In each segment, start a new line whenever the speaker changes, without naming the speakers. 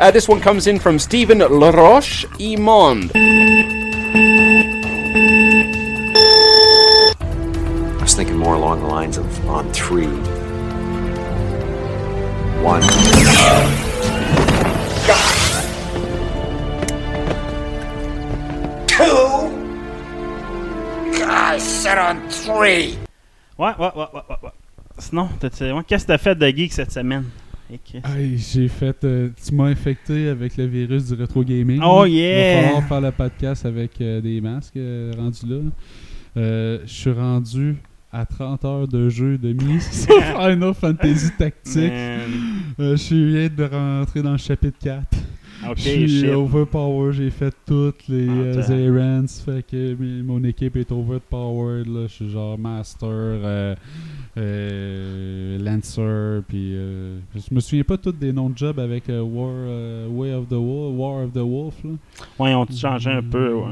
Uh, this one comes in from Stephen Laroche Imond.
I was thinking more along the lines of on three. One.
Two. I said on three.
Ouais, ouais, ouais, ouais, ouais. ouais. Sinon, t'as- ouais, qu'est-ce que t'as fait de geek cette semaine?
J'ai fait. euh, tu m'as infecté avec le virus du rétro gaming.
Oh,
Il
yeah!
va falloir faire le podcast avec euh, des masques euh, rendus là. Euh, Je suis rendu à 30 heures de jeu de mise sur Final Fantasy Tactique. Je suis viens de rentrer dans le chapitre 4. Je suis
shit.
overpower, j'ai fait toutes les
Ah,
euh, errands, fait que mon équipe est overpowered, là, je suis genre master, euh, euh, lancer, puis euh, je me souviens pas tous des noms de jobs avec euh, War, euh, Way of the Wolf, War of the Wolf, là.
Ouais, ils ont changé un peu, ouais.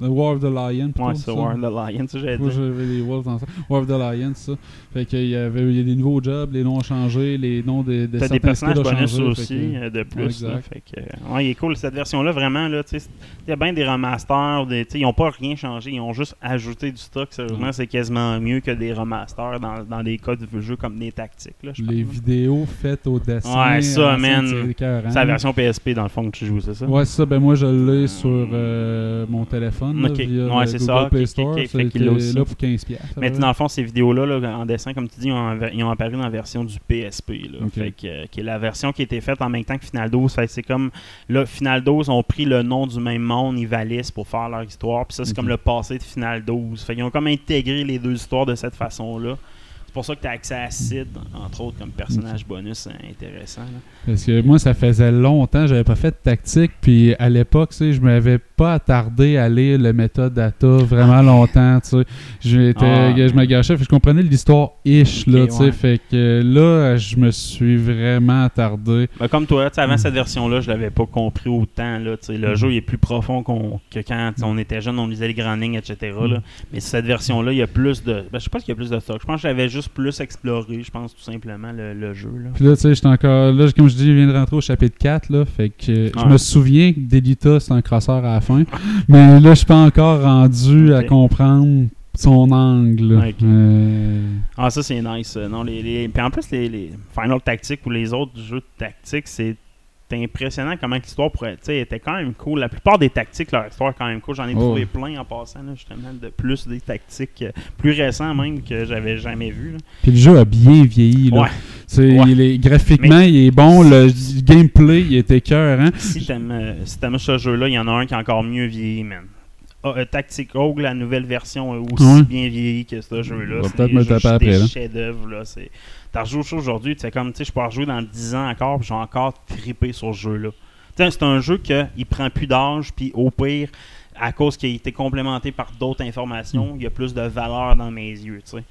The War of the Lion,
Ouais, c'est. War of the Lion, ça j'allais
Moi,
dire.
j'avais les Wolves dans ça. War of the Lion, ça. Fait qu'il y avait il y a des nouveaux jobs, les noms ont changé, les noms de, de
T'as des personnages bonus aussi
que-
euh, de plus.
Ouais,
là,
exact.
fait que, euh, ouais, il est cool cette version-là, vraiment. Là, tu sais, il y a bien des remasters, des, ils n'ont pas rien changé, ils ont juste ajouté du stock. Sérieusement,
Ouais.
c'est quasiment mieux que des remasters dans, dans des cas de jeux comme des tactiques. Là,
Les
pense.
vidéos faites au dessin.
Ouais, ça, man.
c'est
la version PSP dans le fond que tu joues, c'est ça?
Ouais, ça. Ben moi, je l'ai sur euh, mon téléphone. Là, via
Ouais, c'est ça.
Play Store.
Fait aussi.
là pour 15$. piastres,
Mais dans le fond, ces vidéos-là, là, en dessin, comme tu dis, ils ont, ils ont apparu dans la version du PSP. Là,
Ok.
fait que, euh, qui est la version qui a été faite en même temps que Final 12. Fait que c'est comme, là, Final 12 ont pris le nom du même monde, ils valissent pour faire leur histoire. Puis ça, c'est comme le passé de Final 12. Fait qu'ils ont comme intégré les deux histoires de cette façon-là. C'est pour ça que tu as accès à Sid, entre autres, comme personnage bonus intéressant. là.
Parce que moi, ça faisait longtemps, j'avais pas fait de tactique. Puis à l'époque, tu sais, je m'avais pas attardé à lire le métadata vraiment longtemps. Tu sais, J'étais-
Ah.
je me gâchais, je comprenais l'histoire ish là. Tu sais,
ouais.
Fait que là, je me suis vraiment attardé.
Ben, comme toi, tu sais, avant cette version-là, je l'avais pas compris autant. Là, tu sais, le jeu il est plus profond qu'on- que quand on était jeune, on lisait les grandes lignes, etc.
Mm.
là. Mais cette version-là, il y a plus de. Ben, je sais pas s'il y a plus de stock. Je pense que j'avais juste plus exploré, je pense, tout simplement, le, le jeu. Là.
Puis là, tu sais, j'étais encore. Là, comme je dis, je viens de rentrer au chapitre 4, là. Fait que je me souviens que Delita, c'est un crosseur à la fin. mais là, je suis pas encore rendu à comprendre son angle. Euh,
Ah, ça, c'est nice. Non, les, les- Puis en plus, les, les Final Tactics ou les autres jeux de tactique, c'est impressionnant comment l'histoire pourrait. Tu sais, était quand même cool. La plupart des tactiques, leur histoire est quand même cool. J'en ai
Oh.
trouvé plein en passant, là, justement, de plus des tactiques euh, plus récents même que j'avais jamais vu. là.
Puis le jeu a bien vieilli. Là.
Ouais.
C'est-
Ouais.
il est- graphiquement, il est bon. Le gameplay, il écœurant.
Si t'aimes euh, si t'aimes ce jeu-là, il y en a un qui est encore mieux vieilli, man. Ah, euh, Tactic Rogue, la nouvelle version, est aussi
Ouais.
bien vieilli que ce jeu-là. C'est
peut-être me
juste
taper après,
des chefs-d'œuvre, là. C'est... Au jeu aujourd'hui, tu sais, comme, tu sais, je peux en rejouer dans 10 ans encore, puis j'ai encore trippé sur ce jeu-là. C'est un jeu qu'il prend plus d'âge, puis au pire, à cause qu'il a été complémenté par d'autres informations, il y a plus de valeur dans mes yeux, tu sais.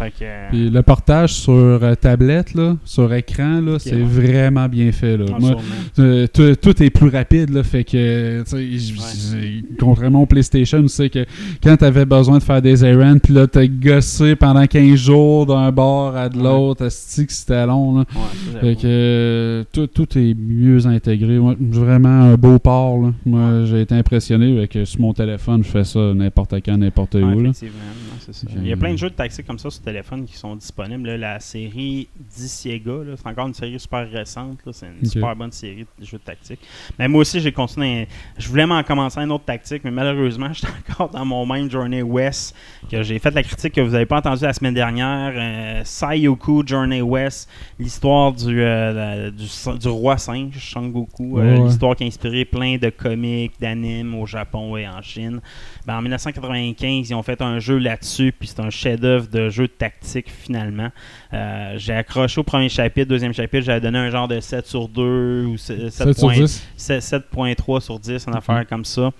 Fait que... euh,
Puis le portage sur euh, tablette, là, sur écran, là, c'est
ouais.
vraiment bien fait. Là.
ah,
Moi. Euh, tout, est plus rapide, là, fait que, tu contrairement au PlayStation, tu sais que quand t'avais besoin de faire des errands, puis là, t'as gossé pendant 15 jours d'un bord à de l'autre, asti que c'était long, là.
Ouais,
Fait que euh, tout, tout est mieux intégré. Moi, vraiment un beau port, là. Moi, j'ai été impressionné avec sur mon téléphone, je fais ça n'importe quand, n'importe où, là.
non, c'est ça. Il y a plein de jeux de taxi comme ça sur téléphone qui sont disponibles. là. La série Disiega, c'est encore une série super récente. C'est une super bonne série de jeux de tactique. Mais moi aussi, j'ai continué. Je voulais m'en commencer un autre tactique, mais malheureusement, j'étais encore dans mon même Journey West. que J'ai fait la critique que vous n'avez pas entendue la semaine dernière. Euh, Sayoku Journey West, l'histoire du, euh, du, du roi singe, Shangoku. euh,
Ouais, ouais.
L'histoire qui a inspiré plein de comics, d'animes au Japon et en Chine. Ben, en 1995, ils ont fait un jeu là-dessus, puis c'est un chef-d'œuvre de jeu tactique finalement. Euh, j'ai accroché au premier chapitre, deuxième chapitre, j'avais donné un genre de 7 sur 2 ou 7
7 sur 10.
7.3 sur 10, une affaire comme ça.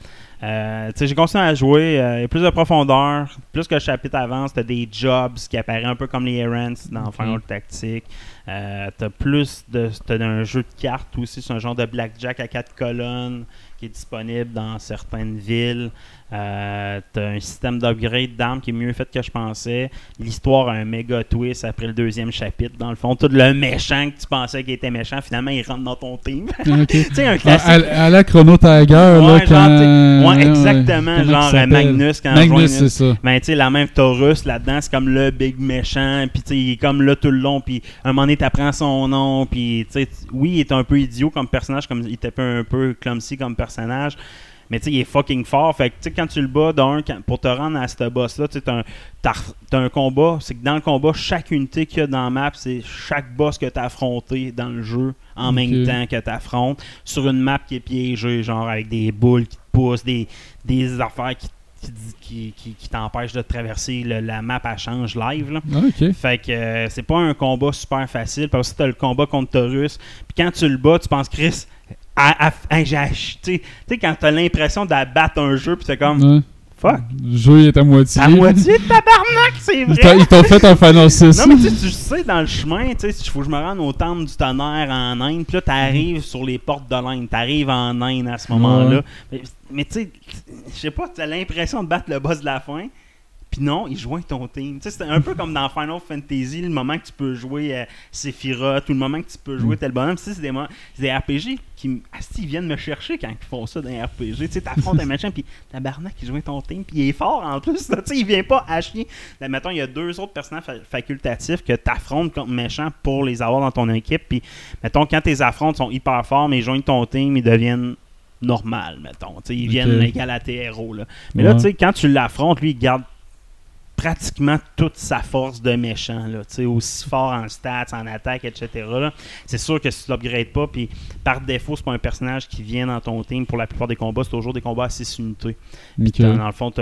Euh, j'ai continué à jouer, euh, il y a plus de profondeur, plus que le chapitre avance, t'as des jobs qui apparaissent un peu comme les errands dans Final Tactique. Euh, t'as plus de. T'as un jeu de cartes aussi, c'est un genre de blackjack à quatre colonnes qui est disponible dans certaines villes. Euh, t'as un système d'upgrade d'armes qui est mieux fait que je pensais. L'histoire a un méga twist après le deuxième chapitre. Dans le fond, tout le méchant que tu pensais qu'il était méchant, finalement, il rentre dans ton team.
Ok.
tu sais, un
Ah,
classique.
à, à la Chrono Tiger, là,
Ouais,
quand...
ouais, exactement, genre? Magnus, quand
Magnus, c'est ça.
Ben, tu sais, la même Taurus là-dedans, c'est comme le big méchant, puis tu sais, il est comme là tout le long, puis un moment donné, t'apprends son nom, puis tu sais, oui, il est un peu idiot comme personnage, comme il était un peu, un peu clumsy comme personnage, mais tu sais, il est fucking fort. Fait que, tu sais, quand tu le bats, d'un, pour te rendre à ce boss-là, tu t'as un, combat, c'est que dans le combat, chaque unité qu'il y a dans la map, c'est chaque boss que t'as affronté dans le jeu en même temps que t'affrontes sur une map qui est piégée, genre avec des boules qui te poussent, des, des affaires qui, qui, qui, qui- qui t'empêchent de traverser le- la map, elle change live. Là.
Ah.
Fait que euh, c'est pas un combat super facile parce que t'as le combat contre Taurus. Puis quand tu le bats, tu penses, Chris, à, à- à- j'ai ach- tu sais- quand t'as l'impression d'abattre un jeu, puis c'est comme,
Ouais.
fuck,
Le jeu il est à moitié.
à moitié de tabarnak, c'est
Ils
vrai.
t'ont- Ils t'ont fait un Final 6.
Non, mais tu sais, tu sais, dans le chemin, tu sais, il faut que je me rende au temple du tonnerre en Inde, puis là, t'arrives sur les portes de l'Inde, t'arrives en Inde à ce moment-là.
Ouais.
Mais, mais tu sais, je sais pas, t'as l'impression de battre le boss de la fin, puis non, il joint ton team. Tu c'est un peu comme dans Final Fantasy, le moment que tu peux jouer euh, Sephiroth, ou le moment que tu peux
Mm.
jouer tel bonhomme. Tu c'est des, RPG qui asti, ils viennent me chercher quand ils font ça dans les RPG. Tu sais, t'affrontes un machin, puis tabarnak, il joint ton team, puis il est fort en plus. là. Tu sais, il vient pas à chier. Là, mettons, il y a deux autres personnages fa- facultatifs que t'affrontes comme méchants pour les avoir dans ton équipe. Puis, mettons, quand tes affrontes sont hyper forts, mais ils joignent ton team, ils deviennent normal, mettons. Tu sais, ils viennent égal à tes héros. Là. Mais là,
Ouais.
tu sais, quand tu l'affrontes, lui, il garde pratiquement toute sa force de méchant, là, tu sais, aussi fort en stats, en attaque, etc. C'est sûr que si tu l'upgrades pas, puis par défaut, c'est pas un personnage qui vient dans ton team pour la plupart des combats, c'est toujours des combats à 6 unités. T'as- Dans le fond, tu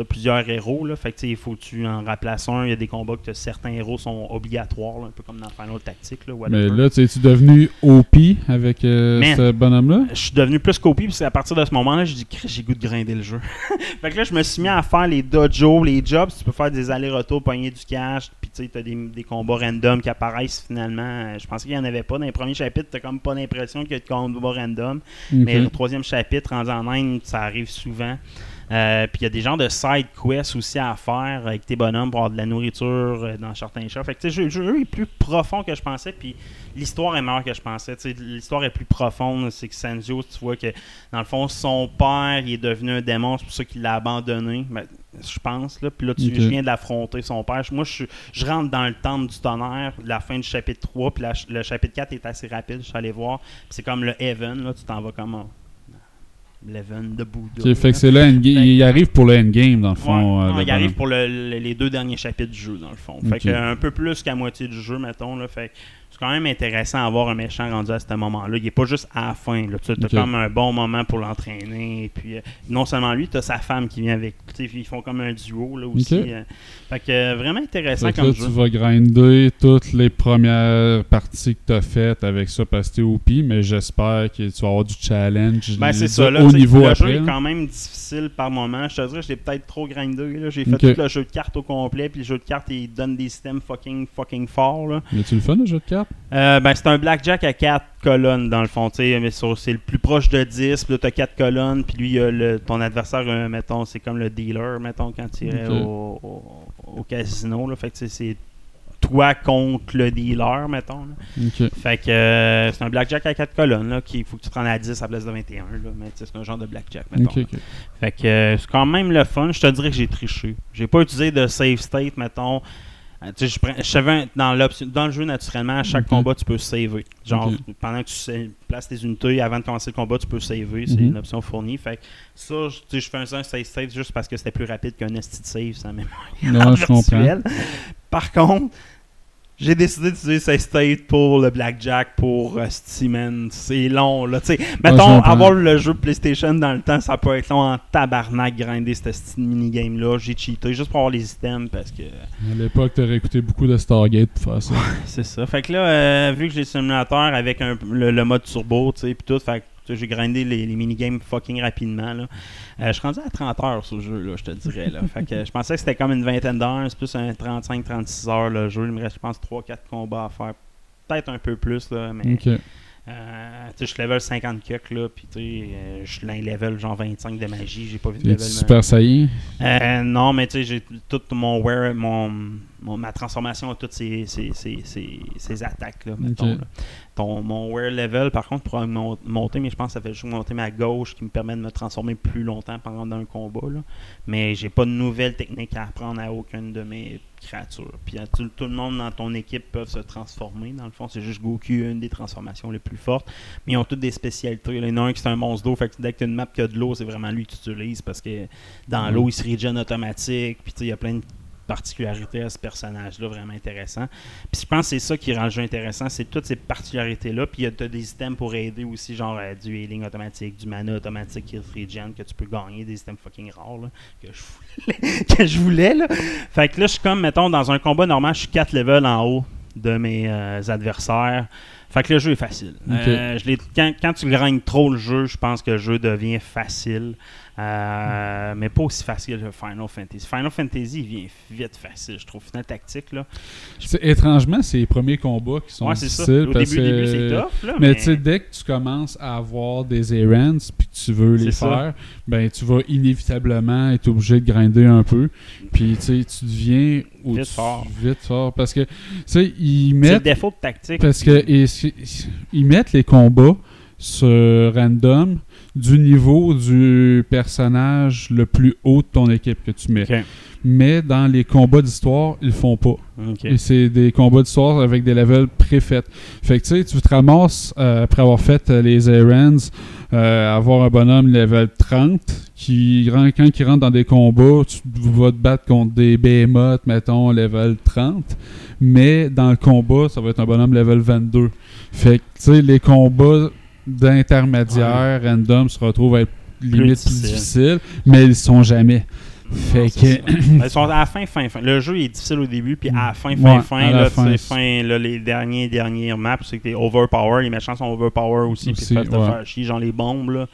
as plusieurs héros, là, fait que il faut que tu en remplaces un. Il y a des combats que t'as- certains héros sont obligatoires, là, un peu comme dans Final Tactique. Là,
Mais là, tu es-tu devenu OP avec euh,
Man.
ce bonhomme-là?
je suis devenu plus copie, puis c'est à partir de ce moment-là, je dis j'ai goût de grinder le jeu. fait que là, je me suis mis à faire les dojos, les jobs. Tu peux faire des allers-retours, pogner du cash, puis tu sais, t'as des, des combats random qui apparaissent finalement. Je pensais qu'il n'y en avait pas. Dans les premiers chapitres, t'as comme pas l'impression qu'il y a de combats random. Mais le troisième chapitre, rendu en Inde, ça arrive souvent. Euh, puis il y a des genres de side quests aussi à faire avec tes bonhommes pour avoir de la nourriture euh, dans certains shops. Fait que tu sais, le jeu, le jeu est plus profond que je pensais, puis l'histoire est meilleure que je pensais. L'histoire est plus profonde. C'est que Sanjo, tu vois que dans le fond, son père il est devenu un démon, c'est pour ça qu'il l'a abandonné. Ben, je pense. Là. Puis là, tu viens d'affronter son père. Moi, je, je rentre dans le temple du tonnerre, la fin du chapitre 3, puis la- le chapitre 4 est assez rapide. Je suis allé voir. C'est comme le Heaven, là, tu t'en vas comme en- l'Heaven de Bouddha.
Ok, fait
là.
que c'est.
Fait-
Il arrive pour le endgame, dans le fond.
Ouais,
euh,
non,
le
il arrive pour le- le- les deux derniers chapitres du jeu, dans le fond. Fait que un peu plus qu'à moitié du jeu, mettons. Là, fait quand même intéressant d'avoir un méchant rendu à ce moment-là. Il est pas juste à la fin. Là. Tu as
Ok.
comme un bon moment pour l'entraîner. Puis, euh, non seulement lui, tu as sa femme qui vient avec. Tu Ils font comme un duo là, aussi. Euh. fait que euh, vraiment intéressant
Fait
comme
là,
jeu.
tu vas grinder toutes les premières parties que tu as faites avec ça parce que t'es OP, mais j'espère que tu vas avoir du challenge
Ben, c'est ça. Là, tu sais,
niveau
le
après.
jeu est quand même difficile par moment. Je te dirais, je l'ai peut-être trop grindé. J'ai fait tout le jeu de cartes au complet. Puis le jeu de cartes, il donne des systèmes fucking, fucking forts. Là.
Mais tu le fun, le jeu de cartes?
Euh, ben, c'est un blackjack à 4 colonnes dans le fond. C'est le plus proche de 10. Puis là, tu as 4 colonnes. Puis lui, le- ton adversaire, euh, mettons, c'est comme le dealer, mettons, quand tu irais au, au- au casino. Là. Fait que c'est toi contre le dealer, mettons. Fait que euh, c'est un blackjack à 4 colonnes. Là, qui faut que tu prennes à 10 à la place de 21. Là, mais c'est un genre de blackjack, mettons. Fait que euh, c'est quand même le fun. Je te dirais que j'ai triché. J'ai pas utilisé de save state, mettons. Euh, tu sais, je, prends- je savais dans, dans le jeu, naturellement, à chaque
Ok.
combat, tu peux saver. Genre, pendant que tu places tes unités, avant de commencer le combat, tu peux saver. C'est
Mhm.
une option fournie. Fait que ça, je, tu sais, je fais un save state juste parce que c'était plus rapide qu'un esti de save sans mémoire
Non, je comprends.
virtuelle. Par contre, J'ai décidé d'utiliser ces state pour le blackjack pour euh, Steam. C'est long, là. Sais, mettons, avoir le jeu PlayStation dans le temps, ça peut être long en tabarnak, grinder ce petit minigame-là. J'ai cheaté juste pour avoir les items parce que.
À l'époque, t'aurais écouté beaucoup de Stargate pour faire ça.
C'est ça. Fait que là, euh, vu que j'ai le simulateur avec un- le, le mode turbo, tu sais, pis tout, fait que j'ai grindé les, les minigames fucking rapidement, là. Euh, je suis rendu à 30 heures sur le jeu, là, je te dirais, là. fait que je pensais que c'était comme une vingtaine d'heures, c'est plus un 35-36 heures, le jeu. Il me reste, je pense, 3-4 combats à faire. Peut-être un peu plus, là, mais... Euh, je suis level 50 cuck, là, sais, euh, je suis levels genre 25 de magie, j'ai pas vu de level...
Super Saiyan.
Euh, non, mais tu sais, j'ai tout mon wear, mon, mon- ma transformation a toutes ces, ces, ces, ces, ces attaques là, mettons, là. Ton, mon wear level, par contre, pourra mon- monter, mais je pense que ça fait juste monter ma gauche qui me permet de me transformer plus longtemps pendant un combat. Là. Mais j'ai pas de nouvelles techniques à apprendre à aucune de mes créatures. Puis tout, tout le monde dans ton équipe peuvent se transformer. Dans le fond, c'est juste Goku, une des transformations les plus fortes. Mais ils ont toutes des spécialités. Il y en a un qui c'est un monstre d'eau. Fait que dès que tu as une map qui a de l'eau, c'est vraiment lui que tu utilises parce que dans
Mhm.
l'eau, il se régène automatique. Puis il y a plein de particularités à ce personnage-là vraiment intéressant. Puis je pense que c'est ça qui rend le jeu intéressant, c'est toutes ces particularités-là. Puis tu as des items pour aider aussi, genre euh, du healing automatique, du mana automatique qui se regen, que tu peux gagner, des items fucking rares là, que je voulais. que je voulais là. Fait que là, je suis comme, mettons, dans un combat normal, je suis 4 levels en haut de mes euh, adversaires. Fait que le jeu est facile. Euh, je quand, quand tu gagnes trop le jeu, je pense que le jeu devient facile. Euh, mais pas aussi facile que Final Fantasy. Final Fantasy, il vient vite facile, je trouve. Final Tactique, là.
Étrangement, c'est les premiers combats qui sont
Ouais,
difficiles.
Au
parce
début, début, c'est tough, là.
Mais
Mais,
tu sais, dès que tu commences à avoir des errands puis que tu veux les
ça.
faire, ben tu vas inévitablement être obligé de grinder un peu. Puis tu deviens
Vite fort.
Vite fort. Parce que, tu sais, ils
c'est le
mettent.
défaut de tactique.
Parce que ils, ils mettent les combats sur random du niveau du personnage le plus haut de ton équipe que tu mets. Mais dans les combats d'histoire, ils le font pas. Et c'est des combats d'histoire avec des levels préfaits. Fait que tu sais, tu te ramasses euh, après avoir fait euh, les errands, euh, avoir un bonhomme level 30 qui, quand il rentre dans des combats, tu vas te battre contre des behemoths, mettons, level 30. Mais dans le combat, ça va être un bonhomme level 22. Fait que tu sais, les combats d'intermédiaires random se retrouvent à être limite plus
difficile.
difficiles, mais ils sont jamais. Fait que.
Ben, Ils sont à la fin, fin, fin. Le jeu est difficile au début, puis à la fin, fin,
Ouais,
fin, là,
fin,
tu là, les derniers, dernières maps, c'est que t'es overpower, les méchants sont overpower aussi, puis peuvent te
ouais.
faire chier, genre les bombes, là.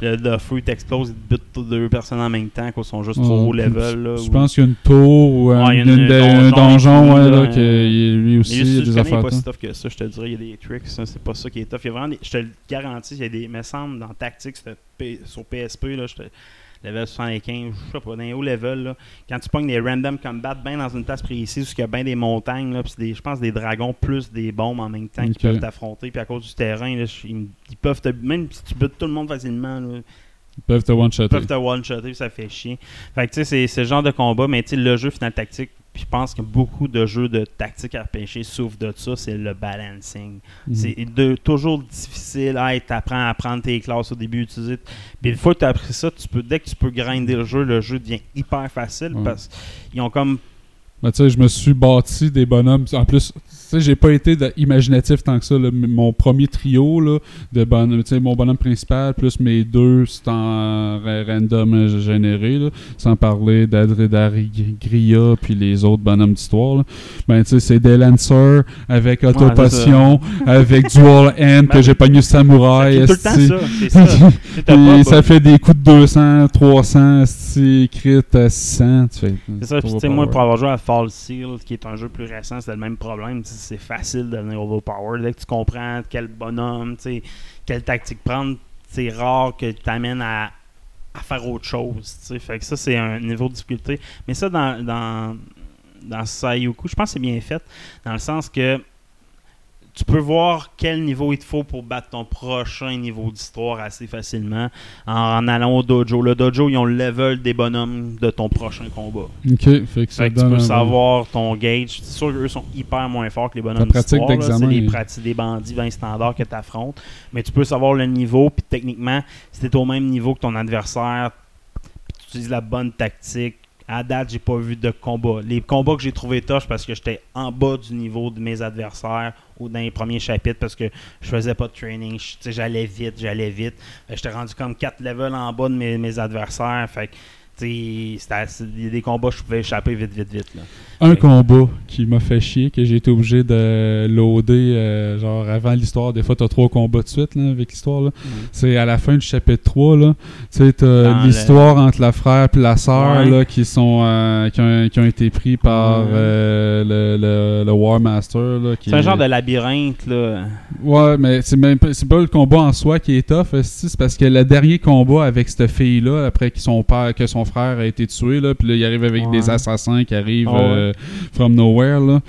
Le, le feu t'explose, ils te butent toutes deux personnes en même temps, qu'ils sont juste trop haut level, là.
Je pense qu'il y a une tour ou un,
il donjon
là, il- lui aussi, il y a des
il
affaires.
pas si tough que ça, je te dirais, il y a des tricks, c'est pas ça qui est tough. Il y a vraiment je te le garantis, il y a des, me semble, dans Tactics, sur PSP, là, level 75, je sais pas, dans les hauts level, là, quand tu pognes des random combat bien dans une place précise, où il y a bien des montagnes, là, des, je pense des dragons plus des bombes en même temps qui peuvent t'affronter, puis à cause du terrain, là, ils, ils peuvent te, même si tu butes tout le monde facilement, là,
Ils peuvent te
ils
one-shotter.
peuvent te one-shotter, ça fait chier. Fait que tu sais, c'est le genre de combat, mais tu sais, le jeu Final Tactique, puis je pense que beaucoup de jeux de tactique RPG souffrent de ça, c'est le balancing.
Mhm.
C'est toujours difficile. Hey, t'apprends à prendre tes classes au début, utiliser. Puis une fois que tu as appris ça, tu peux, dès que tu peux grinder le jeu, le jeu devient hyper facile parce qu'ils ont comme.
Ben, tu sais, je me suis bâti des bonhommes. En plus, sais, j'ai pas été imaginatif tant que ça. là. Mon premier trio là, de sais, mon bonhomme principal, plus mes deux, c'est en ra- random généré, là, sans parler d'Adredari-Gria puis les autres bonhommes d'histoire. Ben, tu sais, c'est des lancers avec autopotion, avec dual end que
Ben,
j'ai pogné
Ça
samouraï.
fait tout le temps ça. C'est ça.
Ça fait des coups de 200, 300, esti, crit à 600. Tu fais,
C'est ça, puis tu sais, moi, pour avoir joué à Fall Seal, qui est un jeu plus récent, c'est le même problème. C'est facile de devenir overpowered. Dès que tu comprends quel bonhomme, quelle tactique prendre, c'est rare que tu t'amènes à, à faire autre chose. Fait que ça, c'est un niveau de difficulté. Mais ça, dans, dans, dans Sayuku, je pense que c'est bien fait, dans le sens que tu peux voir quel niveau il te faut pour battre ton prochain niveau d'histoire assez facilement en, en allant au dojo. Le dojo, ils ont le level des bonhommes de ton prochain combat.
Ok, fait que ça
Fait que tu peux savoir ton gauge. C'est sûr qu'eux sont hyper moins forts que les bonhommes d'histoire. C'est
d'examen
des,
est-
prati- des bandits 20 standards que tu affrontes. Mais tu peux savoir le niveau, puis techniquement, si tu au même niveau que ton adversaire, tu utilises la bonne tactique À date, j'ai pas vu de combat. Les combats que j'ai trouvé tough parce que j'étais en bas du niveau de mes adversaires ou dans les premiers chapitres parce que je faisais pas de training. J'allais vite, j'allais vite. Que J'étais rendu comme 4 levels en bas de mes, adversaires. Fait il y a des combats que je pouvais échapper vite, vite, vite. Là.
Un
Ouais.
combat qui m'a fait chier, que j'ai été obligé de loader, euh, genre avant l'histoire. Des fois, t'as trois combats de suite là, avec l'histoire. là. C'est à la fin du chapitre 3. Là. Tu sais, t'as l'histoire entre la frère et la sœur
Ouais.
là, qui, sont, euh, qui, ont, qui ont été pris par
Ouais.
euh, le, le, le War Master.
C'est un
est-
genre de labyrinthe. Là.
Ouais, mais c'est même pas, pas le combat en soi qui est tough, c'est parce que le dernier combat avec cette fille-là, après que son père, que son frère a été tué, là, puis là, il arrive avec
Ouais.
des assassins qui arrivent
Ah ouais.
euh, from nowhere, là.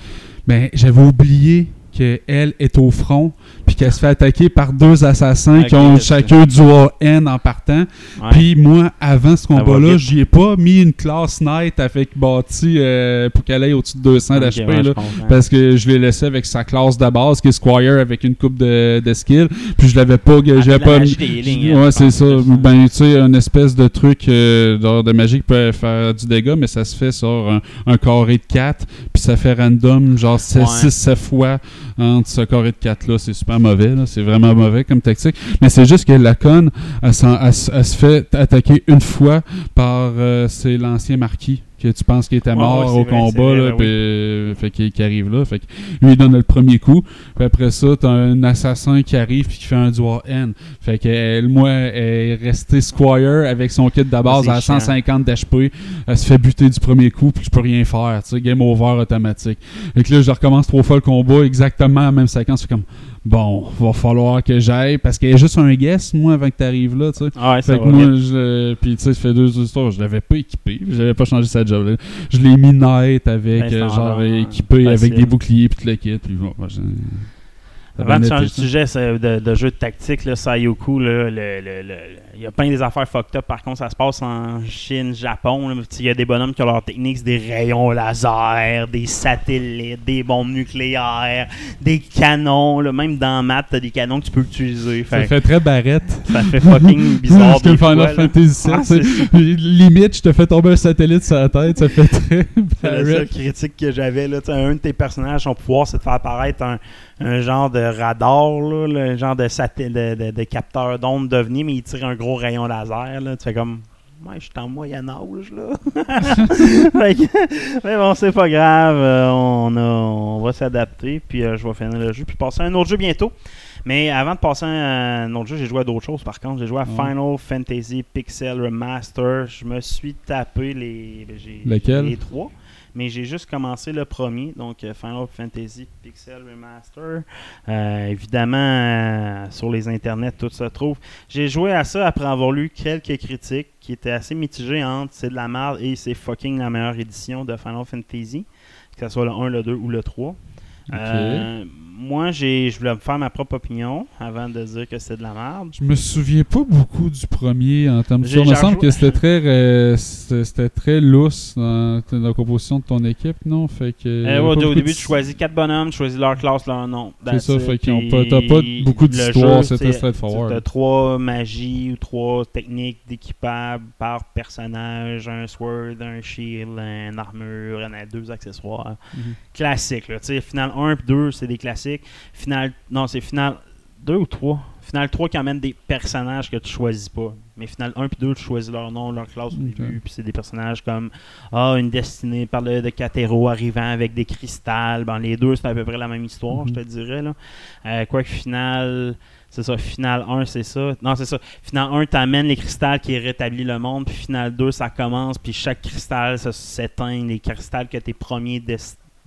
Ben, j'avais oublié qu'elle est au front, qu'elle se fait attaquer par deux assassins qui ont chacun du N en partant.
Ouais.
Puis moi, avant ce combat-là, j'y ai pas mis une classe night avec bâti euh, pour qu'elle aille au-dessus de 200
Ok,
d'HP.
ouais.
Parce que je l'ai laissé avec sa classe de base, qui est Squire, avec une coupe de, de skill. Puis je l'avais pas.
Ah,
j'avais pas
healings,
ouais,
hein,
c'est ça. Ben, tu sais, une espèce de truc euh, de magie qui peut faire du dégât, mais ça se fait sur un, un carré de 4. Puis ça fait random, genre 6-7
Ouais.
fois entre ce carré de 4-là. C'est super mauvais. C'est vraiment mauvais comme tactique. Mais c'est juste que la conne, elle, elle se fait attaquer une fois par euh, c'est l'ancien marquis que tu penses qu'il était mort
ouais,
au
vrai,
combat,
vrai,
là,
ouais,
puis, euh, fait qu'il qui arrive là. Fait que lui, il donne le premier coup. Puis après ça, t'as un assassin qui arrive puis qui fait un dual N. Fait que elle, moi, elle est restée Squire avec son kit de base
c'est
à
chiant.
150 d'HP. Elle se fait buter du premier coup puis je peux rien faire. Tu sais, game over automatique. Fait que là, je recommence trois fois le combat, exactement la même séquence. C'est comme, bon, va falloir que j'aille parce qu'il y a juste un guess, moi, avant que t'arrives là, tu sais.
Ah ouais,
Fait que moi, je, puis tu sais, ça fait deux histoires, je l'avais pas équipé, j'avais pas changé sa job. là. Je l'ai mis night avec,
Ben,
euh, genre équipé avec des boucliers puis tout le kit. Puis bon, moi,
Avant
va
de changer de sujet c'est de, de jeu de tactique, là, Sayoku, là, le- le- le- il y a plein des affaires fucked up. Par contre, ça se passe en Chine, Japon. là. Il y a des bonhommes qui ont leurs techniques, des rayons laser, des satellites, des bombes nucléaires, des canons. là. Même dans Math, t'as des canons que tu peux utiliser.
Ça
Fait,
très barrette.
ça fait fucking bizarre. Des
Final
fois.
Fantasy
Ah,
limite, je te fais tomber un satellite sur la tête, ça fait très
C'est la seule critique que j'avais. Un de tes personnages, son pouvoir, c'est de faire apparaître un, un genre de radar, là, le genre de, de, de- de capteur d'onde d'OVNI, mais il tire un gros rayon laser. Là. Tu fais comme. Ouais, je suis en moyen âge, là. Que- mais bon, c'est pas grave. euh, on, a- on va s'adapter. Puis euh, je vais finir le jeu. Puis passer à un autre jeu bientôt. Mais avant de passer à un autre jeu, j'ai joué à d'autres choses par contre. J'ai joué à. Final Fantasy Pixel Remaster. Je me suis tapé les.
Lequel?
Les trois. Mais j'ai juste commencé le premier, donc euh, Final Fantasy Pixel Remaster. Euh, évidemment, euh, sur les internets, tout se trouve. J'ai joué à ça après avoir lu quelques critiques qui étaient assez mitigées entre c'est de la merde et c'est fucking la meilleure édition de Final Fantasy, que ce soit le 1, le 2 ou le 3. Euh, moi, j'ai, je voulais me faire ma propre opinion avant de dire que c'est de la merde.
Je me souviens pas beaucoup du premier en termes de. Il me semble que c'était très, euh, c'était c'était très lousse dans, dans la composition de ton équipe, non? Fait que.
Euh, ouais, au début,
de-
tu choisis quatre bonhommes, tu choisis leur classe, leur nom.
C'est ça,
it.
fait qu'ils pas- t'as pas beaucoup d'histoire, c'était straightforward.
T'as trois magies ou trois techniques d'équipable par personnage, un sword, un shield, un armure, un- deux accessoires.
Mhm.
Classique, là. Tu sais, final 1 et 2, c'est des classiques. Final, non, c'est final 2 ou 3. Final 3 qui amène des personnages que tu choisis pas. Mais final 1 et 2, tu choisis leur nom, leur classe au début. Puis c'est des personnages comme Ah, une destinée par le de Catero arrivant avec des cristals. Ben, les deux, c'est à peu près la même histoire,
Mhm.
je te dirais. Là. Euh, Quoique final. C'est ça, final 1, c'est ça. Non, c'est ça. Final 1, t'amènes les cristals qui rétablissent le monde. Puis final 2, ça commence. Puis chaque cristal ça s'éteint. Les cristals que tes premiers des-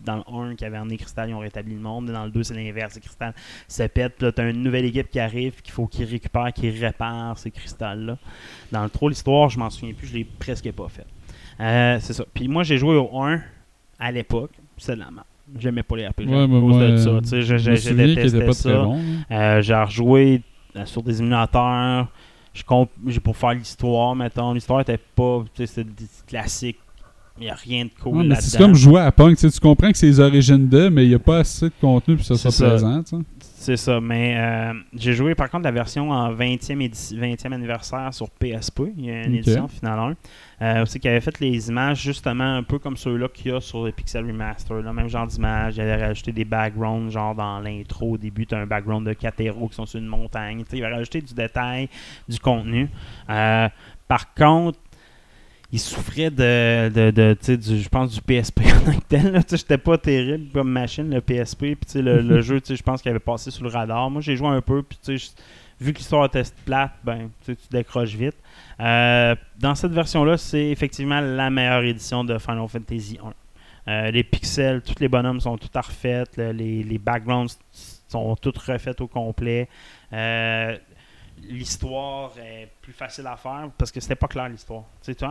dans le 1 qui avait cristal, ils ont rétabli le monde. Dans le 2, c'est l'inverse. Les cristals se pètent. Puis là, t'as une nouvelle équipe qui arrive, qu'il faut qu'ils récupèrent, qu'ils réparent ces cristals-là. Dans le 3, l'histoire, je m'en souviens plus. Je l'ai presque pas fait. Euh, c'est ça. Puis moi, j'ai joué au 1 à l'époque. C'est de la merde. J'aimais pas les RPG
Ouais,
à cause
moi,
de ça. je, détestais
pas
ça.
bon. là.
Euh, j'ai rejoué euh, sur des émulateurs. Je comp- j'ai pour faire l'histoire, mettons. L'histoire était pas. tu sais, C'était des classiques. Il n'y a rien de cool
Ouais,
là-dedans.
c'est comme jouer à Punk. Tu comprends que c'est les origines d'eux, mais il n'y a pas assez de contenu pour que ça soit
ça.
plaisant.
C'est ça, mais euh, j'ai joué par contre la version en 20e, édi- 20e anniversaire sur PSP. Il y a une édition finale 1. Euh, aussi qui avait fait les images justement un peu comme ceux-là qu'il y a sur les Pixel Remaster. Là, même genre d'image. Il avait rajouté des backgrounds, genre dans l'intro au début, tu as un background de quatre héros qui sont sur une montagne. Il avait rajouté du détail, du contenu. Euh, par contre, il souffrait de, de, de, tu sais, du, je pense, du PSP en tant que tel. J'étais pas terrible comme machine, le PSP. Puis, tu sais, le, le jeu, tu sais, je pense qu'il avait passé sous le radar. Moi, j'ai joué un peu. Puis, tu sais, je- vu que l'histoire était plate, ben, tu sais, tu décroches vite. Euh, dans cette version-là, c'est effectivement la meilleure édition de Final Fantasy 1. Euh, les pixels, tous les bonhommes sont tout à refaits. le- les, les backgrounds sont tous refaits au complet. Euh, l'histoire est plus facile à faire parce que c'était pas clair l'histoire. Tu sais, tu ah,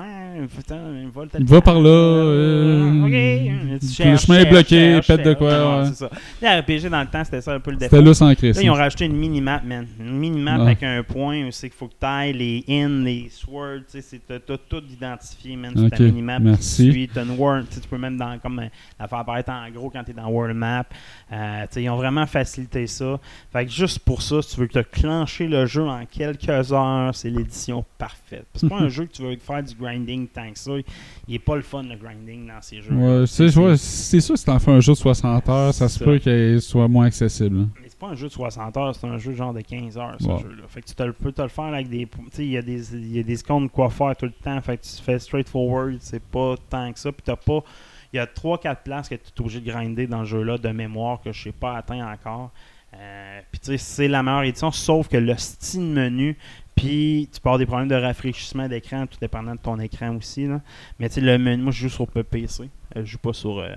putain, va, tel
Va par là,
euh,
euh,
ok. Tu
le
cherches,
chemin est bloqué,
cherches,
pète de quoi, ouais.
c'est ça. Les RPG dans le temps, c'était ça un peu le défaut.
C'était là sans Christ.
Là, ils ont rajouté une mini-map, man. Une mini-map avec un point où c'est qu'il faut que tu ailles les in, les swords, tu sais, c'est- t'as tout identifié, man, sur
Ok,
ta mini-map.
merci.
Tu une world, tu peux même dans, comme, euh, la faire apparaître en gros quand tu es dans World Map. Euh, tu sais, ils ont vraiment facilité ça. Fait que juste pour ça, si tu veux te clencher le jeu en quelques heures, c'est l'édition parfaite. C'est pas un jeu que tu veux faire du grinding tant que ça. Il est pas le fun, le grinding, dans ces jeux.
Ouais, c'est sûr que si t'en fais un jeu de 60 heures, ça se peut qu'il soit moins accessible. hein.
Mais c'est pas un jeu de 60 heures, c'est un jeu genre de 15 heures, ce
Ouais.
jeu-là. Fait que tu te le- peux te le faire avec des. Tu sais, il y a des, y a des secondes quoi faire tout le temps. Fait que tu fais straightforward, c'est pas tant que ça. Puis t'as pas. Il y a 3-4 places que tu es obligé de grinder dans le jeu-là de mémoire que je sais pas atteint encore. Euh, puis tu sais, c'est la meilleure édition, sauf que le style menu, puis tu peux avoir des problèmes de rafraîchissement d'écran, tout dépendant de ton écran aussi. Là. Mais tu sais, le menu, moi je joue sur PC. Euh, je joue pas sur. euh,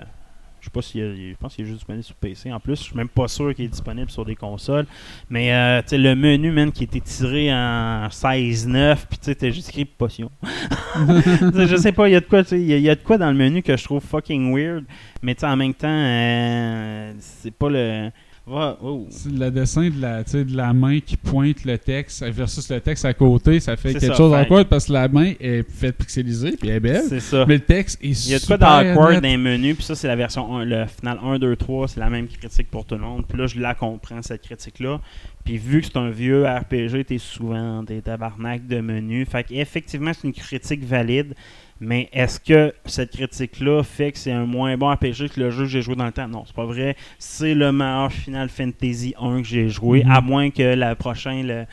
je sais pas a- je pense qu'il est juste disponible sur PC. En plus, je suis même pas sûr qu'il est disponible sur des consoles. Mais euh, tu sais, le menu, man, qui était tiré en 16-9, puis tu sais, juste écrit potion. Je sais pas, il y a de quoi, il y, a- il y a de quoi dans le menu que je trouve fucking weird. Mais tu sais, en même temps, euh, c'est pas le. Va- oh.
Le dessin de la, de la main qui pointe le texte versus le texte à côté, ça fait quelque
ça,
chose
fait-
awkward parce que la main est faite pixelisée puis elle est belle.
C'est ça.
Mais le texte est
Il y a de
super
quoi d'awkward dans les menus, puis ça, c'est la version 1, le final 1, 2, 3, c'est la même critique pour tout le monde. Puis là, je la comprends, cette critique-là. Puis vu que c'est un vieux RPG, t'es souvent des tabarnak de menus. Fait qu'effectivement, c'est une critique valide. Mais est-ce que cette critique-là fait que c'est un moins bon RPG que le jeu que j'ai joué dans le temps? Non, c'est pas vrai. C'est le meilleur Final Fantasy 1 que j'ai joué,
Mhm.
à moins que la prochaine. Le...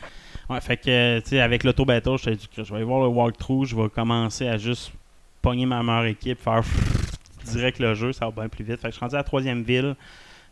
Ouais, fait que, tu sais, avec l'auto beta, je dit que je vais aller voir le walkthrough, je vais commencer à juste pogner ma meilleure équipe, faire direct le jeu, ça va bien plus vite. Fait que je suis rendu à la troisième ville.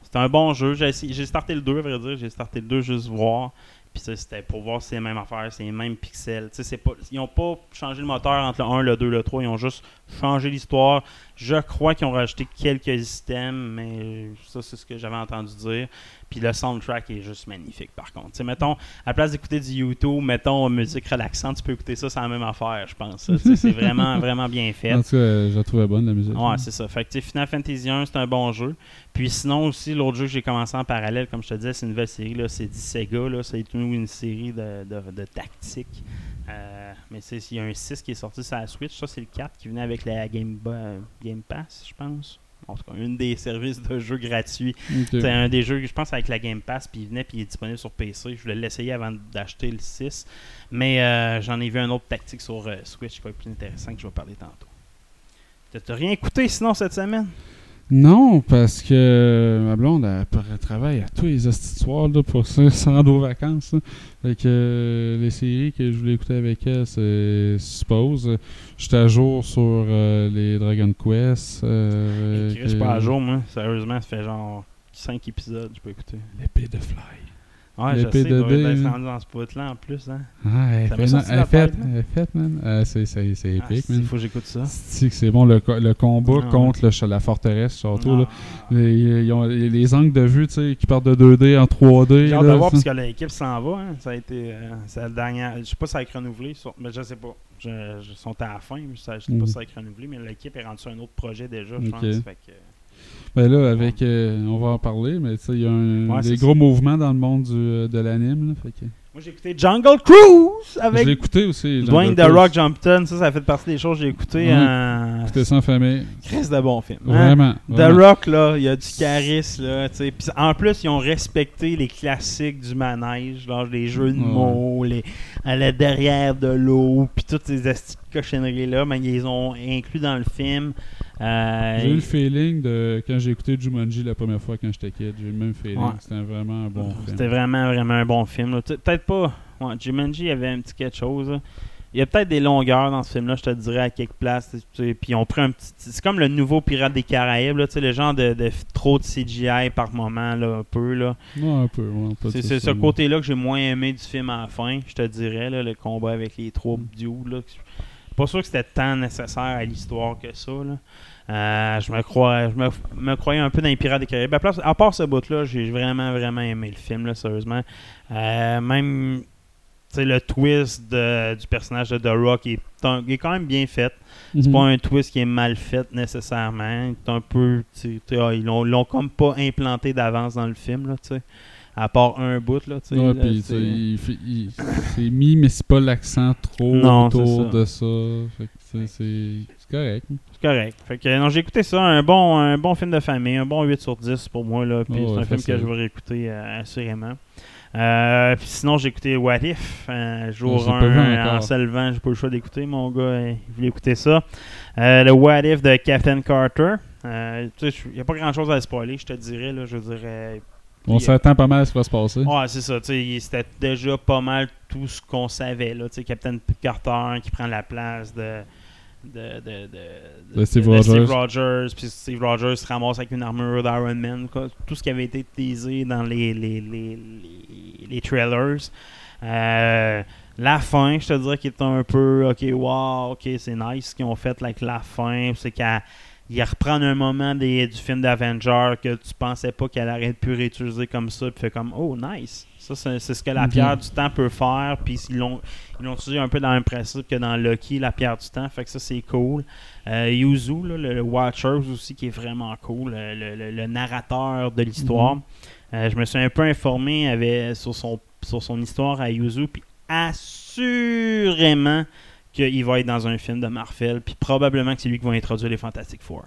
C'est un bon jeu. J'ai starté le 2, à vrai dire. J'ai starté le 2 juste voir. Puis ça, c'était pour voir si c'est les mêmes affaires, c'est les mêmes pixels. C'est pas, ils n'ont pas changé le moteur entre le 1, le 2, le 3. Ils ont juste changé l'histoire. Je crois qu'ils ont rajouté quelques systèmes, mais ça, c'est ce que j'avais entendu dire. Puis le soundtrack est juste magnifique, par contre. Tu sais, mettons, à la place d'écouter du YouTube, mettons musique relaxante, tu peux écouter ça, c'est la même affaire, je pense. C'est vraiment, vraiment bien fait.
En tout cas, je la trouvais bonne la musique.
Ouais, c'est ça. Fait que, tu sais, Final Fantasy 1, c'est un bon jeu. Puis sinon aussi, l'autre jeu que j'ai commencé en parallèle, comme je te disais, c'est une nouvelle série. Là, c'est Sega. Là, c'est une, série de, de, de tactique. Euh, mais il y a un 6 qui est sorti sur la Switch. Ça, c'est le 4 qui venait avec la Game, Bo- Game Pass, je pense. En tout cas, une des services de jeux gratuits. C'est un des jeux que je pense avec la Game Pass, puis il venait, puis il est disponible sur PC. Je voulais l'essayer avant d'acheter le 6. Mais euh, j'en ai vu un autre tactique sur euh, Switch qui être plus intéressant que je vais parler tantôt. T'as rien écouté sinon cette semaine?
Non, parce que ma blonde, elle, travaille à tous les hosties de soir là, pour se se rendre aux vacances. là. Fait que euh, les séries que je voulais écouter avec elle, c'est Suppose. J'étais à jour sur euh, les Dragon Quest. Euh,
Je suis pas à jour, moi. Sérieusement, ça fait genre 5 épisodes, je peux écouter.
L'épée de Fly.
Ouais, je sais, il doit être
hein.
rendu dans ce bout-là en plus. Hein.
Ah, elle fait, elle elle man. Ah, c'est, c'est, c'est
Ah,
épique, man.
faut que j'écoute ça.
C'est bon le, le combat
Non.
contre le la forteresse, surtout. Là. Les, ils ont- les angles de vue tu sais, qui partent de 2D en 3D.
J'ai hâte de voir parce que l'équipe s'en va. Hein. Ça a été. euh, c'est la dernière. Je sais pas si ça a été renouvelé. Mais je sais pas. Je, je sont à la fin. mais Je sais
Mhm.
pas si ça a été renouvelé. Mais l'équipe est rendue sur un autre projet déjà, je pense. Fait que,
Ben là, avec, euh, on va en parler, mais tu sais, il y a un-
Ouais,
des gros mouvements dans le monde du, euh, de l'anime.
Moi, j'ai écouté Jungle Cruise
Je
avec
l'ai écouté aussi.
Dwayne The
Cruise.
Rock Johnson. Ça, ça fait partie des choses que j'ai écoutées.
Ça en famille.
Chris de bon film. hein?
Vraiment.
The. Rock, là, il y a du charisme, là, tu sais. Puis en plus, ils ont respecté les classiques du manège, genre les jeux de
Ouais.
mots, les, à la derrière de l'eau, puis toutes ces cochonneries-là, mais ils les ont inclus dans le film. Euh,
J'ai eu le feeling de quand j'ai écouté Jumanji la première fois quand j'étais kid. J'ai eu le même feeling.
Ouais.
C'était vraiment un bon film.
C'était vraiment, vraiment un bon film. Peut-être pas. Ouais, Jumanji, avait un petit quelque chose. là. Il y a peut-être des longueurs dans ce film-là, je te dirais, à quelques places. Puis on prend un petit. C'est comme le nouveau Pirate des Caraïbes, là, le genre de, trop de CGI par moment, là, un peu. Là.
Ouais, un peu. Ouais,
C'est ce
là.
côté-là que j'ai moins aimé du film à la fin, je te dirais, là, le combat avec les trois dudes. Là. Pas sûr que c'était tant nécessaire à l'histoire que ça. Là. Euh, je me crois, je me, me croyais un peu dans les Pirates des Caraïbes. À, part ce bout-là, j'ai vraiment, vraiment aimé le film, là, sérieusement. Euh, même le twist de- du personnage de The Rock est, un- est quand même bien fait. C'est
Mhm.
pas un twist qui est mal fait nécessairement. C'est un peu. tu sais, ah, ils l'ont l'ont comme pas implanté d'avance dans le film, là. À part un bout, là, tu sais.
Ouais, puis,
c'est-
il fait- il- c'est mis, mais c'est pas l'accent trop
Non,
autour
ça.
de ça. Fait que c'est- c'est c'est correct.
C'est correct. Fait que non, j'ai écouté ça, un bon, un bon film de famille, un bon 8 sur 10 pour moi là, puis
Oh,
c'est un film que je vais réécouter euh, assurément. Euh, puis sinon, j'ai écouté What If, euh, jour
Je l'ai pas vu
1 en
encore.
se levant, j'ai pas eu le choix d'écouter, mon gars, euh, il voulait écouter ça. Euh, le What If de Captain Carter. Euh, tu sais, il n'y a pas grand chose à spoiler, je te dirais, là, je dirais.
On s'attend pas mal à ce qui va se passer.
Ouais, c'est ça. C'était déjà pas mal tout ce qu'on savait. Là, Captain Carter qui prend la place de. De, de, de,
De Steve Rogers.
Rogers, puis Steve Rogers se ramasse avec une armure d'Iron Man. quoi. Tout ce qui avait été teasé dans les, les, les, les, les trailers. Euh, la fin, je te dirais qu'il est un peu ok, wow, ok, c'est nice ce qu'ils ont fait avec la fin. C'est qu'elle il reprend un moment des- du film d'Avenger que tu pensais pas qu'elle aurait pu réutiliser comme ça, puis fait comme oh nice. Ça, c'est ce que la
Ok.
pierre du temps peut faire, puis ils l'ont ils l'ont utilisé un peu dans le même principe que dans Loki, la pierre du temps, fait que ça c'est cool. Euh, Yuzu, là, le, le Watchers aussi, qui est vraiment cool, le, le- narrateur de l'histoire. Euh, je me suis un peu informé avec, sur, son, sur son histoire à Yuzu, puis assurément qu'il va être dans un film de Marvel, puis probablement que c'est lui qui va introduire les Fantastic Four.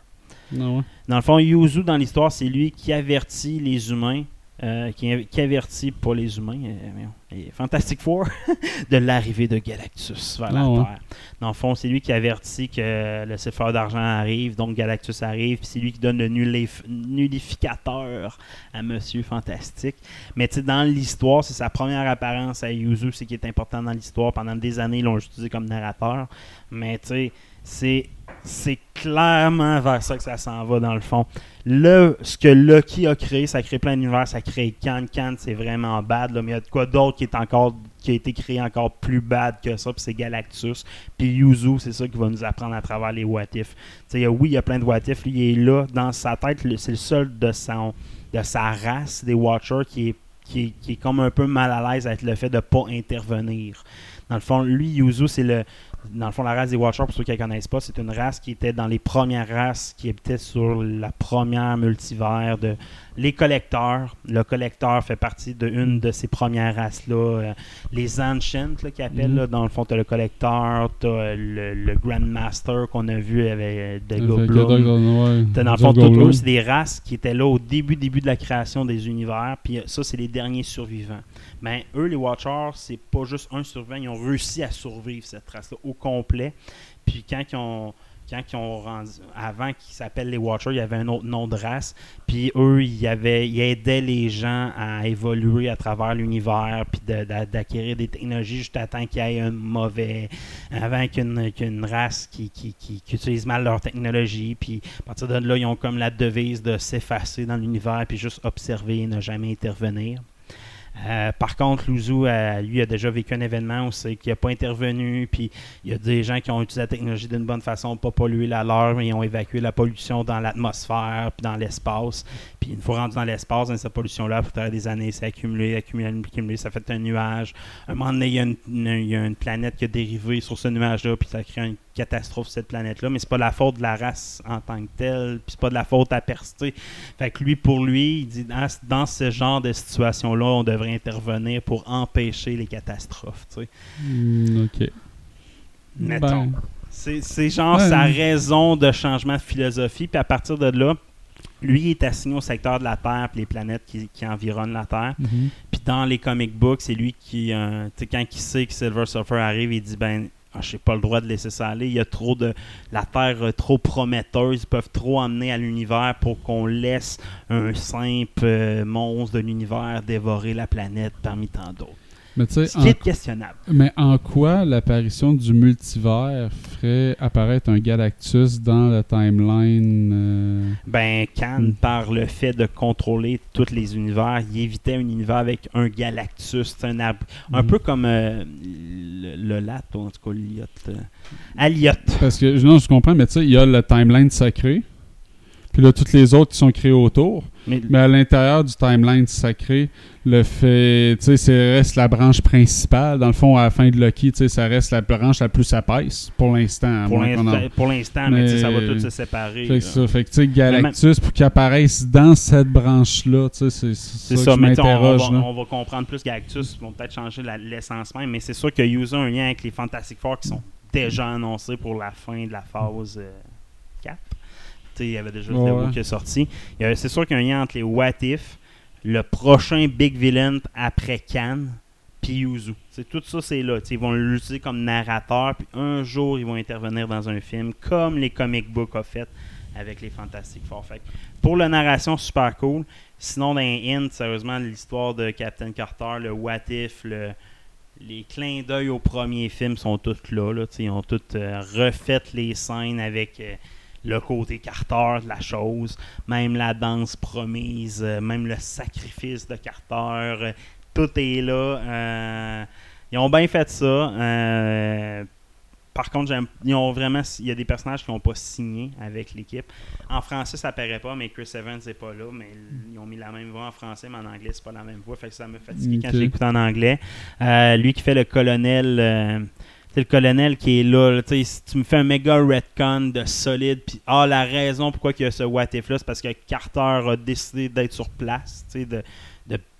Non, ouais.
Dans le fond, Yuzu, dans l'histoire, c'est lui qui avertit les humains, euh, qui, qui avertit pas les humains, euh, Fantastic Four, de l'arrivée de Galactus vers la
Ah ouais.
Terre. Dans le fond, c'est lui qui avertit que le céphaleur d'argent arrive, donc Galactus arrive, puis c'est lui qui donne le nullif- nullificateur à Monsieur Fantastique. Mais tu sais, dans l'histoire, c'est sa première apparence à Yuzu, c'est qui est important dans l'histoire. Pendant des années, ils l'ont utilisé comme narrateur. Mais tu sais, c'est c'est clairement vers ça que ça s'en va dans le fond. Le, ce que Loki a créé, ça crée plein d'univers, ça crée Khan. Khan, c'est vraiment bad, là, mais il y a de quoi d'autre qui qui a été créé encore plus bad que ça, puis c'est Galactus. Puis Yuzu, c'est ça qui va nous apprendre à travers les what if. Oui, il y a plein de what if, lui, il est là, dans sa tête, c'est le seul de, son, de sa race, des Watchers, qui qui, qui est comme un peu mal à l'aise avec le fait de ne pas intervenir. Dans le fond, lui, Yuzu, c'est le. Dans le fond, la race des Watchers, pour ceux qui ne connaissent pas, c'est une race qui était dans les premières races qui habitaient sur la première multivers de les collecteurs. Le collecteur fait partie d'une de ces premières races-là. Euh, les Ancients, qui appellent,
Mhm.
là, dans le fond, tu as le collecteur, tu as le, le Grandmaster qu'on a vu avec euh, de
Fait que
Goblin. Dans le fond, toutes eux, c'est des races qui étaient là au début, début de la création des univers. Puis euh, ça, c'est les derniers survivants. Mais eux, les Watchers, c'est pas juste un survivant. Ils ont réussi à survivre cette race-là au complet. Puis quand ils ont. Quand ont rendu, avant qu'ils s'appellent les Watchers, il y avait un autre nom de race. Puis eux, ils, avaient, ils aidaient les gens à évoluer à travers l'univers, puis d'acquérir des technologies juste à temps qu'il y ait un mauvais. Avant qu'une race qui, qui utilise mal leur technologie. Puis à partir de là, ils ont comme la devise de s'effacer dans l'univers, puis juste observer et ne jamais intervenir. Euh, par contre, Luzu, euh, lui, a déjà vécu un événement où c'est qu'il n'a pas intervenu, puis il y a des gens qui ont utilisé la technologie d'une bonne façon, pas polluer la leur, mais ils ont évacué la pollution dans l'atmosphère, puis dans l'espace. Puis une fois rendu dans l'espace, dans cette pollution-là, pour des années, c'est accumulé, accumulé, accumulé, ça fait un nuage. À un moment donné, il y a une, une- il y a une planète qui a dérivé sur ce nuage-là, puis ça crée une catastrophe sur cette planète-là, mais c'est pas la faute de la race en tant que telle, puis c'est pas de la faute à percer. Fait que lui, pour lui, il dit dans, dans ce genre de situation-là, on devrait intervenir pour empêcher les catastrophes. tu sais.
Hmm, ok.
Mettons.
Ben,
C'est c'est genre
Ouais.
sa raison de changement de philosophie. Puis à partir de là, lui est assigné au secteur de la Terre puis les planètes qui, qui environnent la Terre.
mhm.
Puis dans les comic books, c'est lui qui, euh, quand il sait que Silver Surfer arrive, il dit ben, ah, j'ai pas le droit de laisser ça aller. Il y a trop de la Terre euh, trop prometteuse, ils peuvent trop emmener à l'univers pour qu'on laisse un simple euh, monstre de l'univers dévorer la planète parmi tant d'autres.
Mais
Ce qui est
en,
questionnable.
mais en quoi l'apparition du multivers ferait apparaître un Galactus dans la timeline euh,
Ben, Khan,
Mm.
par le fait de contrôler tous les univers, il évitait un univers avec un Galactus, un arbre. Un
Mhm.
peu comme euh, le, le Lat, ou en tout cas Liot. euh, Aliot.
Parce que, non, je comprends, mais tu sais, il y a le timeline sacré, puis là, toutes les autres qui sont créées autour.
Mais,
Mais à l'intérieur du timeline sacré, le fait, tu sais, c'est reste la branche principale. Dans le fond, à la fin de Loki, tu sais, ça reste la branche la plus épaisse pour l'instant.
pour l'instant, pour l'instant, mais, tu sais, ça va
Mais-
tout se séparer.
Fait que, ça, fait que, tu sais, Galactus, pour qu'il apparaisse dans cette branche-là, tu sais, c'est ça,
ça,
que
mais on,
m'interroge.
va,
là.
on va comprendre plus Galactus, ils vont peut-être changer l'essence même, mais c'est sûr qu'il y a un lien avec les Fantastic Four qui sont déjà annoncés pour la fin de la phase euh, 4. Tu sais, il y avait déjà le
ouais.
qui est sorti. C'est sûr qu'il y a un lien entre les What If, le prochain Big Villain après Khan, puis Yuzu. Tout ça, c'est là. Ils vont l'utiliser comme narrateur, puis un jour, ils vont intervenir dans un film, comme les comic books ont fait avec les Fantastic Four. Fait pour la narration, super cool. Sinon, dans les hints, sérieusement, l'histoire de Captain Carter, le What If, le- les clins d'œil au premier film sont tous là. là. Ils ont tous euh, refait les scènes avec euh, le côté Carter de la chose. Même la danse promise, euh, même le sacrifice de Carter. euh, tout est là. Euh, ils ont bien fait ça. Par contre, ils ont vraiment, il y a des personnages qui n'ont pas signé avec l'équipe. En français, ça paraît pas, mais Chris Evans n'est pas là. Mais ils ont mis la même voix en français, mais en anglais, c'est pas la même voix. Fait que ça me fatigué quand
Ok.
je l'écoute en anglais. Euh, lui qui fait le colonel. euh, c'est le colonel qui est là, tu me fais un méga retcon de solide, puis ah, la raison pourquoi il y a ce what if là, c'est parce que Carter a décidé d'être sur place, de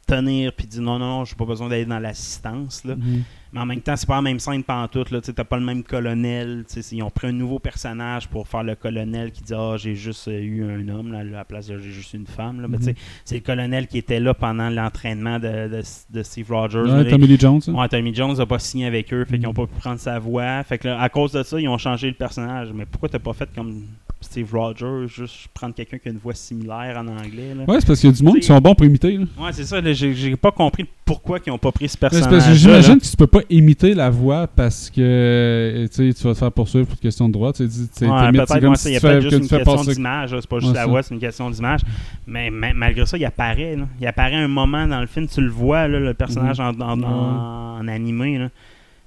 tenir, puis dit non, non, non, j'ai pas besoin d'aller dans l'assistance, là.
Mhm.
Mais en même temps, c'est pas la même scène pantoute. Tu t'as pas le même colonel. Ils ont pris un nouveau personnage pour faire le colonel qui dit Ah, j'ai juste euh, eu un homme, là, à la place de j'ai juste une femme. Là. Sais, c'est le colonel qui était là pendant l'entraînement de, de, de Steve Rogers.
Ouais,
là.
Tommy Lee Jones. hein.
Ouais, Tommy Jones n'a pas signé avec eux, fait qu'ils n'ont pas pu prendre sa voix. Fait que là, à cause de ça, ils ont changé le personnage. Mais pourquoi t'as pas fait comme Steve Rogers, juste prendre quelqu'un qui a une voix similaire en anglais là?
Ouais, c'est parce qu'il y a du monde qui sont bons pour imiter. là.
Ouais, c'est ça. J'ai pas compris pourquoi ils ont pas pris ce personnage.
j'imagine que tu peux pas imiter la voix parce que euh, tu vas te faire poursuivre pour une question de droit. Tu sais,
Ouais, peut-être
comme
ouais,
si
ça, il y a
tu fais-
peut-être
que
juste une question d'image, c'est pas juste
Ouais,
la voix, c'est une question d'image. Mais ma- malgré ça, il apparaît. là. Il apparaît un moment dans le film, tu le vois, là, le personnage en, en- en- en animé. là.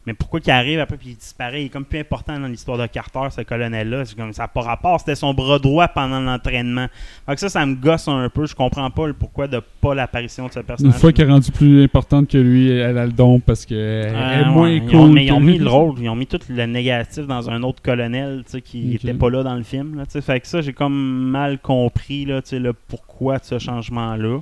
Mais pourquoi qu'il arrive après puis il disparaît? Il est comme plus important dans l'histoire de Carter, ce colonel-là. C'est comme ça n'a pas rapport. C'était son bras droit pendant l'entraînement. Fait que ça, ça me gosse un peu. Je comprends pas le pourquoi de pas l'apparition de ce
Une
personnage.
fois qu'elle est rendue plus importante que lui, elle a le don parce qu'elle
Ah,
est moins cool.
Ils ont, mais ils ont mis le rôle, ils ont mis tout le négatif dans un autre colonel tu sais, qui n'était pas là dans le film. Là, fait que ça, j'ai comme mal compris là, tu sais, le pourquoi de ce changement-là.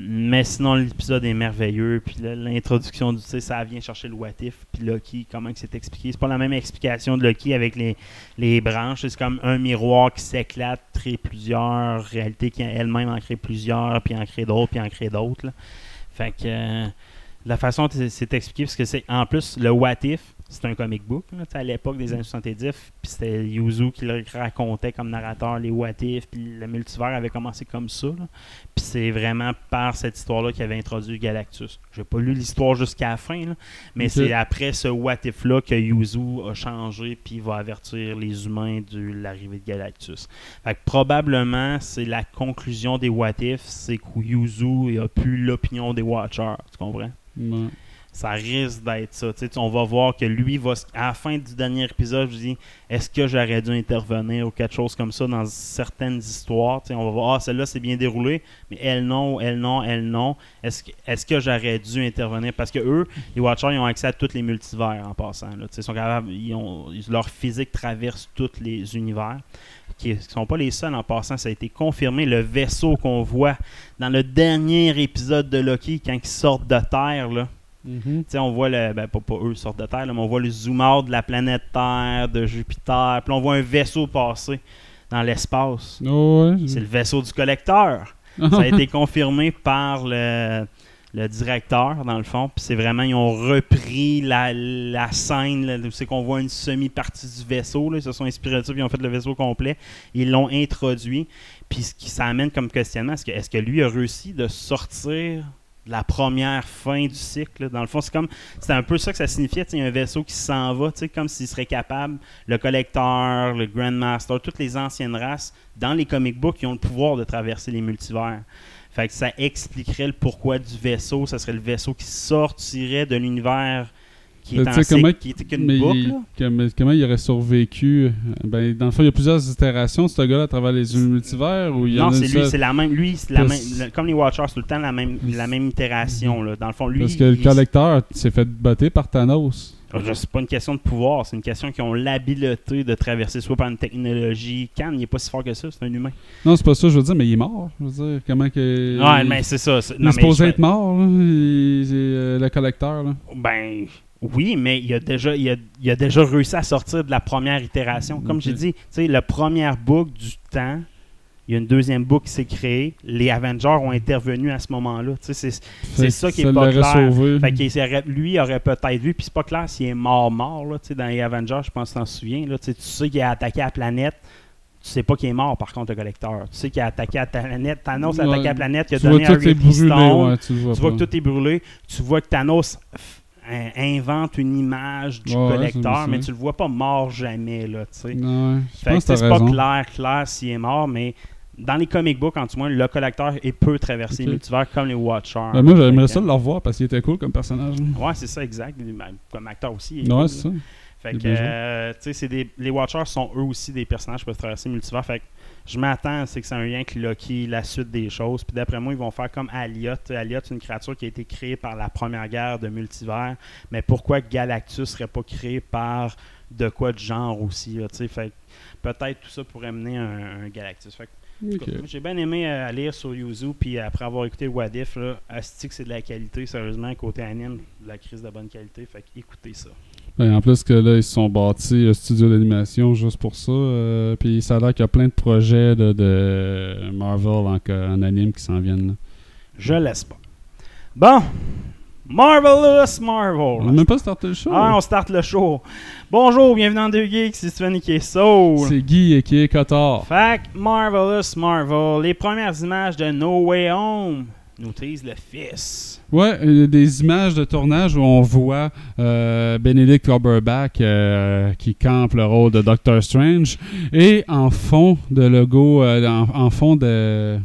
Mais sinon, l'épisode est merveilleux. Puis l'introduction du, tu sais, ça vient chercher le what if. Puis Loki, comment c'est expliqué? C'est pas la même explication de Loki avec les, les branches. C'est comme un miroir qui s'éclate, crée plusieurs réalités qui elle-même en crée plusieurs, puis en crée d'autres, puis en crée d'autres. Fait que euh, la façon dont c'est- c'est expliqué, parce que c'est en plus le What If, c'est un comic book là, à l'époque des années 70, puis c'était Yuzu qui le racontait comme narrateur les What If, puis le multivers avait commencé comme ça. Puis c'est vraiment par cette histoire-là qu'il avait introduit Galactus. J'ai pas lu l'histoire jusqu'à la fin, là, mais c'est après ce What If-là que Yuzu a changé, puis va avertir les humains de l'arrivée de Galactus. Fait que probablement, c'est la conclusion des What If, c'est que Yuzu a plus l'opinion des Watchers. Tu comprends?
Ouais.
Ça risque d'être ça. On va voir que lui va. À la fin du dernier épisode, je dis est-ce que j'aurais dû intervenir ou quelque chose comme ça dans certaines histoires? On va voir, ah, celle-là c'est bien déroulé, mais elle non, elle non, elle non. Est-ce que, j'aurais dû intervenir? Parce que eux, les Watchers, ils ont accès à tous les multivers en passant. Ils sont capables, leur physique traverse tous les univers qui ne sont pas les seuls en passant, ça a été confirmé. Le vaisseau qu'on voit dans le dernier épisode de Loki, quand ils sortent de Terre, là, Sais, on voit le. Ben, pas, pas eux sortent de Terre, là, mais on voit le zoom out de la planète Terre, de Jupiter. Puis on voit un vaisseau passer dans l'espace.
Oh, ouais.
C'est le vaisseau du collecteur. Ça a été confirmé par le, le directeur, dans le fond. Puis c'est vraiment, ils ont repris la, la scène. là, où C'est qu'on voit une semi-partie du vaisseau. Là. Ils se sont inspirés de ça, puis ils ont fait le vaisseau complet. Ils l'ont introduit. Puis ce qui ça amène comme questionnement, est-ce que, est-ce que lui a réussi de sortir la première fin du cycle? Dans le fond, c'est comme c'est un peu ça que ça signifiait. sais, un vaisseau qui s'en va, comme s'il serait capable, le collecteur, le Grandmaster, toutes les anciennes races, dans les comic books, ils ont le pouvoir de traverser les multivers. Fait que ça expliquerait le pourquoi du vaisseau. Ça serait le vaisseau qui sortirait de l'univers qui est en
comment-
qui est qu'une boucle.
il- comme- comment il aurait survécu euh, ben, Dans le fond, il y a plusieurs itérations de ce gars-là à travers les multivers ou il y
Non, c'est lui, c'est la même. Lui, c'est la même. le- comme les Watchers, c'est tout le temps la même, la même itération. Là. Dans le fond, lui.
Parce que le collecteur s'est fait botter par Thanos.
C'est pas une question de pouvoir, c'est une question qu'ils ont l'habileté de traverser soit par une technologie. Khan, il est pas si fort que ça, c'est un humain.
Non, c'est pas ça, je veux dire, mais il est mort. Je veux dire, comment que.
Ouais,
il,
mais c'est ça. c'est-
il est supposé être mort, là, il- euh, le collecteur. Là.
Ben oui, mais il a déjà, il a, il a déjà réussi à sortir de la première itération. Comme
Ok.
j'ai dit, tu sais, la première boucle du temps, il y a une deuxième boucle qui s'est créée. Les Avengers ont intervenu à ce moment-là. C'est ça
que
qui est pas clair. Fait s'aurait- lui aurait peut-être vu, puis c'est pas clair s'il est mort mort là, tu sais, dans les Avengers, je pense que tu t'en souviens là, tu sais, qu'il a attaqué la planète. Tu sais pas qu'il est mort par contre le collecteur. Tu sais qu'il a attaqué la planète. Thanos a
Ouais.
attaqué la planète, il a
tu vois
donné
tout
un Stone.
ouais, tu vois
Tu vois que tout est brûlé. Tu vois que Thanos invente une image du
Ouais,
collecteur, mais tu le vois pas mort jamais. Là, Fait que c'est pas
raison.
clair, clair s'il est mort, mais dans les comic books, en tout cas, le collecteur il peut traverser
Ok.
les multivers comme les Watchers.
Ben, moi, j'aimerais ça le revoir parce qu'il était cool comme personnage.
Ouais, c'est ça, exact. Comme acteur aussi. il est
Ouais,
cool,
c'est
là.
ça.
Fait
est
que, euh, tu sais, c'est des- les Watchers sont eux aussi des personnages qui peuvent traverser le multivers. Fait que je m'attends, c'est que c'est un lien Loki, la suite des choses. Puis d'après moi, ils vont faire comme Aliot. Aliot, c'est une créature qui a été créée par la première guerre de multivers. Mais pourquoi Galactus serait pas créé par de quoi de genre aussi, peut-être tout ça pourrait mener un, un Galactus. Fait J'ai bien aimé euh, lire sur Yuzu, puis après avoir écouté What If, là, asti que c'est de la qualité, sérieusement, côté anime, de la crise de bonne qualité, fait écoutez ça.
Ben, en plus que là, ils se sont bâtis un studio d'animation juste pour ça. euh, puis ça a l'air qu'il y a plein de projets de, de Marvel en, en anime qui s'en viennent. là.
Je laisse pas. Bon, Marvelous
On
Marvel.
n'a même pas starté le show.
Ah, on start le show. Bonjour, bienvenue dans Deux Geeks, c'est Stéphanie qui est Soul.
C'est Guy et qui est Cotard.
Que Marvelous Marvel, les premières images de No Way Home nous teasent le fils.
Ouais, euh, des images de tournage où on voit euh, Benedict Cumberbatch euh, qui campe le rôle de Doctor Strange et en fond de logo, euh, en, fond de,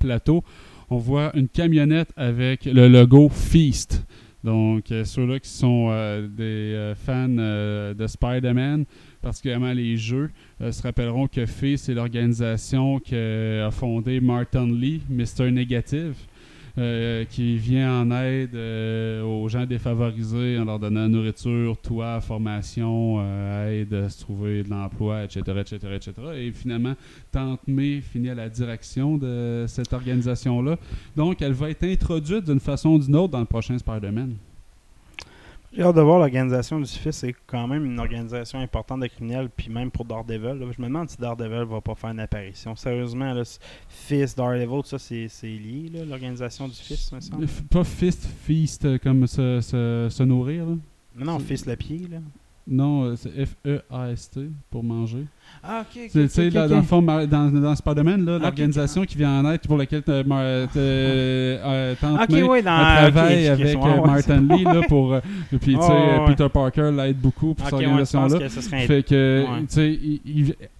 plateau, on voit une camionnette avec le logo Feast. Donc, ceux-là qui sont des fans de Spider-Man, particulièrement les jeux, se rappelleront que Feast, c'est l'organisation qu'a fondé Martin Lee, Mr. Negative. Euh, qui vient en aide euh, aux gens défavorisés en leur donnant nourriture, toit, formation, euh, aide à se trouver de l'emploi, etc., etc., etc. Et finalement, Tante May finit à la direction de cette organisation-là. Donc, elle va être introduite d'une façon ou d'une autre dans le prochain Spider-Man.
J'ai hâte de voir l'organisation du fils. C'est quand même une organisation importante de criminels, puis même pour Daredevil. là. Je me demande si Daredevil va pas faire une apparition. Sérieusement, là, fils, Daredevil, tout ça, c'est lié, l'organisation du fils, me semble.
Pas fist, feast, euh, comme se, se, se nourrir. là.
Mais non, fils le pied, là.
Non, euh, c'est F-E-A-S-T pour manger.
Ah, ok. ok,
Tu sais, dans, le fond, dans, dans Spider-Man, là, l'organisation qui vient en aide pour laquelle euh, Mar- euh, euh, Tante May,
ouais, dans-
travaille avec
ouais,
euh,
ouais,
Martin Lee là, pour. euh, puis, tu sais,
Ouais, ouais, ouais.
Peter Parker l'aide beaucoup pour cette
ouais,
organisation-là.
ce serait
Fait que,
Ouais.
tu sais,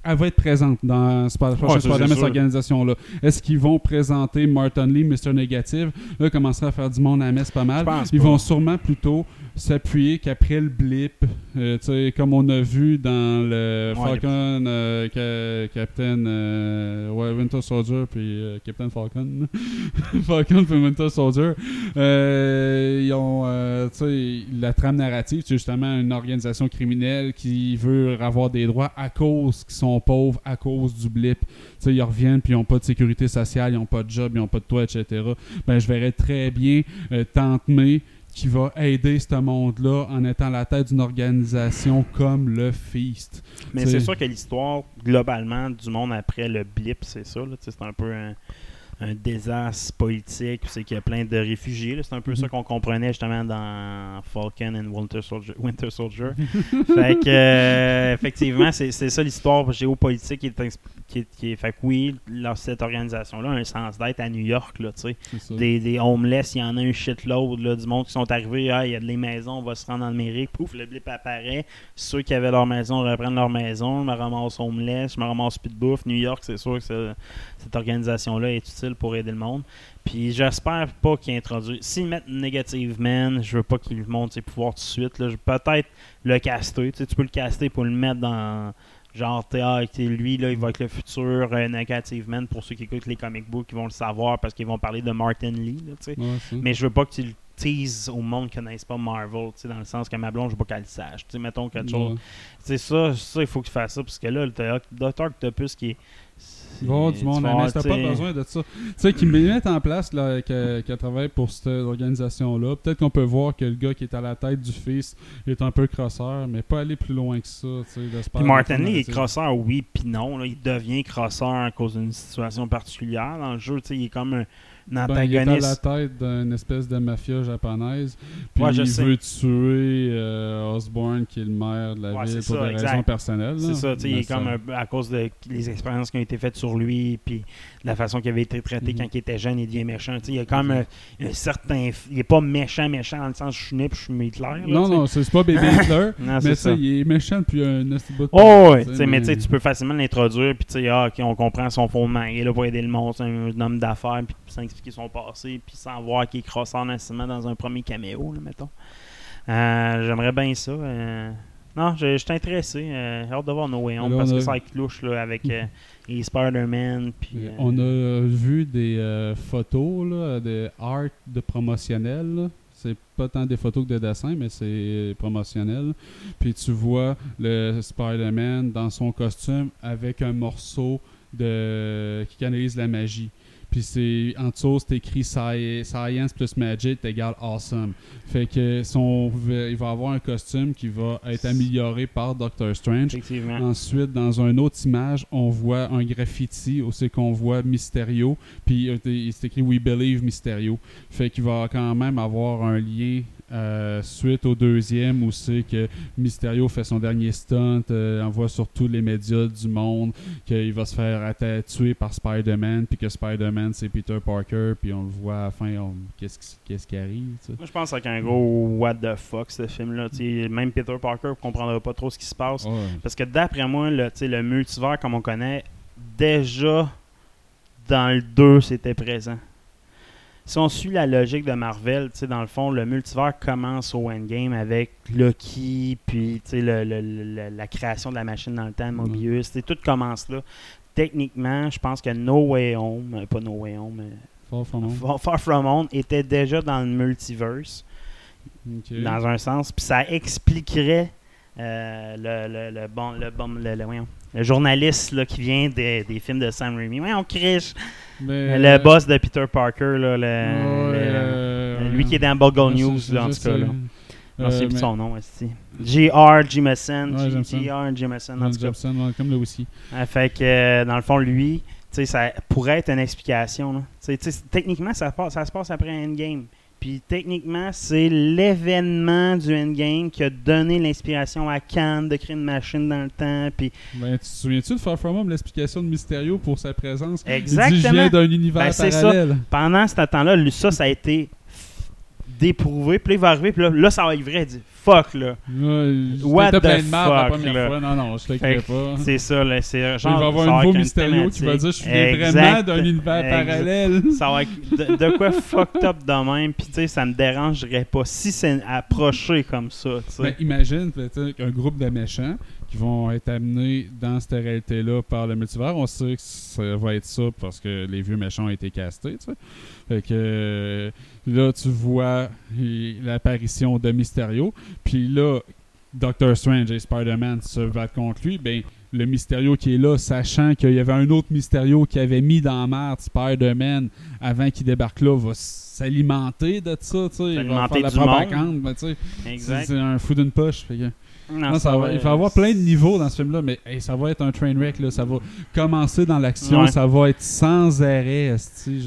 elle va être présente dans
Ouais,
Spider-Man, cette
sûr.
organisation-là. Est-ce qu'ils vont présenter Martin Lee, Mr. Négatif? Là, ils commenceraient à faire du monde à la messe pas mal. Ils vont sûrement plutôt s'appuyer qu'après le blip, euh, tu sais, comme on a vu dans le
Ouais,
Falcon, euh, Ca- Captain euh, ouais, Winter Soldier, puis euh, Captain Falcon. Falcon puis Winter Soldier. Euh, ils ont, euh, tu sais, la trame narrative, c'est justement une organisation criminelle qui veut avoir des droits à cause qu'ils sont pauvres, à cause du blip. Tu sais, ils reviennent puis ils n'ont pas de sécurité sociale, ils n'ont pas de job, ils n'ont pas de toit, etc. Ben, je verrais très bien euh, Tante May qui va aider ce monde-là en étant la tête d'une organisation comme le Feast.
Mais c'est sûr que l'histoire, globalement, du monde après le blip, c'est ça. C'est un peu un, un désastre politique. C'est qu'il y a plein de réfugiés. C'est un peu ça
Mhm.
qu'on comprenait justement dans Falcon and Winter Soldier. Winter Soldier. fait que, euh, effectivement, c'est ça l'histoire géopolitique qui est, qui est, qui est- Fait que oui, là, cette organisation-là a un sens d'être à New York. Là, tu sais. Des, des homeless, il y en a un shitload là, du monde qui sont arrivés, ah, il y a des maisons, on va se rendre en Amérique, pouf, le blip apparaît. Ceux qui avaient leur maison reprennent leur maison, je me ramasse homeless, je me ramasse plus de bouffe. New York, c'est sûr que cette organisation-là est utile pour aider le monde. Puis j'espère pas qu'ils introduisent. S'ils mettent Negative Man, je veux pas qu'ils montrent ses pouvoirs tout de suite. Là. Je vais peut-être le caster. Tu, sais, tu peux le caster pour le mettre dans. Genre, t'es, ah, lui, là, il va être le futur euh, Negative Man pour ceux qui écoutent les comic books, ils vont le savoir parce qu'ils vont parler de Martin Lee. Là.
Ouais.
Mais je veux pas que tu le teases au monde qui connaisse pas Marvel, dans le sens que ma blonde, je veux pas qu'elle le sache. Mettons quelque chose. C'est ça, ça, il faut que tu fasses ça, parce que là, le Dr. Octopus qui est.
Il va y avoir du monde mais t'as pas besoin de ça. Tu sais, qu'ils mettent en place, là, que- qu'elle travaille pour cette organisation-là. Peut-être qu'on peut voir que le gars qui est à la tête du fils est un peu crosseur, mais pas aller plus loin que ça.
Puis Martin Lee est crosseur, oui, puis non. là. il devient crosseur à cause d'une situation particulière dans le jeu. tu sais, Il est comme un,
il est à la tête d'une espèce de mafia japonaise. Puis
je
il
sais.
veut tuer euh, Osborne, qui est le maire de la ville, pour des raisons personnelles.
C'est ça, il est comme à cause des expériences qui ont été faites sur lui, puis la façon qu'il avait été traité
mhm.
quand il était jeune, il devient méchant. Il a comme mhm. un, certain. Il est pas méchant, méchant dans le sens je suis né puis je suis Hitler. Là,
non,
t'sais.
non, c'est pas bébé Hitler.
non,
mais
ça.
il est méchant depuis un bout
Oh, ouais, t'sais, mais, tu peux facilement l'introduire, puis ah, on comprend son fondement. Il est là pour aider le monde, c'est un homme d'affaires, puis 5 qui sont passés, puis sans voir qui crossent en ciment dans un premier caméo, là, mettons. Euh, j'aimerais bien ça. Euh. Non, je, je suis intéressé. Euh, hâte de voir No Way Home parce que ça va là, avec euh, les Spider-Man.
On a vu des photos, là, des art de promotionnel. C'est pas tant des photos que des dessins, mais c'est promotionnel. Puis tu vois le Spider-Man dans son costume avec un morceau de qui canalise la magie. Puis c'est en dessous, c'est écrit Sci- Science plus Magic égale Awesome. Fait que son, il va avoir un costume qui va être amélioré par Doctor Strange.
effectivement.
Ensuite, dans une autre image, on voit un graffiti où c'est qu'on voit Mysterio. Puis euh, c'est écrit We Believe Mysterio. Fait qu'il va quand même avoir un lien euh, suite au deuxième où c'est que Mysterio fait son dernier stunt, euh, on voit sur tous les médias du monde qu'il va se faire tuer par Spider-Man, puis que Spider-Man c'est Peter Parker, puis on le voit à la fin, on- qu'est-ce qui, arrive. tu sais?
Moi, je pense avec un gros what the fuck, ce film-là. Même Peter Parker ne comprendra pas trop ce qui se passe.
Ouais.
Parce que d'après moi, le, le multivers, comme on connaît, déjà dans le 2, c'était présent. Si on suit la logique de Marvel, tu sais, dans le fond, le multivers commence au Endgame avec Loki, puis tu sais, le- le- le- la création de la machine dans le temps, Mobius. sais, Tout commence là. Techniquement, je pense que No Way Home, euh, pas No Way Home, mais
Far From Home.
Far, Far From Home était déjà dans le multiverse dans un sens, puis ça expliquerait euh, le, le, le bon, le, bon le, le- voyons, le journaliste là, qui vient des, des films de Sam Raimi. Ouais, on criche.
Mais,
le
euh,
boss de Peter Parker, là, le,
Ouais,
le-
euh,
lui qui est dans Bugle News, là, en tout cas. Là.
Euh,
Non, c'est
mais-
son nom, aussi. J.R. Jameson. J.R. Jameson, en tout cas.
Comme le whisky.
Ah, fait que, euh, dans le fond, lui, ça pourrait être une explication. là. Techniquement, ça, passe- ça se passe après Endgame. Puis techniquement, c'est l'événement du Endgame qui a donné l'inspiration à Khan de créer une machine dans le temps. Puis
Ben, tu te souviens-tu de Far From Home, l'explication de Mysterio pour sa présence?
Exactement.
d'un univers
Ben, c'est ça.
parallèle.
pendant ce temps-là, ça, ça a été déprouvé. Puis là, il va arriver, puis là, là, ça va être vrai. Il dit fuck, là.
Ouais,
What the
plein de marde la
fuck,
première
là.
fois. Non, non, je te pas.
C'est ça, là. C'est
Il va y avoir un nouveau Mysterio qui va dire je
Exact.
vraiment d'un univers
Exact.
parallèle.
Ça va être de, de quoi fucked up de même. Puis, tu sais, ça me dérangerait pas si c'est approché comme ça, tu sais.
Ben, imagine peut-être un groupe de méchants qui vont être amenés dans cette réalité-là par le multivers. On sait que ça va être ça parce que les vieux méchants ont été castés. Tu sais. Fait que euh, là, tu vois l'apparition de Mysterio. Puis là, Doctor Strange et Spider-Man se battent contre lui. Ben, le Mysterio qui est là, sachant qu'il y avait un autre Mysterio qui avait mis dans la merde Spider-Man avant qu'il débarque là, va s'alimenter de ça. tu sais. Il va
S'alimenter
faire la propagande. ben, tu sais. C'est un fou d'une poche. fait que-
Non,
non, ça va- il va y avoir plein de niveaux dans ce film-là, mais hey, ça va être un train wreck. Là. Ça va commencer dans l'action,
Ouais.
ça va être sans arrêt.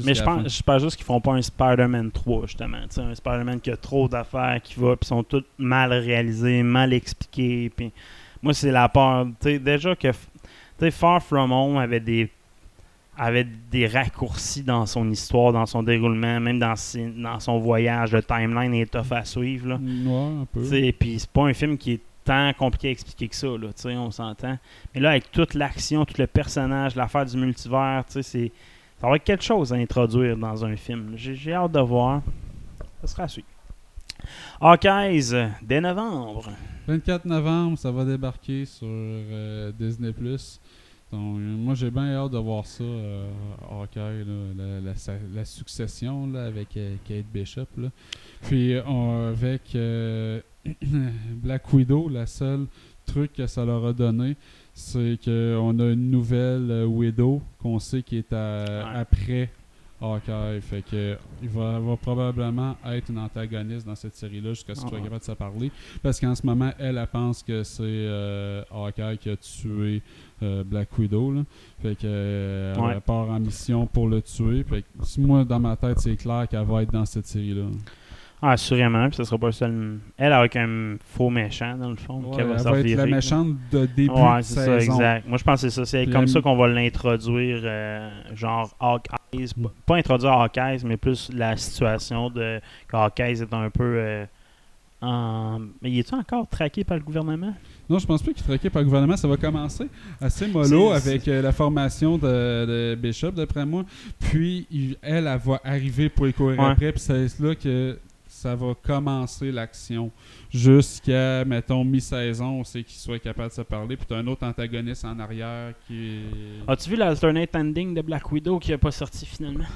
Mais je pense, je pense juste qu'ils feront pas un Spider-Man 3, justement. Un Spider-Man qui a trop d'affaires, qui va, puis sont toutes mal réalisées, mal expliquées. Puis moi, c'est la peur. Déjà que Far From Home avait des avait des raccourcis dans son histoire, dans son déroulement, même dans, son voyage. Le timeline est tough à suivre. Là.
Ouais, un peu.
Puis c'est pas un film qui est compliqué à expliquer que ça, là, on s'entend. Mais là, avec toute l'action, tout le personnage, l'affaire du multivers, c'est ça va être quelque chose à introduire dans un film. J'ai j'ai hâte de voir. Ça sera à suivre. Hawkeyes, dès novembre.
24 novembre, ça va débarquer sur euh, Disney+. Donc, euh, moi, j'ai bien hâte de voir ça, euh, là, la, la- sa- la succession là, avec euh, Kate Bishop. là. Puis, euh, on- avec euh, Black Widow, la seule truc que ça leur a donné, c'est qu'on a une nouvelle Widow qu'on sait qui est à-
Ouais.
après Hawkeye. Fait que il va, va probablement être une antagoniste dans cette série-là jusqu'à ce qu'il soit
Ah.
capable de se parler. Parce qu'en ce moment, elle, elle pense que c'est euh, Hawkeye qui a tué euh, Black Widow. là. Fait que euh,
Ouais.
elle part en mission pour le tuer. Fait que moi, dans ma tête, c'est clair qu'elle va être dans cette série-là.
Ah, assurément, puis ce sera pas seul. Elle avec un faux méchant, dans le fond.
Ouais, elle
va
va être la méchante de début
Ouais,
de
c'est ça, exact. Moi, je pense que c'est ça. C'est comme ça qu'on va l'introduire, euh, genre Hawkeyes. Pas- introduire Hawkeyes, mais plus la situation de que Hawkeyes est un peu. euh, en... Mais il est-tu encore traqué par le gouvernement?
Non, je pense pas qu'il est traqué par le gouvernement. Ça va commencer assez mollo avec euh, la formation de, de Bishop, d'après moi. Puis, il- elle, elle va arriver pour courir
Ouais.
après. Puis, c'est là que ça va commencer l'action. Jusqu'à, mettons, mi-saison, on sait qu'il soit capable de se parler. Puis, tu un autre antagoniste en arrière qui est.
As-tu vu l'alternate ending de Black Widow qui n'a pas sorti finalement?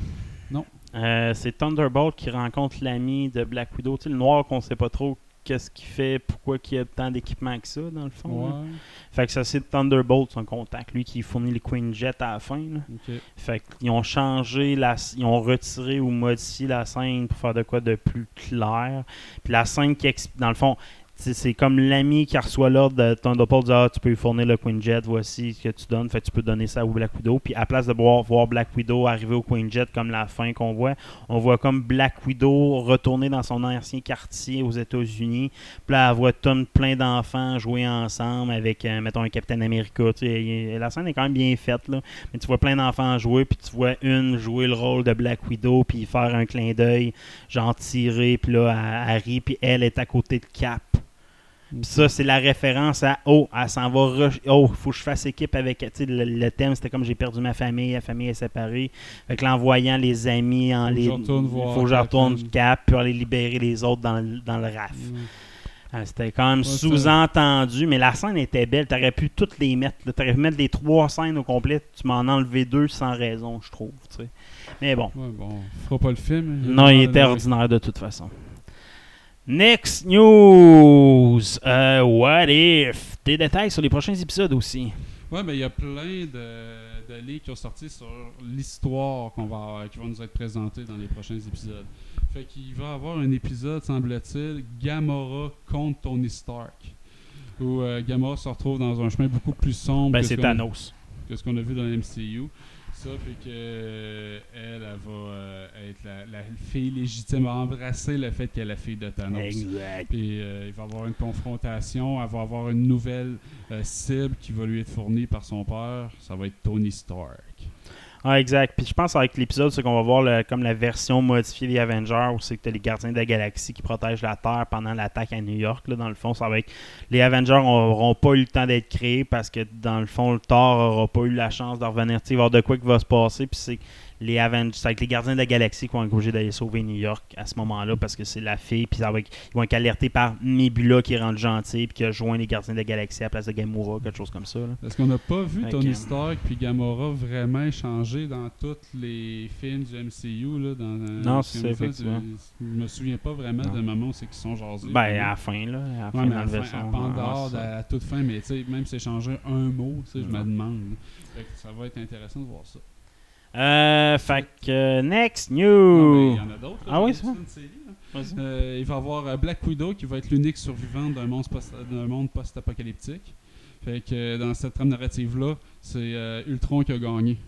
Non.
Euh, c'est Thunderbolt qui rencontre l'ami de Black Widow. Tu sais, le noir qu'on sait pas trop qu'est-ce qu'il fait, pourquoi qu'il y a tant d'équipements que ça, dans le fond.
Ouais,
Fait que ça, c'est Thunderbolt, son contact. Lui qui fournit les Queen Jet à la fin. là.
ok.
Fait qu'ils ont changé, la, ils ont retiré ou modifié la scène pour faire de quoi de plus clair. Puis la scène qui, dans le fond, c'est comme l'ami qui reçoit l'ordre de Thunderbolt, dit ah, tu peux lui fournir le Queen Jet, voici ce que tu donnes, fait tu peux donner ça au Black Widow. Puis à place de voir, Black Widow arriver au Queen Jet comme la fin qu'on voit, on voit comme Black Widow retourner dans son ancien quartier aux États-Unis. Puis là, elle voit Tom plein d'enfants jouer ensemble avec, euh, mettons, un Captain America. Tu sais, la scène est quand même bien faite, là. Mais tu vois plein d'enfants jouer, puis tu vois une jouer le rôle de Black Widow, puis faire un clin d'œil, genre tirer, puis là, elle, elle puis elle est à côté de Cap. Puis ça, c'est la référence à Oh, elle s'en va. Oh, faut que je fasse équipe avec. Tu le, le thème, c'était comme j'ai perdu ma famille, la famille est séparée. Fait que là, en voyant les amis, en
Faut
les. faut que je retourne. Cap, puis aller libérer les autres dans le, dans le RAF.
Ouais.
Ah, C'était quand même
Ouais,
sous-entendu, mais la scène était belle. T'aurais pu toutes les mettre. là. T'aurais pu mettre les trois scènes au complet. Tu m'en enlevé deux sans raison, je trouve. tu sais. Mais bon.
Ouais, bon, on fera pas le film.
Non, il était ordinaire de toute façon. Next news. Euh, what if? Des détails sur les prochains épisodes aussi.
Ouais, mais il y a plein de, de livres qui ont sorti sur l'histoire qu'on va, qui va nous être présentée dans les prochains épisodes. Fait qu'il va y avoir un épisode, semble-t-il, Gamora contre Tony Stark. Où euh, Gamora se retrouve dans un chemin beaucoup plus sombre
Ben,
que,
c'est
ce qu'on-
Thanos.
que ce qu'on a vu dans le MCU. Ça, puis que euh, elle, elle va euh, être la, la fille légitime, va embrasser le fait qu'elle est la fille de Thanos.
Exact.
Puis euh, il va y avoir une confrontation, elle va avoir une nouvelle euh, cible qui va lui être fournie par son père. Ça va être Tony Stark.
Ah, exact. Puis je pense avec l'épisode, c'est qu'on va voir le- comme la version modifiée des Avengers, où c'est que t'as les gardiens de la galaxie qui protègent la Terre pendant l'attaque à New York. Là, dans le fond, ça va être. Les Avengers n'auront pas eu le temps d'être créés parce que dans le fond, le Thor n'aura pas eu la chance de revenir. Tu sais, il de quoi qui va se passer. Puis c'est les Avengers, c'est avec les gardiens de la galaxie qui vont être obligés d'aller sauver New York à ce moment-là parce que c'est la fille. Puis ils vont être alertés par Nebula qui est rendu gentil puis qui a joint les gardiens de la galaxie à la place de Gamora, quelque chose comme ça. là.
Est-ce qu'on n'a pas vu Tony Stark puis Gamora vraiment échanger dans tous les films du MCU là, dans,
Non, c'est effectivement.
Je me souviens pas vraiment
Non.
de moment où c'est qu'ils sont jasés.
Ben, à la fin, là. À la fin
Ouais,
dans
à,
le vaisseau.
fin, à,
Ouais, c'est ça.
à, à toute fin, mais tu sais, même s'échanger un mot, tu sais, je me demande. ça va être intéressant de voir ça.
Euh, fait que, euh, next news.
il y en a d'autres.
Ah oui, c'est
une série. Euh, il va y avoir euh, Black Widow qui va être l'unique survivante d'un monde post-apocalyptique. Fait que dans cette trame narrative-là, c'est Ultron qui a gagné.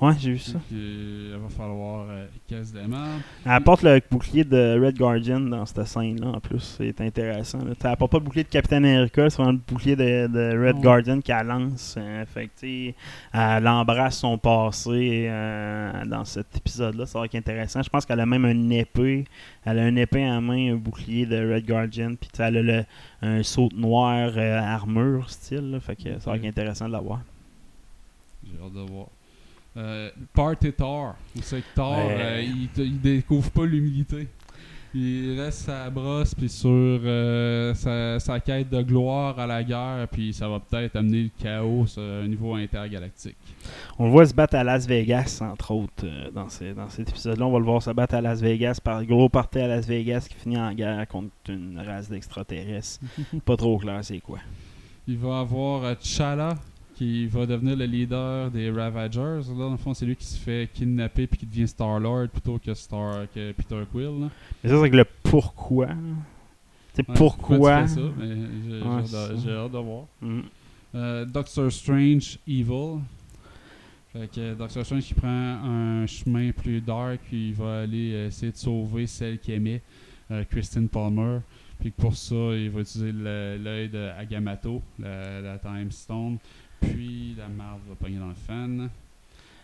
Ouais, j'ai vu ça.
Il va falloir euh, casse des.
Elle apporte le bouclier de Red Guardian dans cette scène-là, en plus. C'est intéressant. Là. Elle apporte pas le bouclier de Captain America, c'est vraiment le bouclier de, de Red. Guardian qu'elle lance. Euh, fait que, elle embrasse son passé euh, dans cet épisode-là. Ça va être intéressant. Je pense qu'elle a même une épée. Elle a une épée en main, un bouclier de Red Guardian. Puis, elle a le, un saut noir euh, armure style. là. Fait que ça va être intéressant de la voir.
J'ai hâte de voir. Euh, Party Thor. Vous savez que
Ouais.
euh, il, il découvre pas l'humilité. Il reste sa brosse puis sur euh, sa, sa quête de gloire à la guerre, puis ça va peut-être amener le chaos un niveau intergalactique.
On le voit se battre à Las Vegas, entre autres, euh, dans, ces- dans cet épisode-là. On va le voir se battre à Las Vegas par gros party à Las Vegas qui finit en guerre contre une race d'extraterrestres. Pas trop clair, c'est quoi.
Il va avoir T'Challa qui va devenir le leader des Ravagers. Là, dans le fond, c'est lui qui se fait kidnapper puis qui devient Star-Lord plutôt que, Star, que Peter Quill. là.
Mais ça, c'est que le pourquoi. C'est
Ouais,
pourquoi.
tu fais ça, mais j'ai j'ai hâte de- j'ai hâte de voir.
Mm.
Euh, Doctor Strange Evil. Fait que Doctor Strange qui prend un chemin plus dark, puis il va aller euh, essayer de sauver celle qu'il aimait, euh, Christine Palmer. Puis pour ça, il va utiliser le- l'œil de Agamotto, la, la Time Stone. Puis la marde va pogner dans le fan.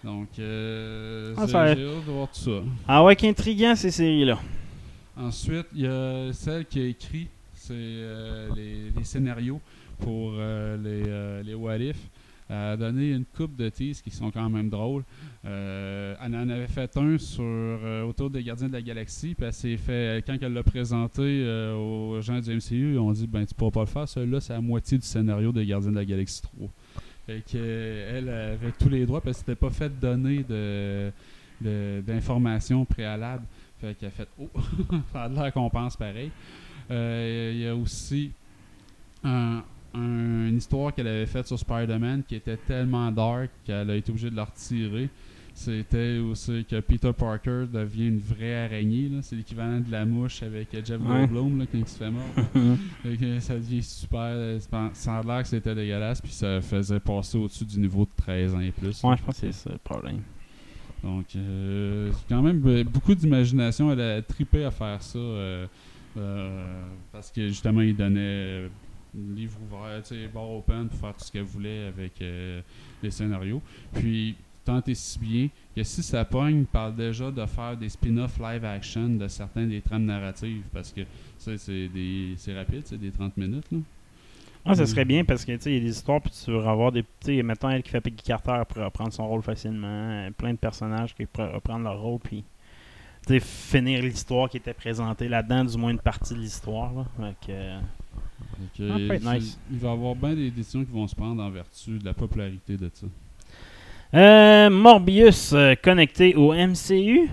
Donc, euh,
Ah,
j'ai hâte de voir tout ça.
Ah ouais, qu'intriguant ces séries-là.
Ensuite, il y a celle qui a écrit c'est, euh, les, les scénarios pour euh, les, euh, les What If. Elle a donné une coupe de teas qui sont quand même drôles. Elle en avait fait un sur autour des Gardiens de la Galaxie. Puis elle s'est fait, quand elle l'a présenté aux gens du MCU, ils ont dit ben tu pourras pas le faire. Celui-là, c'est la moitié du scénario des Gardiens de la Galaxie 3. Fait que, elle avait tous les droits parce que c'était pas fait donner de, d'informations préalables. Fait qu'elle a fait Oh, ça a l'air qu'on pareil. Euh, Il y a aussi un- un- une histoire qu'elle avait faite sur Spider-Man qui était tellement dark qu'elle a été obligée de la retirer. C'était aussi que Peter Parker devient une vraie araignée. C'est l'équivalent de la mouche avec Jeff
Ouais.
Goldblum là, quand il se fait mort. Que ça devient super. euh, Ça a l'air que c'était dégueulasse, puis ça faisait passer au-dessus du niveau de 13 ans et plus.
Ouais, je pense que c'est ça le problème.
Donc, euh, c'est quand même euh, beaucoup d'imagination. Elle a trippé à faire ça euh, euh, parce que justement, il donnait livre ouvert, tu sais, bar open pour faire tout ce qu'elle voulait avec les scénarios. Puis, tant et si bien que si ça pogne, il parle déjà de faire des spin-off live action de certains des trames narratives parce que ça, c'est des c'est rapide, c'est des 30 minutes. Là.
Ah, ça serait bien parce que tu sais, il y a des histoires, puis tu veux avoir des. Tu sais, mettons elle qui fait Peggy Carter pourrait reprendre son rôle facilement. euh, Plein de personnages qui pourraient reprendre leur rôle, puis. Tu sais, finir l'histoire qui était présentée là-dedans, du moins une partie de l'histoire. Là. Euh,
Fait que,
Ah, nice.
Il va y avoir bien des décisions qui vont se prendre en vertu de la popularité de ça.
Euh, Morbius euh, connecté au MCU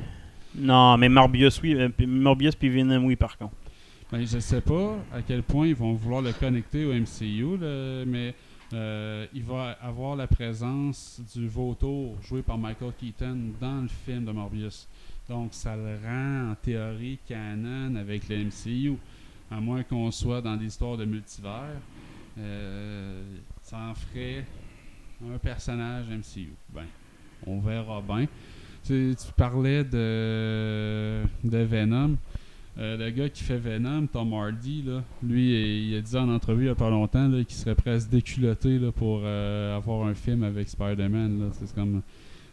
Non, mais Morbius, oui. euh, Morbius puis Venom, oui, par contre.
Ben, je sais pas à quel point ils vont vouloir le connecter au MCU, mais il va avoir la présence du vautour joué par Michael Keaton dans le film de Morbius. Donc ça le rend en théorie canon avec le MCU, à moins qu'on soit dans des histoires de multivers. Ça en ferait un personnage MCU. Ben, on verra bien. Tu, parlais de, de Venom. Euh, le gars qui fait Venom, Tom Hardy, là, lui, il, il a dit en entrevue il n'y a pas longtemps qu'il serait prêt à se déculotter là, pour euh, avoir un film avec Spider-Man. C'est comme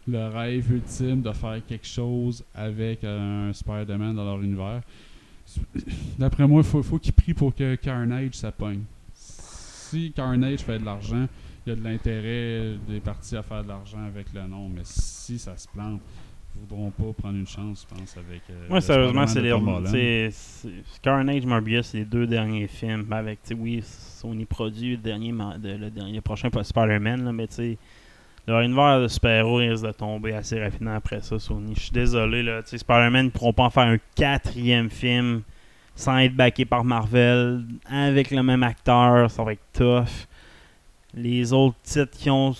le rêve ultime de faire quelque chose avec un Spider-Man dans leur univers. D'après moi, il faut, faut qu'il prie pour que Carnage ça. Si Carnage fait de l'argent, il y a de l'intérêt des parties à faire de l'argent avec le nom. Mais si ça se plante, ils voudront pas prendre une chance, je pense, avec. euh,
sérieusement, c'est les. C'est- Carnage, Morbius, c'est les deux derniers films. Avec, oui, Sony produit le dernier, de- le dernier prochain Spider-Man, mais tu sais, leur univers de super-héros risque de tomber assez rapidement après ça, Sony. Je suis désolé, là. Tu sais, Spider-Man ne pourront pas en faire un quatrième film sans être backé par Marvel, avec le même acteur, ça va être tough. Les autres titres qui ont.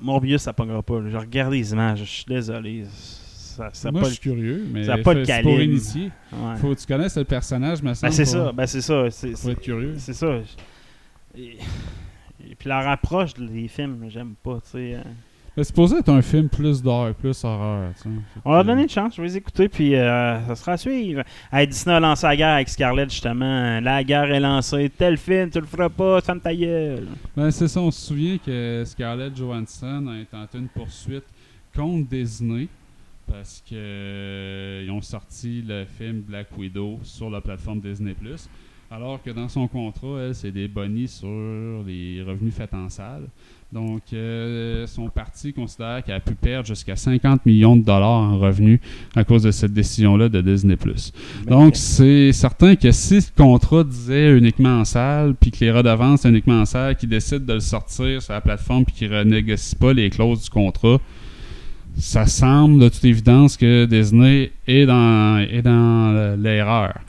Morbius, ça pognera pas. là. Je regarde les images, je suis désolé. Ça, ça
Moi,
pas
je suis curieux, mais
ça pas
c'est
calibre.
pour initier.
Ouais.
Faut que tu connaisses le personnage, me
Ben,
semble.
c'est
pour-
ça, ben c'est ça. C'est,
Faut
c'est,
être curieux.
c'est ça. Et, et puis la rapproche des films, j'aime pas, tu sais.
C'est supposé être un film plus dark, plus horreur.
On leur a donné une chance, je vais les écouter, puis euh, ça sera à suivre. Hey, Disney a lancé la guerre avec Scarlett, justement. La guerre est lancée. Tel film, tu le feras pas, ferme ta gueule.
Ben, c'est ça, on se souvient que Scarlett Johansson a intenté une poursuite contre Disney parce que euh, ils ont sorti le film Black Widow sur la plateforme Disney+. Alors que dans son contrat, elle, c'est des bonnies sur les revenus faits en salle. Donc, euh, son parti considère qu'elle a pu perdre jusqu'à 50 millions de dollars en revenus à cause de cette décision-là de Disney+. Donc, c'est certain que si le contrat disait uniquement en salle, puis que les redevances uniquement en salle, qui décident de le sortir sur la plateforme, puis qui renégocient pas les clauses du contrat, ça semble de toute évidence que Disney est dans, est dans l'erreur.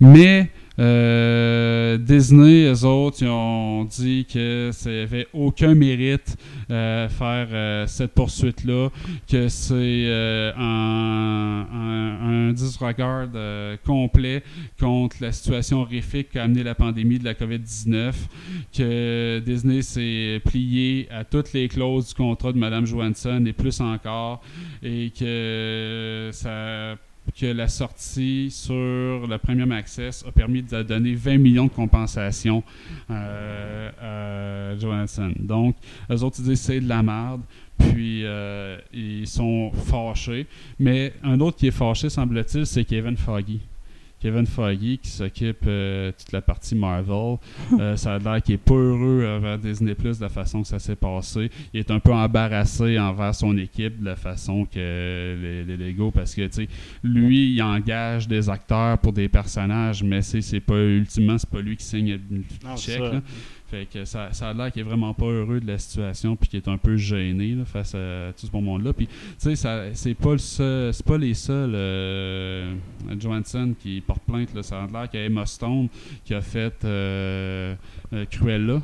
Mais euh, Disney, eux autres, ils ont dit que ça avait aucun mérite euh, faire euh, cette poursuite-là, que c'est euh, un, un, un disregard euh, complet contre la situation horrifique qu'a amené la pandémie de la COVID-19, que Disney s'est plié à toutes les clauses du contrat de Mme Johansson et plus encore, et que ça que la sortie sur le Premium Access a permis de donner 20 millions de compensations euh, à Johansson. Donc, eux autres, ils disent c'est de la merde. Puis, euh, ils sont fâchés. Mais un autre qui est fâché, semble-t-il, c'est Kevin Foggy. Kevin Foggy qui s'occupe euh, toute la partie Marvel. Euh, ça a l'air qu'il est pas heureux envers Disney Plus de la façon que ça s'est passé. Il est un peu embarrassé envers son équipe de la façon que les, les Lego parce que tu sais lui il engage des acteurs pour des personnages mais c'est c'est pas ultimement c'est pas lui qui signe le chèque. Fait que ça, ça a l'air qu'il est vraiment pas heureux de la situation puis qu'il est un peu gêné là, face à tout ce bon monde là. Puis tu sais ça c'est pas le seul, c'est pas les seuls euh, Johansson qui portent plainte là, ça a l'air qu'il y a Emma Stone qui a fait euh, euh, Cruella.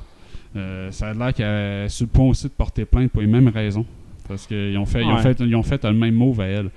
Ça a l'air qu'elle est sur le point aussi de porter plainte pour les mêmes raisons. Parce qu'ils ont fait, ils ont
Ouais.
fait, ils ont fait le même move à elle.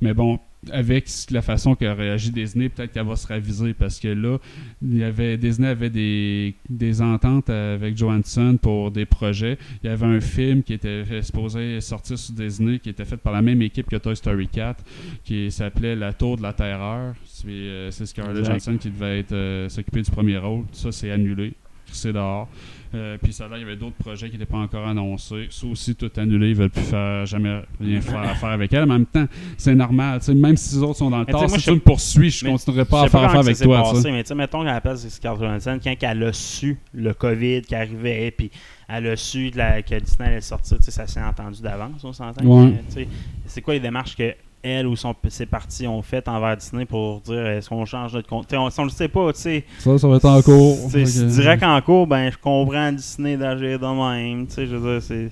Mais bon, avec la façon qu'a réagi Disney, peut-être qu'elle va se raviser parce que là, il y avait, Disney avait des, des ententes avec Johansson pour des projets. Il y avait un film qui était supposé sortir sur Disney qui était fait par la même équipe que Toy Story 4 qui s'appelait La Tour de la Terreur. C'est euh, Scarlett. Johansson qui devait être euh, s'occuper du premier rôle. Ça, c'est annulé. C'est dehors. Euh, puis ça là, il y avait d'autres projets qui n'étaient pas encore annoncés. Ça aussi, tout annulé. Ils veulent plus faire jamais rien faire affaire avec elle. Mais en même temps, c'est normal. même si les autres sont dans le tort, si
je
tu me poursuis, je
mais
continuerai pas à faire affaire avec toi.
passé, mais tu sais, mettons qu'elle appelle c'est Scarlett Johansson, quand elle a su le COVID qui arrivait, puis elle a su de la, que Disney allait sortir, ça s'est entendu d'avance, on s'entend.
Ouais.
Sais, C'est quoi les démarches que elle ou son, ses partis ont faites envers Disney pour dire est-ce qu'on change notre compte? On, si on le sait pas, tu sais.
Ça, ça va être en cours. Fait
si
que-
direct en cours, ben je comprends Disney d'agir de même. Tu sais, je veux dire, c'est.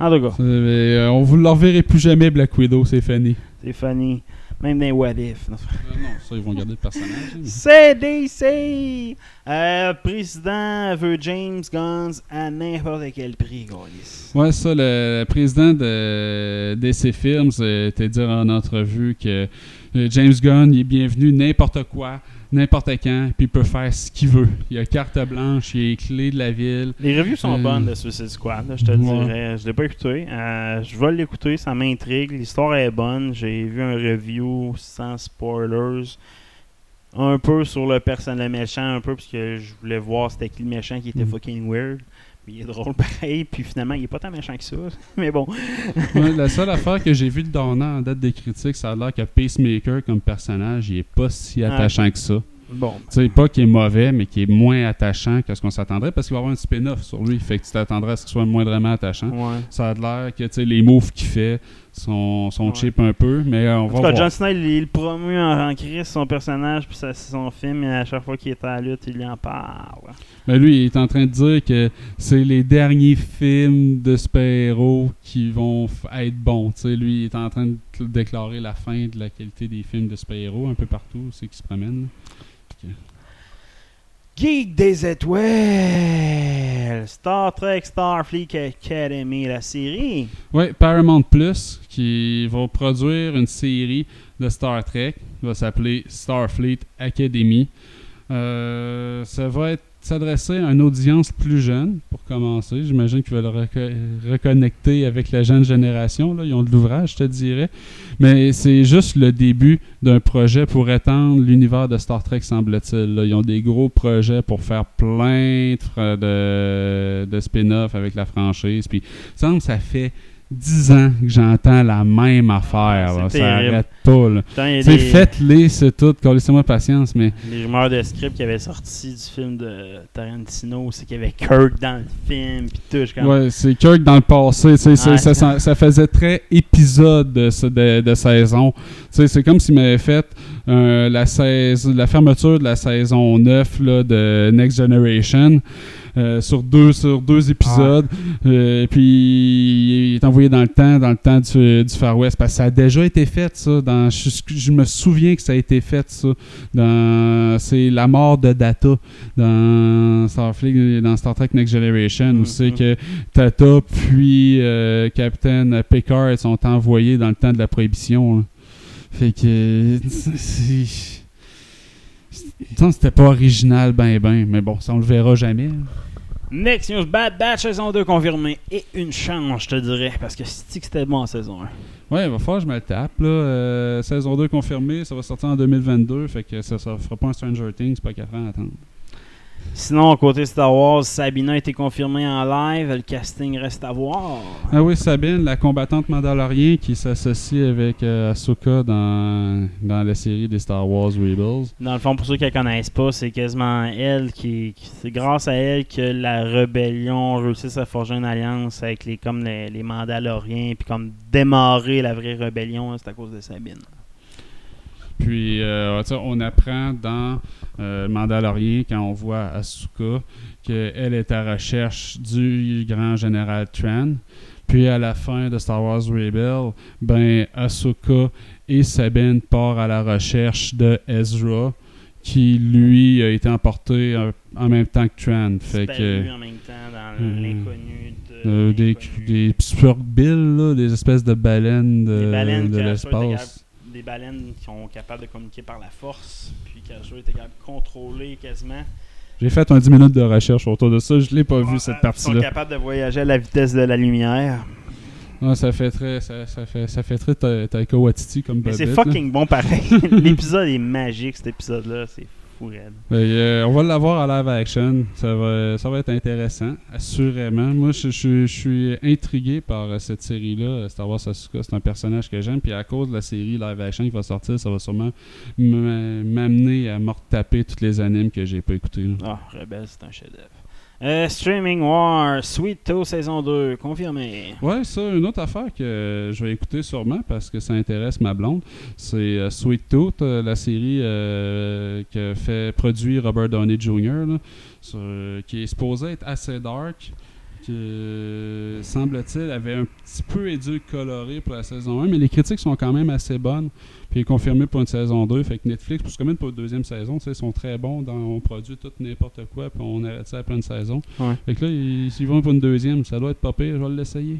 En tout cas,
mais, euh, on vous le reverrez plus jamais, Black Widow, c'est funny.
c'est. Même des What If.
non, ça, ils vont garder le personnage. hein.
CDC! Euh, président veut James Guns à n'importe quel prix, Gaulis.
Ouais, ça, le, président de DC Films euh, était dire en entrevue que euh, James Gunn il est bienvenu n'importe quoi n'importe quand, puis il peut faire ce qu'il veut. Il a carte blanche, il a les clés de la ville.
Les reviews sont
Euh,
bonnes de Suicide Squad, là, je te
ouais.
dirais. Je l'ai pas écouté. Euh, je vais l'écouter, ça m'intrigue. L'histoire est bonne. J'ai vu un review sans spoilers. Un peu sur le personnage le méchant, un peu, parce que je voulais voir c'était qui le méchant qui était
Mm.
fucking weird. Il est drôle pareil, puis finalement, il est pas tant méchant que ça. Mais bon.
Ouais, la seule affaire que j'ai vue de Donna en date des critiques, ça a l'air que Pacemaker comme personnage, il est pas si
Ah.
attachant que ça.
Bon.
Tu sais, pas qu'il est mauvais, mais qu'il est moins attachant que ce qu'on s'attendrait, parce qu'il va y avoir un spin-off sur lui, fait que tu t'attendrais à ce qu'il soit moindrement attachant.
Ouais.
Ça a l'air que tu sais, les moves qu'il fait sont, sont
Ouais.
cheap un peu, mais euh, on
En
va
tout cas,
voir.
John Cena, il, il promeut en, en crise son personnage, puis c'est son film, et à chaque fois qu'il est à la lutte, il en parle.
Mais lui, il est en train de dire que c'est les derniers films de super-héros qui vont être bons. Lui, il est en train de cl- déclarer la fin de la qualité des films de super-héros un peu partout, c'est qui se promène.
Geek des étoiles, Star Trek Starfleet Academy, la série.
Ouais, Paramount Plus qui va produire une série de Star Trek, va s'appeler Starfleet Academy. Euh, ça va être s'adresser à une audience plus jeune pour commencer. J'imagine qu'ils veulent reco- reconnecter avec la jeune génération. Là. Ils ont de l'ouvrage, je te dirais. Mais c'est juste le début d'un projet pour étendre l'univers de Star Trek, semble-t-il. Ils ont des gros projets pour faire plein de, spin-off avec la franchise. Puis, il semble que ça fait 10 ans que j'entends la même affaire. Là. Ça arrête pas.
des,
faites-les, c'est tout. Laissez-moi patience, mais
des rumeurs de script qui avaient sorti du film de Tarantino, c'est qu'il y avait Kirk dans le film, puis tout. comme-
Ouais, c'est Kirk dans le passé.
Ouais.
ça, ça- ça faisait très épisode de, ce- de, de saison. C'est comme s'il m'avait fait euh, la, saison, la fermeture de la saison 9 là, de Next Generation. Euh, sur deux sur deux épisodes Euh, puis il est envoyé dans le temps dans le temps du, du Far West parce que ça a déjà été fait ça dans je, je me souviens que ça a été fait ça dans c'est la mort de Data dans Starfleet dans Star Trek Next Generation où c'est
Mhm.
que Tata puis euh, Captain Picard sont envoyés dans le temps de la prohibition là. fait que c'était pas original ben ben mais bon ça on le verra jamais
Next News, Bad Batch saison 2 confirmée. Et une chance, je te dirais, parce que que c'était bon en saison 1.
Ouais, il va falloir que je me le tape. Là. Euh, saison 2 confirmée, ça va sortir en 2022. Fait que ça, ça fera pas un Stranger Things, pas 4 ans à attendre.
Sinon, côté Star Wars, Sabina a été confirmée en live. Le casting reste à voir.
Ah oui, Sabine, la combattante Mandalorian qui s'associe avec euh, Ahsoka dans, dans la série des Star Wars Rebels.
Dans le fond, pour ceux qui ne connaissent pas, c'est quasiment elle qui. qui- c'est grâce à elle que la rébellion réussit à forger une alliance avec les comme les, les Mandaloriens, puis comme démarrer la vraie rébellion, c'est à cause de Sabine.
Puis, euh, on apprend dans euh, Mandalorian, quand on voit Asuka, qu'elle est à recherche du grand général Tran. Puis, à la fin de Star Wars Rebel, ben, Asuka et Sabine partent à la recherche de Ezra, qui, lui, a été emporté euh, en même temps que Tran. Fait que...
En même temps dans
euh,
l'inconnu de.
des, des là, des espèces de baleines de,
Des
l'espace.
Des baleines qui sont capables de communiquer par la force, puis qu'Ashura était capable de contrôler quasiment.
J'ai fait un 10 minutes de recherche autour de ça, je l'ai pas vu cette
Ils
partie-là.
sont capables de voyager à la vitesse de la lumière.
Ah, ça fait très, ça, ça fait, ça fait très Ta- Taika Waititi comme
Mais c'est
là.
fucking bon pareil. L'épisode est magique, cet épisode-là. C'est fou,
euh, on va l'avoir à live action. Ça va, ça va être intéressant, assurément. Moi, je, je- je suis intrigué par euh, cette série-là. Star Wars Asuka, c'est un personnage que j'aime. Puis à cause de la série live action qui va sortir, ça va sûrement m'amener à me retaper tous les animes que j'ai pas écoutés. là.
Ah, Rebelle, c'est un chef-d'œuvre. Euh, Streaming War, Sweet Tooth saison 2, confirmé.
Ouais, ça, une autre affaire que je vais écouter sûrement parce que ça intéresse ma blonde, c'est euh, Sweet Tooth, euh, la série que fait produire Robert Downey Jr., là, qui est supposée être assez dark, qui, euh, semble-t-il, avait un petit peu édulcoré pour la saison 1, mais les critiques sont quand même assez bonnes, puis confirmé pour une saison 2, fait que Netflix, pour ce même pour une deuxième saison, tu sais, ils sont très bons, dans, on produit tout n'importe quoi, puis on arrête ça après une saison.
Ouais.
Fait que là, ils, s'ils vont pour une deuxième, ça doit être pas pire, je vais l'essayer.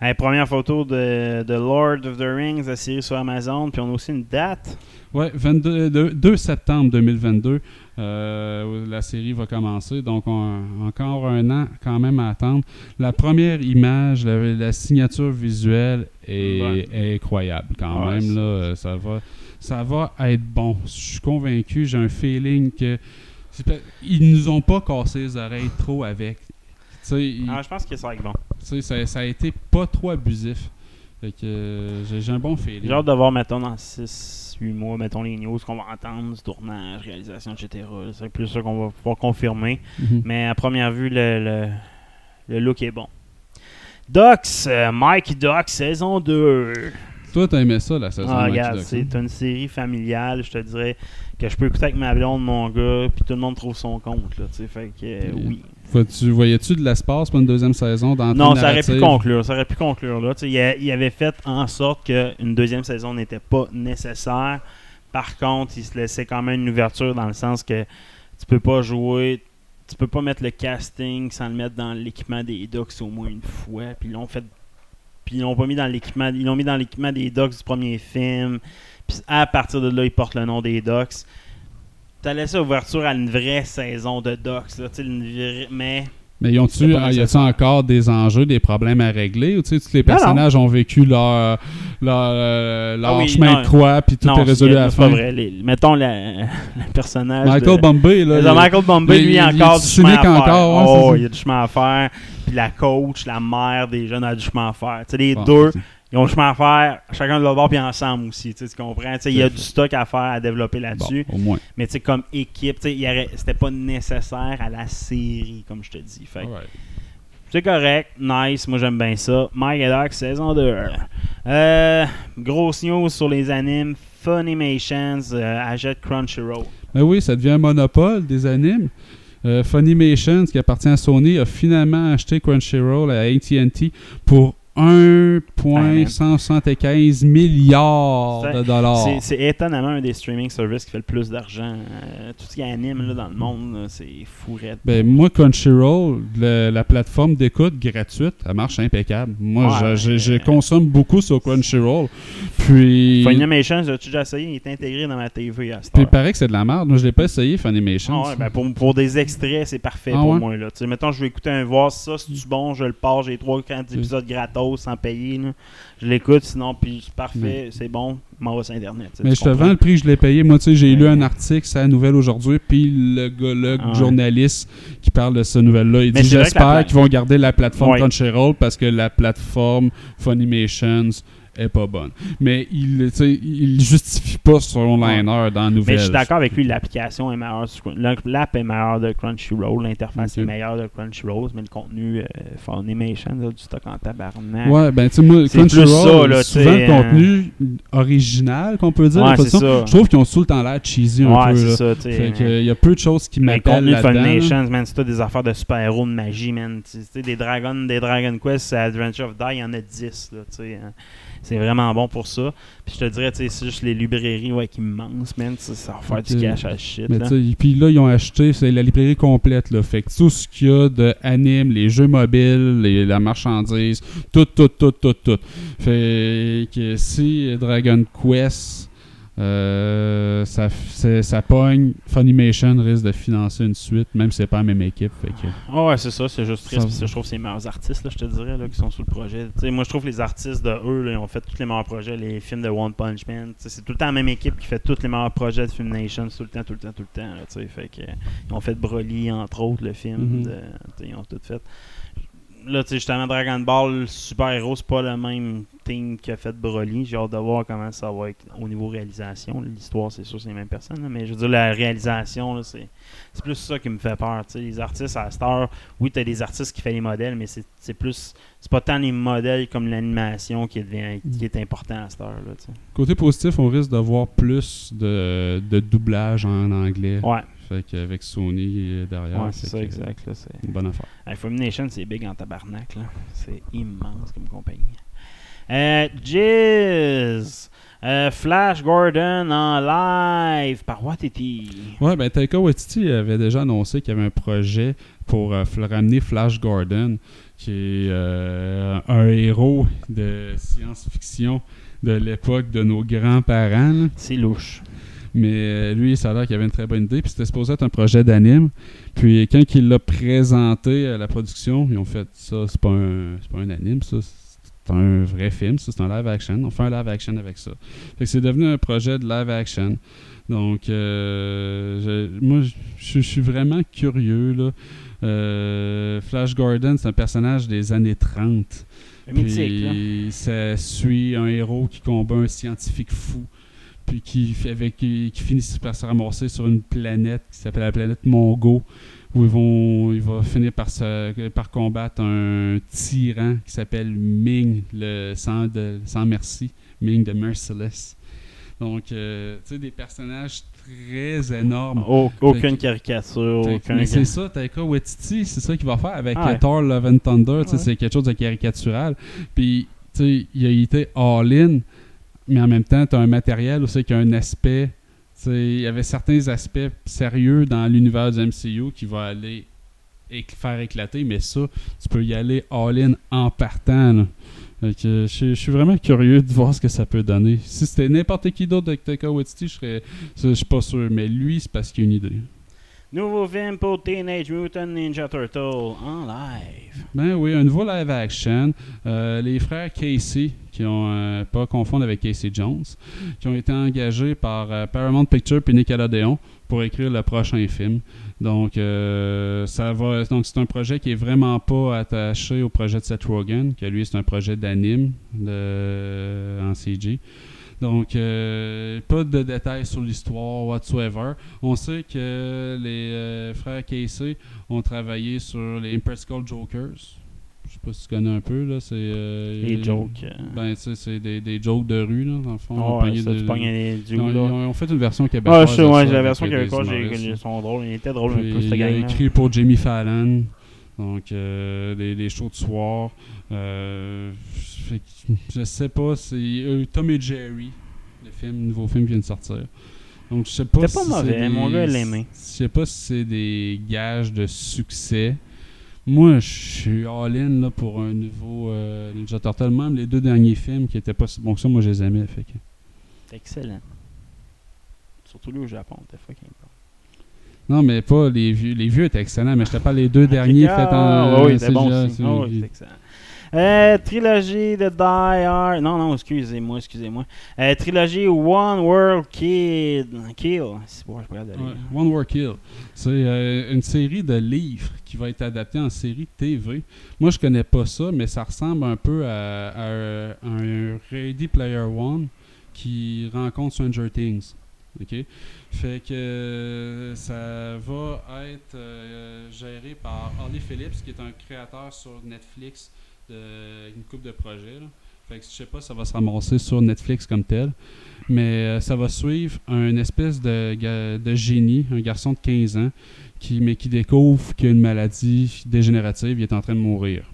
Hey, première photo de, de Lord of the Rings, la série sur Amazon, puis on a aussi une date.
Ouais, 22, de- 2 septembre 2022, euh, la série va commencer. Donc, on- encore un an quand même à attendre. La première image, la, la signature visuelle est,
Ouais.
est incroyable quand
Ouais,
même. Là, ça, va, ça va être bon. Je suis convaincu, j'ai un feeling que. Ils nous ont pas cassé les oreilles trop avec.
Ah, je pense que ça va être bon.
ça, ça a été pas trop abusif. Fait que euh, j'ai un bon feeling.
J'ai hâte de voir, mettons, dans 6-8 mois, mettons les news qu'on va entendre du tournage, réalisation, etc. C'est plus ça qu'on va pouvoir confirmer.
Mhm.
Mais à première vue, le, le, le look est bon. Docs, euh, Mike Docs, saison 2.
Toi, t'as aimé ça, la saison
Ah,
de
regarde, c'est
hein?
une série familiale, je te dirais, que je peux écouter avec ma blonde, mon gars, puis tout le monde trouve son compte, là, fait que, euh, oui.
Vois-tu- Voyais-tu de l'espace pour une deuxième saison dans
Non, ça aurait pu conclure, ça aurait pu conclure, là, tu il, a- il avait fait en sorte qu'une deuxième saison n'était pas nécessaire, par contre, il se laissait quand même une ouverture dans le sens que tu peux pas jouer, tu peux pas mettre le casting sans le mettre dans l'équipement des Ducks au moins une fois, puis ils l'ont fait puis ils l'ont pas mis dans l'équipement ils l'ont mis dans l'équipement des Ducks du premier film. Puis à partir de là ils portent le nom des Ducks t'as laissé ouverture à une vraie saison de Ducks là, une vraie- mais
Mais ils ah, y a-tu
nécessaire.
encore des enjeux, des problèmes à régler? Ou tu sais, tous les
Non, non.
personnages ont vécu leur, leur, euh, leur
Ah oui,
chemin
non.
de croix, puis tout est résolu à la
pas
fin?
vrai Les- mettons le personnage
Michael
de,
Bombay, là.
Michael Bombay lui
il-
a
il
encore du chemin à faire
encore, ouais,
oh il y a du chemin à faire puis la coach la mère des jeunes a du chemin à faire tu sais les
Bon,
deux ils ont le chemin à faire chacun de leur bord puis ensemble aussi tu comprends? Il y a du stock à faire à développer
Bon,
là-dessus
au moins.
mais comme équipe c'était pas nécessaire à la série comme je te dis fait c'est correct, nice, moi j'aime bien ça. Mike et Doc, saison 2. Euh, grosse news sur les animes. Funimations euh, achète Crunchyroll.
Ben oui, ça devient un monopole des animes. Euh, Funimation, qui appartient à Sony, a finalement acheté Crunchyroll à AT&T pour 1,175 milliards
C'est-
de dollars.
C'est- C'est étonnamment un des streaming services qui fait le plus d'argent. Euh, tout ce qui anime là, dans le monde, c'est fourrette.
Ben, moi, Crunchyroll, le- la plateforme d'écoute gratuite, elle marche impeccable. Moi,
Ouais,
je, je- je
euh,
consomme beaucoup sur Crunchyroll. Puis,
Funimation, as-tu déjà essayé? Il est intégré dans ma TV à cette
puis il paraît que c'est de la merde. Moi, je l'ai pas essayé, Funimation.
Ah ouais, ben pour, pour des extraits, c'est parfait
Ah
pour
ouais?
moi. Là. Mettons, je vais écouter un voir ça, si tu bon, je le pars, j'ai 3 4 épisodes gratos sans payer. là. Je l'écoute, sinon, puis c'est parfait, c'est bon, m'en va sur Internet.
Mais je te vends le prix je l'ai payé. Moi, tu sais, j'ai lu un article, c'est la nouvelle aujourd'hui, puis le là,
Ah ouais.
journaliste qui parle de cette nouvelle-là, il
Mais
dit J'espère qu'ils vont garder la plateforme
Ouais.
Crunchyroll parce que la plateforme Funimations est pas bonne. Mais il, il justifie pas son liner dans la nouvelle.
Mais je suis d'accord avec lui, l'application est meilleure. L'app est meilleure de Crunchyroll, l'interface est meilleure de Crunchyroll, mais le contenu euh, Funimation, là, du stock en tabarnak.
Ouais, ben tu sais, moi,
C'est
Crunchyroll,
ça, là,
souvent le
sais,
contenu original, qu'on peut dire.
Ouais, c'est
façon.
ça.
Je trouve qu'ils ont tout le temps l'air cheesy un
Ouais,
peu.
c'est
là.
ça.
Fait que,
mais-
il y a peu de choses qui
Mais le
m'appellent
contenu. Funimation, man, c'est des affaires de super-héros, de magie, man. Tu sais, des Dragon, des Dragon Quest, Adventure of Die, il y en a 10, là, tu sais. hein. C'est vraiment bon pour ça. Puis je te dirais, tu sais, c'est juste les librairies, ouais, qui immenses, man. tu sais, Ça va faire du cash à shit,
Mais
là.
puis là, ils ont acheté, c'est la librairie complète. Là. Fait que tout ce qu'il y a de anime, les jeux mobiles, les- la marchandise, tout, tout, tout, tout, tout. Fait que si Dragon Quest, euh, ça, ça pogne, Funimation risque de financer une suite, même si c'est pas la même équipe. Fait que,
Ah ouais, c'est ça, c'est juste triste.
Ça
je trouve que c'est les meilleurs artistes, là, je te dirais, là, qui sont sur le projet. Moi, je trouve que les artistes de eux, là, ils ont fait tous les meilleurs projets, les films de One Punch Man. C'est tout le temps la même équipe qui fait tous les meilleurs projets de Filmation, tout le temps, tout le temps, tout le temps. là, fait que, ils ont fait Broly, entre autres, le film.
Mhm.
de- sais, ils ont tout fait. Là, tu sais, justement, Dragon Ball, Super Hero, c'est pas le même team qui a fait Broly. J'ai hâte de voir comment ça va être au niveau réalisation. L'histoire, c'est sûr, c'est les mêmes personnes. là, mais je veux dire, la réalisation, là, c'est c'est plus ça qui me fait peur. tu sais. Les artistes à cette heure, oui, tu as des artistes qui font les modèles, mais c'est c'est plus. C'est pas tant les modèles comme l'animation qui, devient, qui est important à cette heure. Là, tu sais.
côté positif, on risque de voir plus de, de doublage en anglais.
ouais,
Fait qu'avec Sony derrière,
ouais c'est ça, exact. là, c'est-
Une bonne affaire.
Hey, Fulmination, c'est big en tabarnak. là. C'est immense comme compagnie. Euh, Jizz. Euh, Flash Gordon en live par Watiti.
Ouais, ben Taika Waititi avait déjà annoncé qu'il y avait un projet pour euh, f- ramener Flash Gordon, qui est euh, un héros de science-fiction de l'époque de nos grands-parents. là.
C'est louche.
Mais euh, lui, ça a l'air qu'il avait une très bonne idée. Puis c'était supposé être un projet d'anime. Puis quand il l'a présenté à la production, ils ont fait ça, c'est pas un, c'est pas un anime, ça. C'est un vrai film, ça, c'est un live action. On fait un live action avec ça. Fait que c'est devenu un projet de live action. Donc, euh, je- moi, je je suis vraiment curieux. Là. Euh, Flash Gordon, c'est un personnage des années 30.
Mythique, là.
Puis ça suit un héros qui combat un scientifique fou, qui, avec, qui, qui finit par se ramasser sur une planète qui s'appelle la planète Mongo, où ils vont, il va finir par, se, par combattre un tyran qui s'appelle Ming, le sans, de, sans merci, Ming de Merciless. Donc, euh, tu sais, des personnages très énormes.
Aucune caricature. Aucun
mais c'est ça, Taika Waititi, c'est ça qu'il va faire avec
Ah ouais.
Thor Love and Thunder, tu sais,
Ouais.
c'est quelque chose de caricatural. Puis, tu sais, il a été all-in, mais en même temps, tu as un matériel aussi qui a un aspect, il y avait certains aspects sérieux dans l'univers du MCU qui va aller faire éclater, mais ça, tu peux y aller all-in en partant. je, suis vraiment curieux de voir ce que ça peut donner. Si c'était n'importe qui d'autre de Taika Waititi, je serais, je suis pas sûr, mais lui, c'est parce qu'il a une idée.
Nouveau film pour Teenage Mutant Ninja Turtle en live.
Ben oui, un nouveau live action. Euh, les frères Casey, qui ont euh, pas confondre avec Casey Jones, qui ont été engagés par euh, Paramount Pictures et Nickelodeon pour écrire le prochain film. Donc, ça va. Donc, c'est un projet qui est vraiment pas attaché au projet de Seth Rogen, que lui, c'est un projet d'anime en CG. Donc, euh, pas de détails sur l'histoire whatsoever. On sait que les euh, frères Casey ont travaillé sur les Impractical Jokers. Je sais pas si tu connais un peu, là. C'est. euh,
Les jokes. euh.
Ben, tu sais, c'est des, des jokes de rue, là, dans le fond.
Ouais,
pognait
ça,
de-
tu pognes les dudes,
Ils ont,
là.
ils ont- ils ont fait une version québécoise.
Ah, je sais, ouais,
ça,
j'ai la version québécoise, ils sont drôles. Il était drôle un peu,
il a écrit pour Jamie Fallon. Donc, euh, les, les shows de soir. Euh, je sais pas. C'est euh, Tom et Jerry. Le film, nouveau film vient de sortir. Donc, je sais pas
C'était pas mauvais, mon gars l'aimait.
Je sais pas si c'est des gages de succès. Moi, je suis all-in là, pour un nouveau euh, Ninja Turtle. Même les deux derniers films qui étaient pas si bons que ça, moi, je les aimais. Fait que...
Excellent. Surtout lui au Japon, c'était fucking bon.
Non, mais pas les vieux. Les vieux étaient excellents, mais je te parle des deux derniers
Ah,
faits en.
oui, c'était bon aussi. Ah oui, c'était excellent. Euh, trilogie de Die Hard. Non, non, excusez-moi, excusez-moi. Euh, trilogie One World Kid. Kill. C'est bon, je
One War Kill. C'est euh, une série de livres qui va être adaptée en série TV. Moi, je connais pas ça, mais ça ressemble un peu à, un Ready Player One qui rencontre Stranger Things. OK? Fait que ça va être géré par Harley Phillips, qui est un créateur sur Netflix une coupe de projets. là. Fait je sais pas, ça va se ramasser sur Netflix comme tel. Mais euh, ça va suivre un espèce de, génie, un garçon de 15 ans, qui, mais qui découvre qu'il a une maladie dégénérative, il est en train de mourir.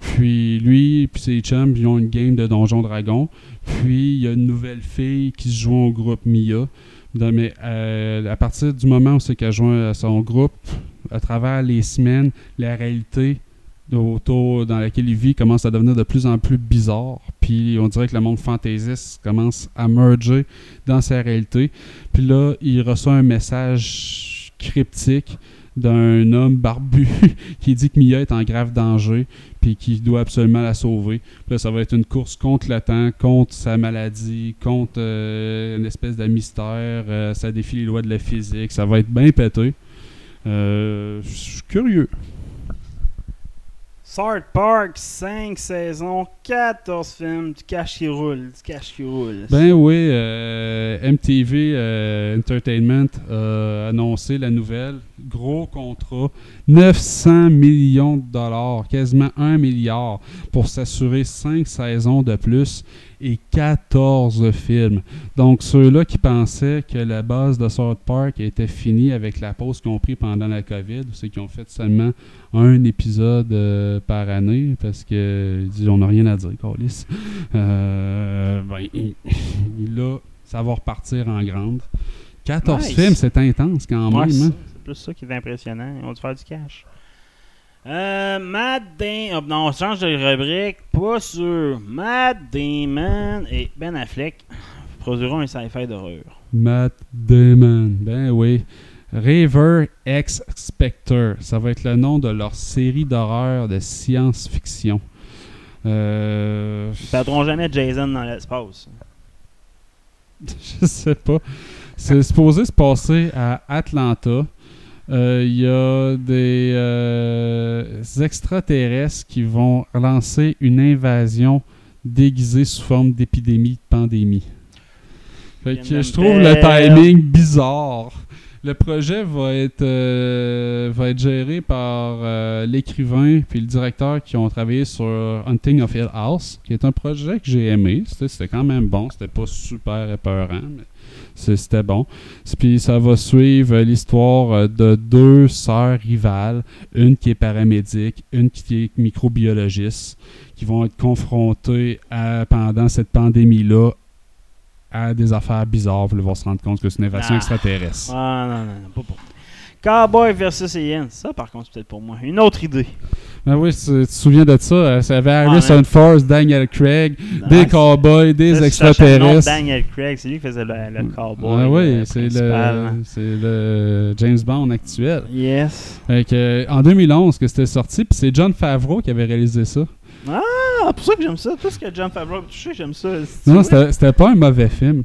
Puis lui puis ses chums, ils ont une game de Donjon Dragon. Puis il y a une nouvelle fille qui se joint au groupe Mia. Mais euh, à partir du moment où c'est qu'elle joint à son groupe, à travers les semaines, la réalité autour dans laquelle il vit commence à devenir de plus en plus bizarre. Puis on dirait que le monde fantaisiste commence à merger dans sa réalité. Puis là, il reçoit un message cryptique d'un homme barbu qui dit que Mia est en grave danger puis qu'il doit absolument la sauver. Puis là, ça va être une course contre le temps, contre sa maladie, contre euh, une espèce de mystère. euh, ça défie les lois de la physique. Ça va être bien pété. Euh, Je suis curieux.
South Park, 5 saisons, 14 films, du cash qui roule, du cash qui roule.
Ben oui, euh, MTV euh, Entertainment a annoncé la nouvelle. Gros contrat, 900 millions de dollars, quasiment 1 milliard pour s'assurer 5 saisons de plus et 14 films. Donc ceux-là qui pensaient que la base de South Park était finie avec la pause qu'ils ont pris pendant la COVID, c'est qu'ils ont fait seulement un épisode euh, par année parce que disent, on n'a rien à dire, Carlis. Euh, ben, là, ça va repartir en grande. 14
Nice.
films, c'est intense quand même.
c'est
hein.
c'est plus ça qui est impressionnant. Ils ont dû faire du cash. Euh, Matt Damon. Oh, non, on change de rubrique. Pas sûr. Matt Damon et Ben Affleck produiront un sci-fi d'horreur.
Matt Damon. Ben oui. Raver X Spectre. Ça va être le nom de leur série d'horreur de science-fiction. Euh,
Ils perdront jamais Jason dans l'espace.
je sais pas. C'est supposé se passer à Atlanta. Euh, Il y a des euh, extraterrestres qui vont lancer une invasion déguisée sous forme d'épidémie, de pandémie. Fait que je trouve le timing bizarre. Le projet va être, euh, va être géré par l'écrivain puis le directeur qui ont travaillé sur Hunting of Hill House, qui est un projet que j'ai aimé. C'était quand même bon. C'était pas super épeurant, mais c'était bon. Puis ça va suivre l'histoire euh, de deux sœurs rivales, une qui est paramédic, une qui est microbiologiste, qui vont être confrontées à- pendant cette pandémie-là à des affaires bizarres. Ils vont se rendre compte que c'est une invasion
Ah.
extraterrestre.
Ah non, non, non, pas pour Cowboy versus Alien. Ça, par contre, c'est peut-être pour moi. Une autre idée.
Ben oui, tu, tu te souviens de ça? euh, Ça avait Harrison Ford, Daniel Craig,
Ouais,
des
c'est-
cowboys, des
Ça,
extraterrestres.
Daniel Craig, c'est lui qui faisait le, le cowboy.
Ah oui,
euh,
c'est
principal.
le, c'est le James Bond actuel.
Yes.
Fait que, euh, en 2011 que c'était sorti, puis c'est John Favreau qui avait réalisé ça.
Ah, pour ça que j'aime ça. Tout ce que John Favreau a touché, j'aime ça. C'est-
Non, c'était c'était pas un mauvais film.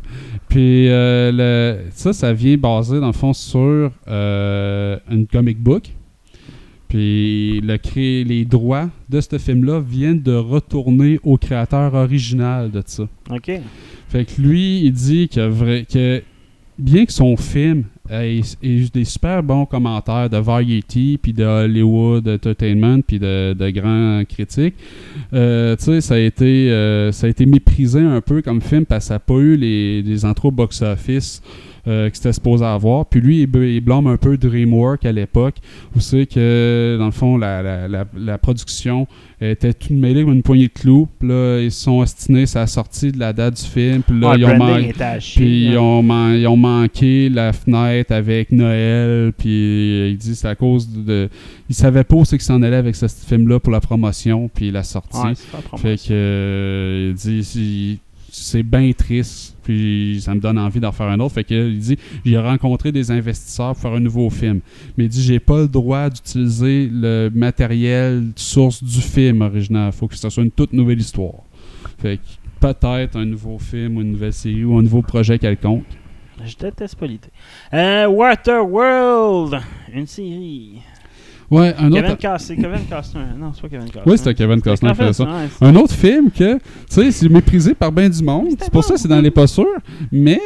Puis euh, le, ça, ça vient basé dans le fond sur euh, une comic book. Puis le cré- les droits de ce film-là viennent de retourner au créateur original de ça.
Ok.
Fait que lui, il dit que, vrai, que bien que son film ait eu des super bons commentaires de Variety, puis de Hollywood Entertainment, puis de, de grands critiques, euh, tu sais, ça, a été, euh, ça a été méprisé un peu comme film parce que ça n'a pas eu les, les entrées box-office euh, que c'était supposé avoir. Puis lui, il, il blâme un peu DreamWorks à l'époque, où c'est que, dans le fond, la, la, la, la production était toute mêlée comme une poignée de clous. Puis là, ils se sont ostinés sur la sortie de la date du film. Puis là,
Ah,
ils, ont
branding
man-
était à chier,
puis ils
là.
ont, man- ils ont manqué la fenêtre avec Noël. Puis il dit c'est à cause de. ils savaient pas où c'est qu'ils s'en allaient avec ce film-là pour la promotion. Puis la sortie.
Pas la promotion.
Fait que euh, il dit si- c'est bien triste, puis ça me donne envie d'en faire un autre. Fait que il dit j'ai rencontré des investisseurs pour faire un nouveau film, mais il dit j'ai pas le droit d'utiliser le matériel source du film original. Faut que ce soit une toute nouvelle histoire. Fait que peut-être un nouveau film ou une nouvelle série ou un nouveau projet quelconque.
Je déteste pas l'idée. Euh, Waterworld. Une série.
Ouais, un
Kevin
autre.
Costner. Kevin Costner. Non, c'est pas Kevin Costner.
Oui, c'était Kevin Costner qui faisait ça.
Ouais,
Un autre film que, tu sais, c'est méprisé par bien du monde. C'est pour ça que c'est dans les pas sûrs. Mais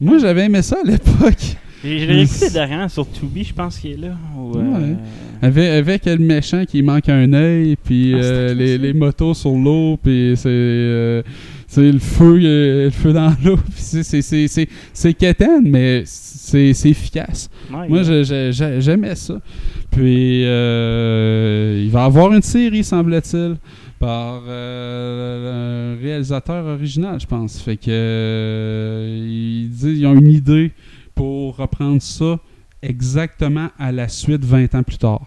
moi, j'avais aimé ça à l'époque.
J'ai j'ai réécouté derrière sur Tubi, je pense qu'il est là. ou, euh,
Ouais. Avec, avec le méchant qui manque un œil, puis
Ah,
euh, les, les motos sur l'eau, puis c'est euh, c'est le feu euh, le feu dans l'eau. c'est- quétaine, mais c'est efficace.
ouais,
Moi,
ouais.
j'aimais ça. Puis, euh, il va y avoir une série, semble-t-il, par euh, un réalisateur original, je pense. Fait que, euh, ils ont une idée pour reprendre ça exactement à la suite 20 ans plus tard.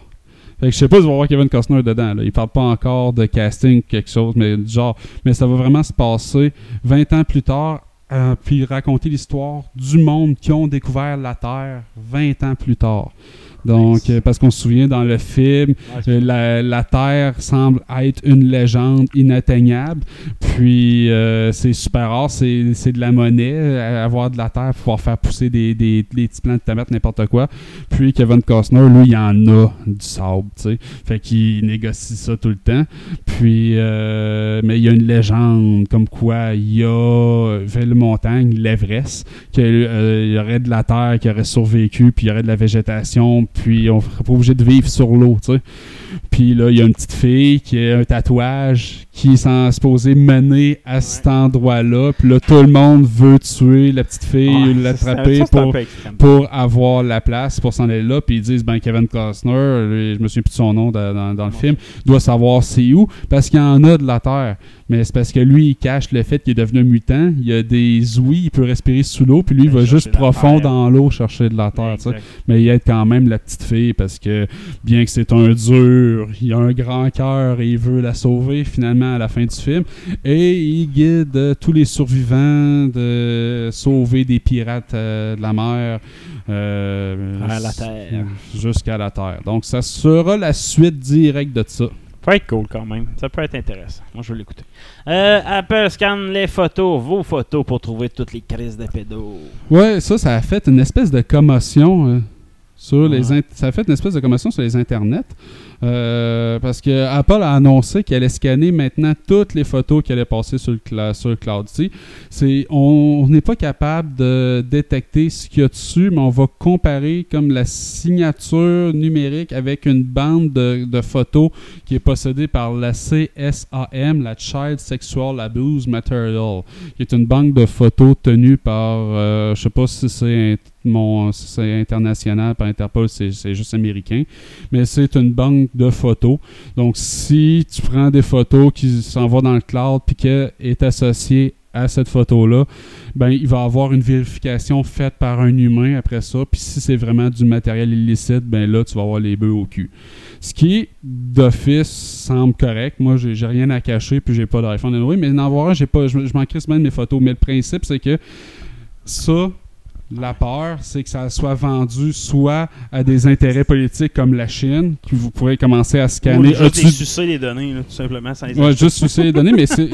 Fait que je sais pas si on va voir Kevin Costner dedans. Là. Il parle pas encore de casting quelque chose, mais genre, mais ça va vraiment se passer 20 ans plus tard, euh, puis raconter l'histoire du monde qui ont découvert la Terre 20 ans plus tard. Donc,
Nice.
euh, parce qu'on se souvient dans le film, euh, la, la Terre semble être une légende inatteignable. Puis euh, c'est super rare, c'est de la monnaie, avoir de la Terre, pouvoir faire pousser des, des, des petits plants de tomates, n'importe quoi. Puis Kevin Costner, lui, il en a du sable, tu sais. Fait qu'il négocie ça tout le temps. Puis, euh, mais il y a une légende comme quoi il y a vers le montagne, l'Everest, qu'il y aurait de la terre qui aurait survécu, puis il y aurait de la végétation, puis on serait pas obligé de vivre sur l'eau, tu sais. Puis là, il y a une petite fille qui a un tatouage qui est supposé mener à cet endroit-là. Puis là, tout le monde veut tuer la petite fille, l'attraper pour, pour avoir la place pour s'en aller là. Puis ils disent, ben Kevin Costner, lui, je me souviens plus de son nom dans, dans- dans le film, doit savoir c'est où, parce qu'il y en a de la terre. Mais c'est parce que lui, il cache le fait qu'il est devenu mutant. Il y a des ouïes, il peut respirer sous l'eau, puis lui, il va juste profond dans l'eau chercher de la terre. Mais il aide quand même la petite fille parce que bien que c'est un dur Il a un grand cœur et il veut la sauver finalement à la fin du film. Et il guide euh, tous les survivants de sauver des pirates euh, de la mer. euh,
À la terre.
Jusqu'à la terre. Donc ça sera la suite directe de ça.
Ça peut être cool quand même. Ça peut être intéressant. Moi, je vais l'écouter. Euh, Apple scanne les photos, vos photos, pour trouver toutes les crises de pédos.
Ouais, ça, ça a fait une espèce de commotion euh, sur les ça a fait une espèce de commotion sur les internets euh, parce que Apple a annoncé qu'elle allait scanner maintenant toutes les photos qui allaient passer sur le, cla- sur le cloud. C'est on n'est pas capable de détecter ce qu'il y a dessus, mais on va comparer comme la signature numérique avec une bande de, de photos qui est possédée par la CSAM, la Child Sexual Abuse Material, qui est une banque de photos tenue par, euh, je sais pas si c'est mon, c'est international par Interpol, c'est juste américain, mais c'est une banque de photos. Donc, si tu prends des photos qui s'en vont dans le cloud puis qu'elle est associée à cette photo-là, ben il va avoir une vérification faite par un humain après ça. Puis si c'est vraiment du matériel illicite, ben là, tu vas avoir les bœufs au cul. Ce qui, d'office, semble correct. Moi, j'ai rien à cacher, puis j'ai pas d'iPhone anyway, mais d'en avoir un, pas, je, je m'en crisse même mes photos. Mais le principe, c'est que ça, la peur, c'est que ça soit vendu soit à des intérêts politiques comme la Chine, que vous pourrez commencer à
Ou
scanner.
juste
As-tu-
les sucer les données, là, tout simplement. Sans
Ouais, juste sucer les données, mais c'est-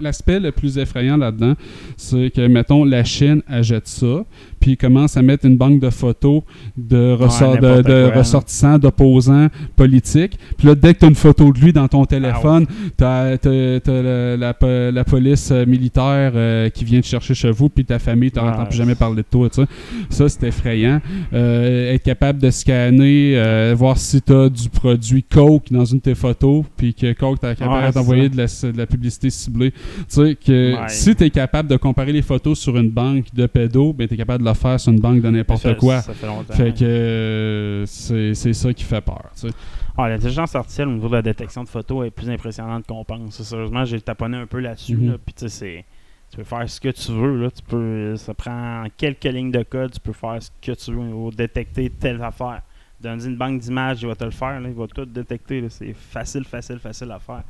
l'aspect le plus effrayant là-dedans, c'est que, mettons, la Chine achète ça, puis il commence à mettre une banque de photos de, ressort-
Ouais,
de,
n'importe
de
quoi, là.
ressortissants, d'opposants politiques. Puis là, dès que tu as une photo de lui dans ton téléphone, tu as, la, la po- la police euh, militaire euh, qui vient te chercher chez vous, puis ta famille, tu n'entends plus jamais parler de toi. tu sais. Ça, c'est effrayant. Euh, être capable de scanner, euh, voir si tu as du produit Coke dans une de tes photos, puis que Coke t'a capable d'envoyer de la, de la publicité ciblée. Tu sais, que si tu es capable de comparer les photos sur une banque de pédos, ben tu es capable de le faire sur une banque de n'importe quoi.
Ça fait longtemps.
Fait que euh, c'est c'est ça qui fait peur. tu sais.
Ah, L'intelligence artificielle au niveau de la détection de photos est plus impressionnante qu'on pense. Sérieusement, j'ai taponné un peu là-dessus.
Mhm.
là, Puis tu sais, c'est- tu peux faire ce que tu veux. Là. Tu peux, ça prend quelques lignes de code. Tu peux faire ce que tu veux au niveau de détecter telle affaire. Donne une banque d'images, il va te le faire. là, il va tout détecter. C'est facile, facile, facile à faire.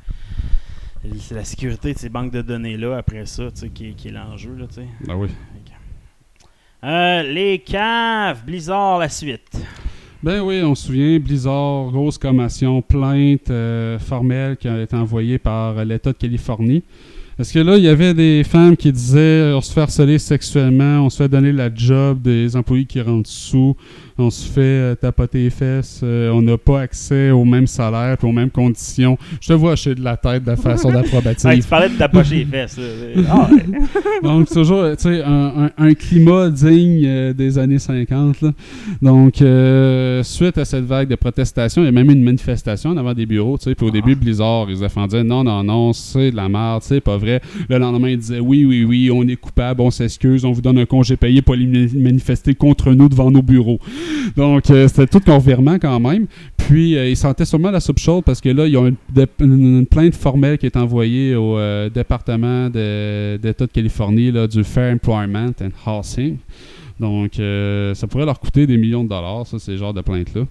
C'est la sécurité de ces banques de données-là, après ça, tu sais, qui, est- qui est l'enjeu. là, tu sais.
Ah oui.
Euh, les caves, Blizzard, la suite.
Ben oui, on se souvient, Blizzard, grosse commotion, plainte euh, formelle qui a été envoyée par l'État de Californie. Est-ce que là, il y avait des femmes qui disaient on se fait harceler sexuellement, on se fait donner la job des employés qui rentrent sous, on se fait euh, tapoter les fesses, euh, on n'a pas accès au même salaire et aux mêmes conditions. Je te vois acheter de la tête de façon d'approbative.
Tu parlais de tapocher les fesses. là. Ah.
Donc, toujours, un, un- un climat digne euh, des années 50. là. Donc, euh, suite à cette vague de protestations, il y a même eu une manifestation devant des bureaux, tu sais. Puis au début, Blizzard, ils défendaient non, non, non, c'est de la merde, c'est pas vrai. Le lendemain, ils disaient oui, oui, oui, on est coupable, on s'excuse, on vous donne un congé payé pour aller mani- manifester contre nous devant nos bureaux. Donc, euh, c'était tout confirmant quand même. Puis, euh, ils sentaient sûrement la soupe chaude parce que là, il y a une, plainte formelle qui est envoyée au euh, département d'État de Californie là, du Fair Employment and Housing. Donc, euh, ça pourrait leur coûter des millions de dollars, ça, ces genres de plaintes-là.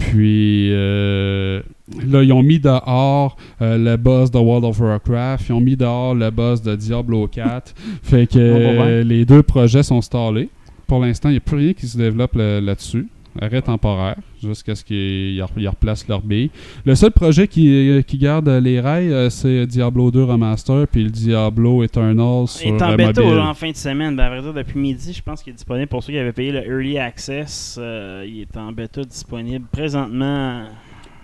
Puis, euh, là, ils ont mis dehors euh, le boss de World of Warcraft, ils ont mis dehors le boss de Diablo 4. fait que euh, les deux projets sont stallés. Pour l'instant, il n'y a plus rien qui se développe là- là-dessus. Arrêt temporaire, jusqu'à ce qu'ils ils re- ils replacent leur bille. Le seul projet qui, qui garde les rails, euh, c'est Diablo 2 Remaster, puis le Diablo Eternal sur
Il est en bêta en fin de semaine. Ben, à vrai dire, depuis midi, je pense qu'il est disponible pour ceux qui avaient payé le Early Access. euh, il est en bêta disponible présentement.
Moi,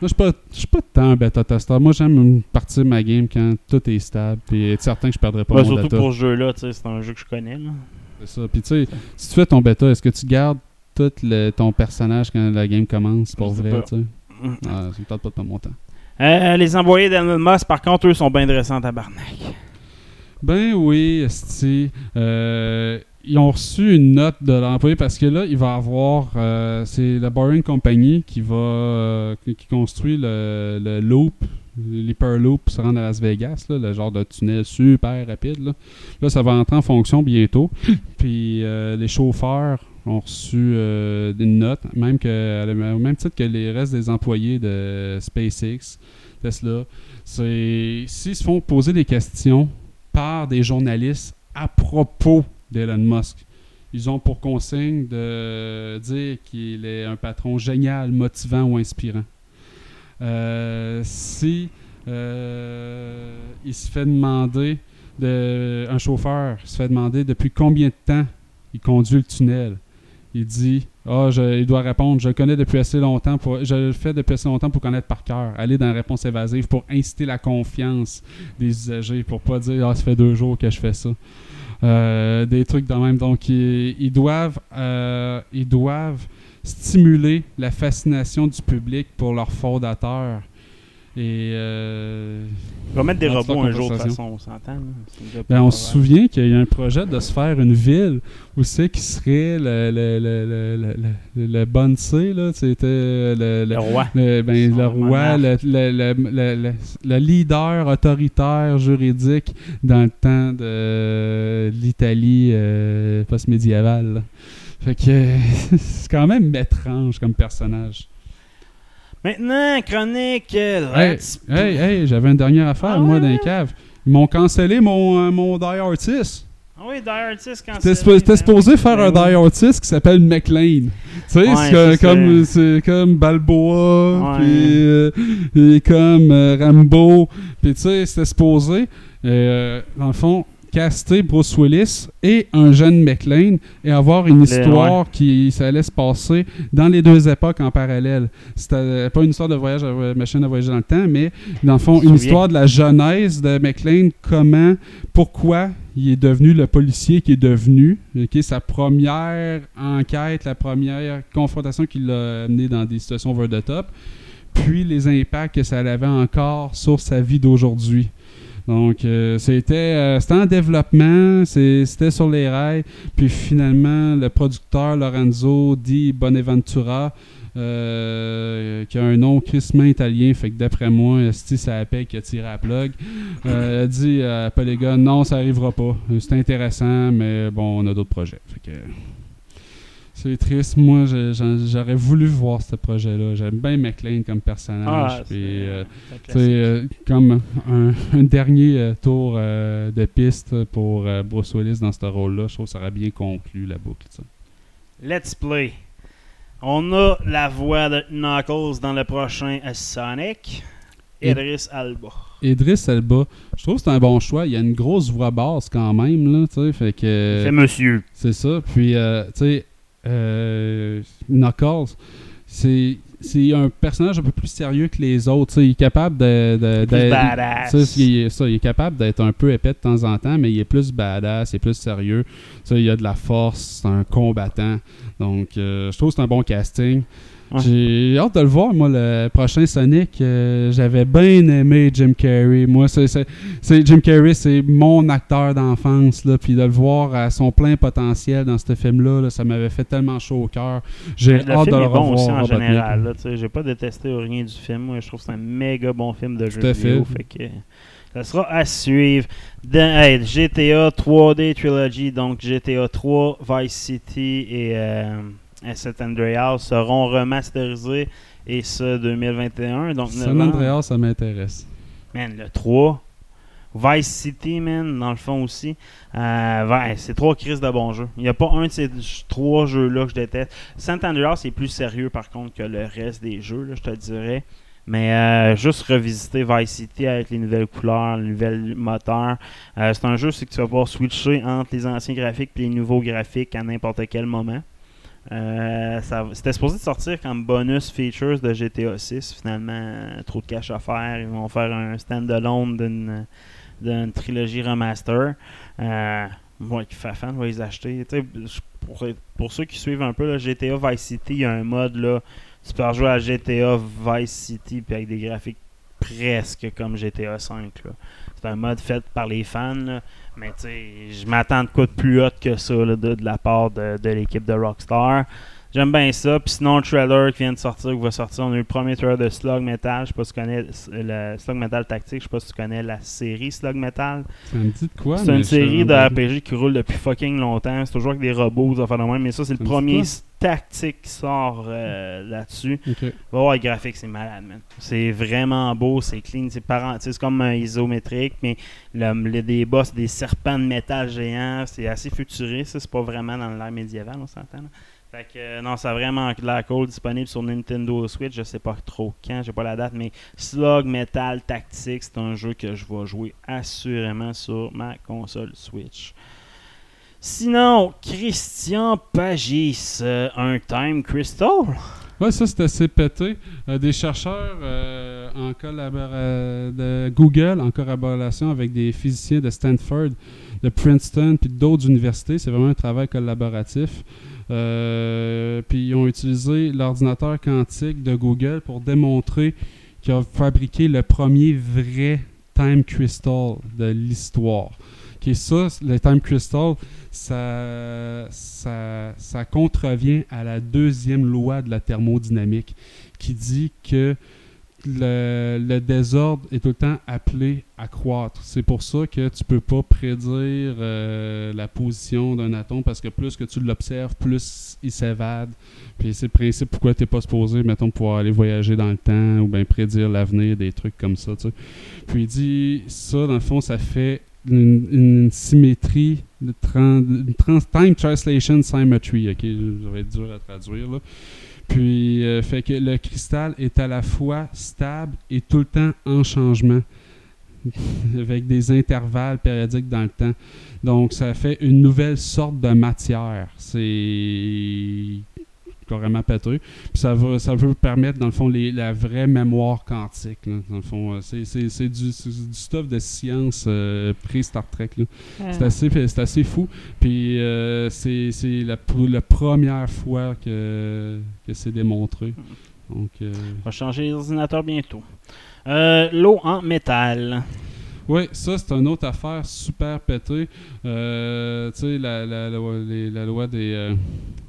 je suis pas, je suis pas tant un bêta testeur. Moi, j'aime partir ma game quand tout est stable, puis être certain que je perdrai pas
Ouais,
mon
surtout
data.
pour ce jeu-là, c'est un jeu que je connais. là.
C'est ça. Puis tu sais, si tu fais ton bêta, est-ce que tu gardes tout le- ton personnage quand la game commence pour vrai,
pas.
tu sais?
Mm.
Ah, ça me tente pas de mon temps.
Euh, les envoyés d'Elon Musk, par contre, eux, sont bien dressés en tabarnak.
Ben oui, esti. Euh, ils ont reçu une note de l'employé parce que là, il va avoir. euh, c'est la Boring Company qui va. qui construit le, le loop, l'hyperloop pour se rendre à Las Vegas, là, le genre de tunnel super rapide. Là, Là, ça va entrer en fonction bientôt. Puis les chauffeurs ont reçu euh, une note, même que, au même titre que les restes des employés de SpaceX, Tesla. S'ils se font poser des questions par des journalistes à propos d'Elon Musk, ils ont pour consigne de dire qu'il est un patron génial, motivant ou inspirant. Euh, si euh, il se fait demander de, un chauffeur se fait demander depuis combien de temps il conduit le tunnel. Il dit Ah, il doit répondre Je le connais depuis assez longtemps pour. Je le fais depuis assez longtemps pour connaître par cœur. Aller dans la réponse évasive pour inciter la confiance des usagers, pour pas dire Ah, ça fait deux jours que je fais ça. Euh, des trucs de même. Donc, ils, doivent, euh, ils doivent stimuler la fascination du public pour leur fondateur. Et euh,
on va mettre des robots un jour de façon, on s'entend.
Ben, on se souvient qu'il y a un projet de se faire une ville où c'est qui serait le, le, le, le, le C, là, c'était le,
roi.
Le, ben, le roi, le, leader autoritaire juridique dans le temps de l'Italie euh, post-médiévale. Fait que c'est quand même étrange comme personnage.
Maintenant, chronique.
Euh, hey, hey, hey j'avais une dernière affaire, ah moi, d'un cave. Ils m'ont cancellé mon, euh, mon Die Artist.
Ah oui, Die Artist cancellé.
T'es ben supposé faire un Die Artist qui s'appelle McLean. Tu sais, c'est comme, c'est comme Balboa, puis euh, comme Rambo. Puis tu sais, c'était supposé. dans le fond, caster Bruce Willis et un jeune McLean et avoir une histoire qui allait se passer dans les deux époques en parallèle. C'était pas une histoire de voyage, à, machine à voyager dans le temps, mais dans le fond, une histoire de la genèse de McLean, comment, pourquoi il est devenu le policier qui est devenu, okay, sa première enquête, la première confrontation qui l'a amené dans des situations over the top, puis les impacts que ça avait encore sur sa vie d'aujourd'hui. Donc, euh, c'était, euh, c'était en développement, c'était sur les rails. Puis finalement, le producteur Lorenzo Di Bonaventura, euh, qui a un nom crissement italien, fait que d'après moi, c'est ça appelle qui a tiré à plug, a dit à Polygon non, ça arrivera pas. C'est intéressant, mais bon, on a d'autres projets. Fait que. C'est triste. Moi, j'aurais voulu voir ce projet-là. J'aime bien McLean comme personnage. Ah, euh, euh, comme un, dernier euh, tour de piste pour Bruce Willis dans ce rôle-là. Je trouve que ça aurait bien conclu la boucle.
Let's play. On a la voix de Knuckles dans le prochain Sonic. Idris Alba.
Idris Alba, je trouve que c'est un bon choix. Il y a une grosse voix basse quand même. Là, fait que,
fait monsieur.
C'est ça. Puis, tu sais, euh, Knuckles, c'est c'est un personnage un peu plus sérieux que les autres. il est capable de,
de,
il, est, capable d'être un peu épais de temps en temps, mais il est plus badass, il est plus sérieux. il a de la force, c'est un combattant. Donc, euh, je trouve que c'est un bon casting. J'ai hâte de le voir, moi, le prochain Sonic. Euh, j'avais bien aimé Jim Carrey. Moi, c'est, Jim Carrey, c'est mon acteur d'enfance. Puis de le voir à son plein potentiel dans ce film-là, ça m'avait fait tellement chaud au cœur. J'ai hâte de le revoir.
Aussi en général. J'ai pas détesté rien du film. Moi, je trouve que c'est un méga bon film de jeu vidéo. Fait. que, ça sera à suivre. Dans, GTA 3D Trilogy, donc GTA 3, Vice City et... Euh, San Andreas seront remasterisés et ce 2021. Donc
San Andreas, ça m'intéresse.
Man, le 3. Vice City, man, dans le fond aussi. Euh, c'est trois crises de bons jeux. Il n'y a pas un de ces trois jeux-là que je déteste. San Andreas est plus sérieux, par contre, que le reste des jeux, je te dirais. Mais euh, juste revisiter Vice City avec les nouvelles couleurs, les nouvelles moteurs. Euh, c'est un jeu c'est que tu vas pouvoir switcher entre les anciens graphiques et les nouveaux graphiques à n'importe quel moment. Euh, c'était supposé sortir comme bonus features de GTA 6. Finalement, trop de cash à faire. Ils vont faire un stand-alone d'une, trilogie remaster. Euh, moi qui fais fan, va les acheter. Pour, ceux qui suivent un peu le GTA Vice City, il y a un mode là. Tu peux rejouer à GTA Vice City puis avec des graphiques presque comme GTA 5. C'est un mode fait par les fans. Mais je m'attends de quoi plus haut que ça de, la part de, l'équipe de Rockstar. J'aime bien ça. Puis sinon, le trailer qui vient de sortir, qui va sortir, on a eu le premier trailer de Slug Metal. Je sais pas si tu connais le Slug Metal Tactique. Je sais pas si tu connais la série Slug Metal.
Ça me dit de quoi
C'est une série de. RPG qui roule depuis fucking longtemps. C'est toujours avec des robots, des affaires de même. Mais ça, c'est le
Ça
premier tactique qui sort euh, là-dessus.
Ok.
Va voir les graphiques, c'est malade, man. C'est vraiment beau, c'est clean, c'est parent- c'est comme un isométrique, mais le, le- des boss, des serpents de métal géants, c'est assez futuriste, ça, c'est pas vraiment dans l'ère médiévale, on s'entend. Non, ça a vraiment l'air cool, disponible sur Nintendo Switch, je sais pas trop quand, j'ai pas la date, mais Slug Metal Tactics, c'est un jeu que je vais jouer assurément sur ma console Switch. Sinon, Christian Pagis, euh, un Time Crystal.
Ouais, ça c'est assez pété. Euh, des chercheurs euh, en de Google en collaboration avec des physiciens de Stanford, de Princeton puis d'autres universités. C'est vraiment un travail collaboratif. Euh, puis ils ont utilisé l'ordinateur quantique de Google pour démontrer qu'ils ont fabriqué le premier vrai time crystal de l'histoire. Est ça, le time crystal, ça, ça, ça contrevient à la deuxième loi de la thermodynamique qui dit que le, désordre est tout le temps appelé à croître. C'est pour ça que tu peux pas prédire euh, la position d'un atome parce que plus que tu l'observes, plus il s'évade. Puis c'est le principe pourquoi tu n'es pas supposé, mettons, pouvoir aller voyager dans le temps ou bien prédire l'avenir, des trucs comme ça. Puis il dit ça, dans le fond, ça fait une, une symétrie, de une trans- time translation symmetry. Ok, ça va être dur à traduire là. Puis, euh, fait que le cristal est à la fois stable et tout le temps en changement, avec des intervalles périodiques dans le temps. Donc, ça fait une nouvelle sorte de matière. C'est carrément pété. Puis ça va, ça veut permettre, dans le fond, les- la vraie mémoire quantique. là. Dans le fond, euh, c'est, c'est- c'est du, du stuff de science euh, pré-Star Trek. là. C'est assez, c'est assez fou. Puis euh, c'est, c'est la, la première fois que, que c'est démontré. Donc, euh,
On va changer les ordinateurs bientôt. Euh, L'eau en métal.
oui, ça, c'est une autre affaire super pétée. Euh, tu sais, la, la, loi- les- la loi des, euh,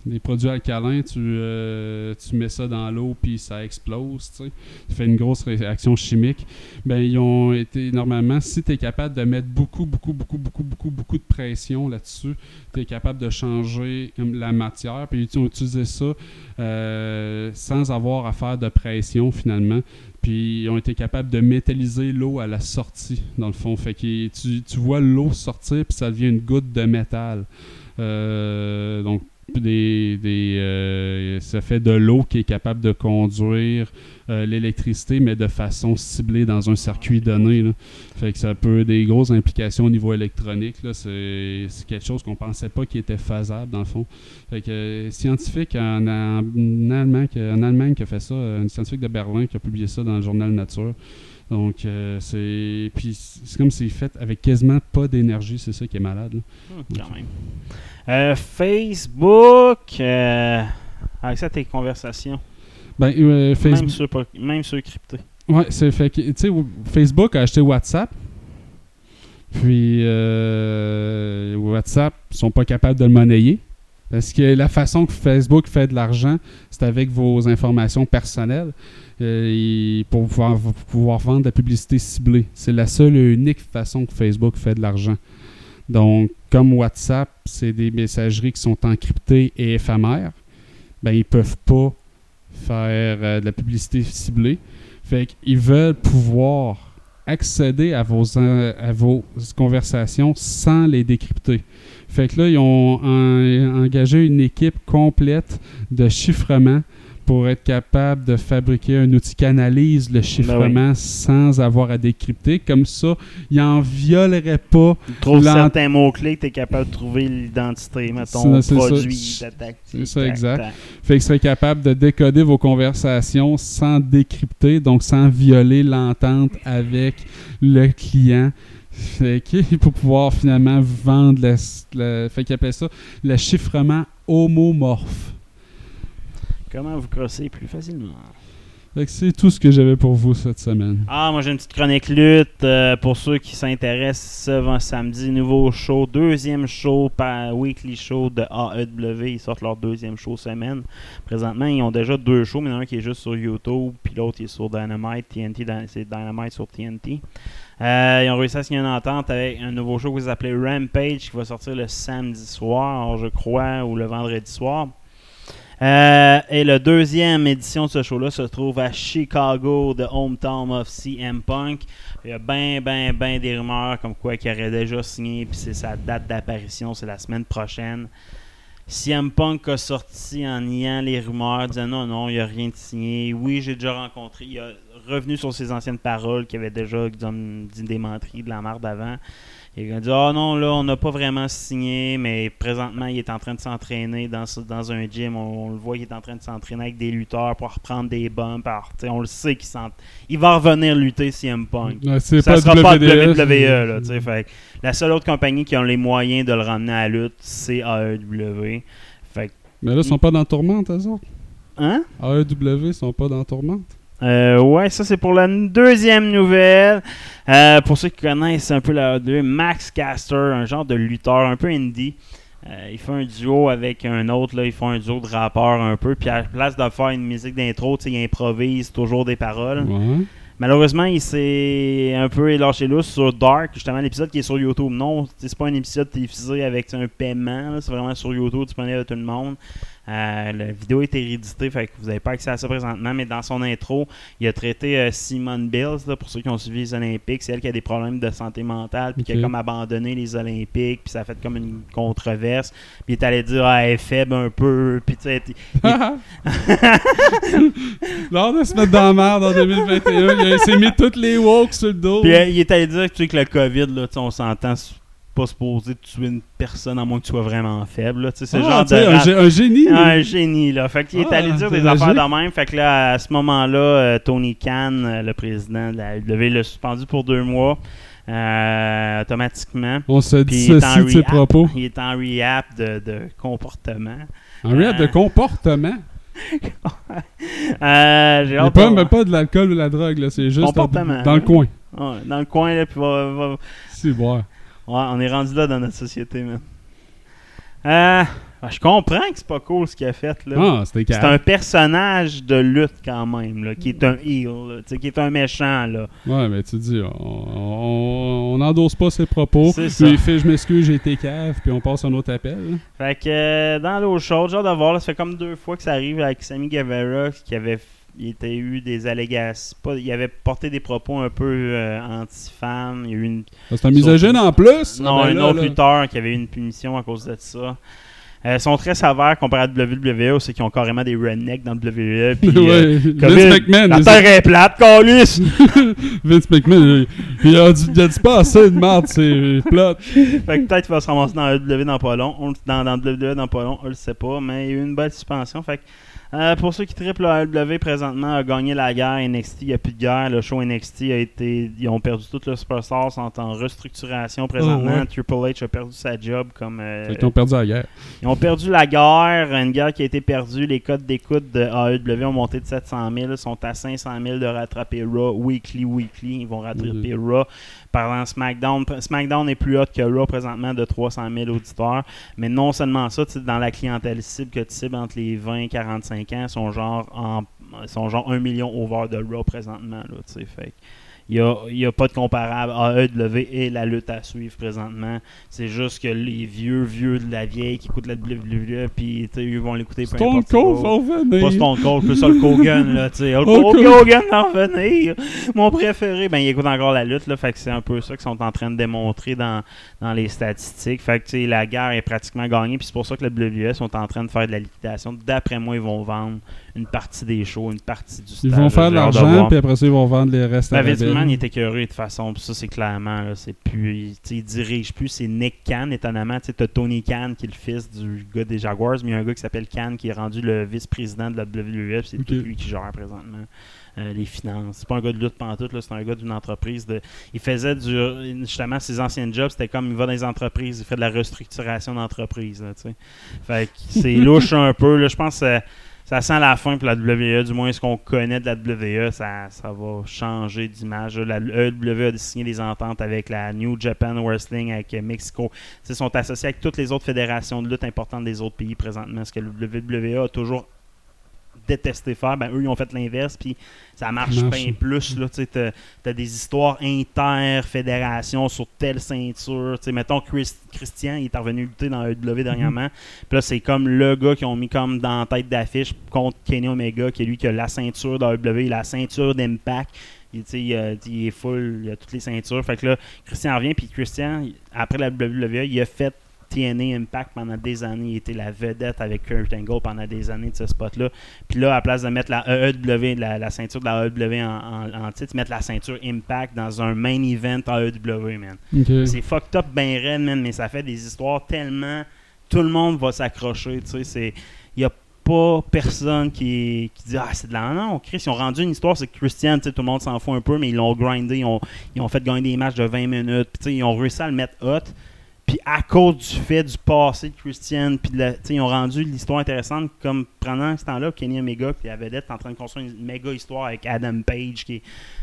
des produits alcalins, tu, euh, tu mets ça dans l'eau puis ça explose, tu sais. Ça fait une grosse réaction chimique. Ben, ils ont été, normalement, si tu es capable de mettre beaucoup, beaucoup, beaucoup, beaucoup, beaucoup, beaucoup de pression là-dessus, tu es capable de changer la matière. Puis ils ont utilisé ça euh, sans avoir à faire de pression finalement. Puis ils ont été capables de métalliser l'eau à la sortie, dans le fond. Fait que tu, tu vois l'eau sortir, puis ça devient une goutte de métal. Euh, donc, des, euh, ça fait de l'eau qui est capable de conduire euh, l'électricité, mais de façon ciblée dans un circuit donné. Fait que ça peut des grosses implications au niveau électronique. C'est quelque chose qu'on pensait pas qui était faisable, dans le fond. Fait que euh, scientifique en, en, Allemagne, qui- a fait ça, euh, un scientifique de Berlin qui a publié ça dans le journal Nature. Donc c'est puis c'est comme c'est fait avec quasiment pas d'énergie, c'est ça qui est malade.
même. Euh, Facebook. Euh, avec ça, tes conversations.
Ben euh, Facebook,
Même ceux, même ceux cryptés.
ouais, c'est fait que tu sais Facebook a acheté WhatsApp. Puis euh, WhatsApp sont pas capables de le monnayer. Parce que la façon que Facebook fait de l'argent, c'est avec vos informations personnelles euh, et pour pouvoir, pouvoir vendre de la publicité ciblée. C'est la seule et unique façon que Facebook fait de l'argent. Donc, comme WhatsApp, c'est des messageries qui sont encryptées et éphémères, ben, ils peuvent pas faire euh, de la publicité ciblée. Fait qu'ils veulent pouvoir accéder à vos, en- à vos conversations sans les décrypter. Fait que là, ils ont en- engagé une équipe complète de chiffrement pour être capable de fabriquer un outil qui analyse le chiffrement sans avoir à décrypter. Comme ça, ils n'en violeraient pas
Tu trouves certains mots-clés que tu es capable de trouver l'identité, mettons,
C'est-
produit.
C'est ça, exact.
tac.
Fait qu'ils seraient capables de décoder vos conversations sans décrypter, donc sans violer l'entente avec le client. Fait que, pour pouvoir finalement vendre le, le- fait qu'ils appellent ça le chiffrement homomorphe.
Comment vous crosser plus facilement?
C'est tout ce que j'avais pour vous cette semaine.
Ah, moi j'ai une petite chronique lutte euh, pour ceux qui s'intéressent. Ce vend- samedi, nouveau show, deuxième show par weekly show de AEW. Ils sortent leur deuxième show semaine. Présentement, ils ont déjà deux shows, mais il y en a un qui est juste sur YouTube, puis l'autre est sur Dynamite, TNT, c'est Dynamite sur TNT. Euh, ils ont réussi à signer une entente avec un nouveau show qu'ils appelaient Rampage qui va sortir le samedi soir, je crois, ou le vendredi soir. Euh, et la deuxième édition de ce show-là se trouve à Chicago, the hometown of CM Punk. Il y a ben, ben, ben des rumeurs comme quoi qu'il aurait déjà signé, puis c'est sa date d'apparition, c'est la semaine prochaine. CM Punk a sorti en niant les rumeurs, disant non, non, il n'y a rien de signé. Oui, j'ai déjà rencontré. Revenu sur ses anciennes paroles qui avait déjà disons, dit des menteries de la marde avant. Il a dit Ah non, là, on n'a pas vraiment signé, mais présentement, il est en train de s'entraîner dans, un gym. On, on le voit, il est en train de s'entraîner avec des lutteurs pour reprendre des bumps. Alors, on le sait qu'il il va revenir lutter CM Punk.
Ouais,
Ça
pas
sera pas. WWE. Là, fait que la seule autre compagnie qui a les moyens de le ramener à la lutte, c'est AEW. Fait
Mais là, ils sont pas dans Tourmente, eux autres.
hein?
AEW, ils sont pas dans Tourmente.
Euh, ouais, ça c'est pour la deuxième nouvelle. Euh, pour ceux qui connaissent un peu la AEW, Max Caster, un genre de lutteur un peu indie. Euh, il fait un duo avec un autre, là, ils font un duo de rappeurs un peu. Puis à la place de faire une musique d'intro, il improvise toujours des paroles. Malheureusement, il s'est un peu lâché lousse sur Dark, justement l'épisode qui est sur YouTube. Non, c'est pas un épisode télévisé avec un paiement, c'est vraiment sur YouTube, disponible à tout le monde. Euh, la vidéo est héréditée, fait que vous n'avez pas accès à ça présentement, mais dans son intro, il a traité euh, Simone Bills, là, pour ceux qui ont suivi les Olympiques. C'est elle qui a des problèmes de santé mentale, puis qui a comme abandonné les Olympiques, puis ça a fait comme une controverse. Puis il est allé dire, ah, elle est faible un peu, puis tu sais,
Lors de se mettre dans la merde en 2021, il s'est mis toutes les woke sur le dos.
Puis euh, il est allé dire tu sais, que le COVID, là, on s'entend, pas supposé tuer une personne à moins que tu sois vraiment faible. là. C'est
Ah,
genre de.
un, génie.
Un génie, là. Fait qu'il est
Ah,
allé dire des affaires de même. Fait que là, à ce moment-là, euh, Tony Khan, euh, le président de la WWE, l'a suspendu pour deux mois. euh, automatiquement.
On se
est en
dissocie de ses
rehab.
propos.
Il est en rehab de, de comportement.
Un rap de comportement?
Euh, J'ai hâte
pas,
de-
mais pas de l'alcool ou de la drogue, là. C'est juste dans le coin.
Ouais, dans le coin, là, puis va- va,
C'est boire.
Ouais, on est rendu là dans notre société, man. Euh, ben, je comprends que c'est pas cool ce qu'il a fait, là.
Ah, c'était
c'est un personnage de lutte, quand même, là, qui est un heel, là, qui est un méchant, là.
Ouais, mais tu dis, on, n'endosse pas ses propos.
C'est
Puis
ça.
il fait, je m'excuse, j'ai été cave, puis on passe un autre appel.
Fait que, euh, dans l'eau chaude, genre de voir, là, ça fait comme deux fois que ça arrive avec Sammy Guevara, qui avait il était eu des allégations. Pas, il avait porté des propos un peu euh, anti-femmes. Il y a eu une
C'est un misogyne en plus?
Non,
Ah, ben
un
là,
autre
là.
lutteur qui avait eu une punition à cause de ça. Euh, ils sont très sévères comparé à WWE, c'est qu'ils ont carrément des rednecks dans WWE. Puis, euh,
Ouais, Vince McMahon.
la terre est plate, calice!
Vince McMahon, il, il a dit, il a dit pas assez de merde, c'est plot.
fait que peut-être qu'il va se ramasser dans WWE dans pas long. On le- dans, dans WWE dans pas long, on le sait pas. Mais il y a eu une belle suspension. Fait que, euh, pour ceux qui triplent la AEW présentement, a gagné la guerre. NXT, il n'y a plus de guerre. Le show NXT a été. Ils ont perdu tout le superstar, sont en restructuration présentement.
Oh, ouais.
Triple H a perdu sa job comme. euh,
qu'ils ont perdu la guerre.
Ils ont perdu la guerre, une guerre qui a été perdue. Les codes d'écoute de AEW ont monté de 700 000, sont à 500 000 de rattraper Raw weekly, weekly. Ils vont rattraper Raw. Parlant SmackDown, SmackDown est plus haut que Raw présentement de 300 000 auditeurs. Mais non seulement ça, dans la clientèle cible que tu cibles entre les 20 et 45 ans, sont genre, sont genre 1 million over de Raw présentement. Là, fait il n'y a, y a pas de comparable à AEW et la lutte à suivre présentement. C'est juste que les vieux, vieux de la vieille qui écoutent la WWE, puis ils vont l'écouter peu
Stone
importe
Cold
où.
va revenir.
Pas Stone Cold, plus Hulk Hogan, là, tu sais. Hulk
Hogan.
D'en revenir. Mon préféré, ben, il écoute encore la lutte, là, fait que c'est un peu ça qu'ils sont en train de démontrer dans, dans les statistiques. Fait que, tu sais, la guerre est pratiquement gagnée, puis c'est pour ça que la WWE sont en train de faire de la liquidation. D'après moi, ils vont vendre une partie des shows, une partie du
Ils
stage.
vont faire de l'argent, puis après ça, ils vont vendre les restes à
Ben,
la belle.
McMahon, il était curieux de toute façon. Puis ça, c'est clairement, c'est plus. Il, dirige plus. C'est Nick Khan, étonnamment. Tu sais, t'as Tony Khan, qui est le fils du gars des Jaguars, mais il y a un gars qui s'appelle Khan, qui est rendu le vice-président de la puis C'est lui qui gère présentement euh, les finances. C'est pas un gars de lutte pantoute, là, c'est un gars d'une entreprise. de Il faisait du. Justement, ses anciens jobs, c'était comme il va dans les entreprises, il fait de la restructuration d'entreprise. Fait que c'est louche un peu. Là, je pense. euh, ça sent la fin pour la WWE, du moins ce qu'on connaît de la WWE, ça, ça va changer d'image. La WWE a signé des ententes avec la New Japan Wrestling, avec Mexico. Ils sont associés avec toutes les autres fédérations de lutte importantes des autres pays présentement. Ce que le WWE a toujours détesté faire, ben eux ils ont fait l'inverse, puis ça marche bien plus. Là, tu t'as des histoires inter-fédérations sur telle ceinture. Tu sais, mettons Chris- Christian, il est revenu lutter dans AEW dernièrement. Puis là, c'est comme le gars qui ont mis comme dans la tête d'affiche contre Kenny Omega, qui est lui qui a la ceinture d'AEW, la ceinture d'Impact. Il, il, a- il est full, il a toutes les ceintures. Fait que là, Christian revient, puis Christian, après la WWE, il a fait TNA Impact pendant des années. Il était la vedette avec Kurt Angle pendant des années de ce spot-là. Puis là, à la place de mettre la AEW, la, la ceinture de la AEW en, en, en titre, mettre la ceinture Impact dans un main event AEW, man. C'est fucked up ben raide, man, mais ça fait des histoires tellement... Tout le monde va s'accrocher, tu sais. Il y a pas personne qui, qui dit « Ah, c'est de la... » Non, Chris, ils ont rendu une histoire, c'est Christian, tu sais, tout le monde s'en fout un peu, mais ils l'ont grindé, ils ont, ils ont fait gagner des matchs de 20 minutes, puis ils ont réussi à le mettre hot. Puis à cause du fait du passé de Christian, puis de la- ils ont rendu l'histoire intéressante, comme pendant ce temps-là, Kenny Omega, qui avait d'être en train de construire une méga histoire avec Adam Page, qui est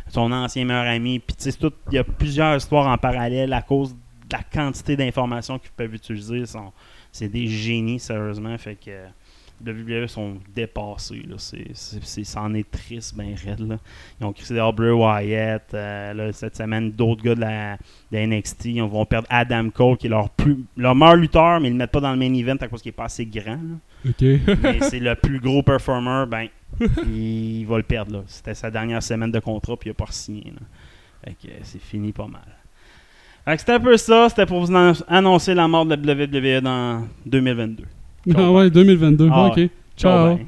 son ancien meilleur ami. Puis il y a plusieurs histoires en parallèle à cause de la quantité d'informations qu'ils peuvent utiliser. C'est des génies, sérieusement. Fait que WWE sont dépassés. Là. C'est, c'est, c'est- c'en est triste, ben raide. Là. Ils ont créé Bray Wyatt. euh, là, cette semaine, d'autres gars de la, de NXT. Ils vont perdre Adam Cole, qui est leur, plus, leur meilleur lutteur, mais ils le mettent pas dans le main event à cause qu'il est pas assez grand. là. Mais c'est le plus gros performer, ben, il va le perdre. là. C'était sa dernière semaine de contrat, puis il n'a pas signé. Fait que c'est fini pas mal. Fait que c'était un peu ça. C'était pour vous an- annoncer la mort de la WWE dans 2022.
Ah ouais, 2022.
Ah
ok. Ciao.
ben.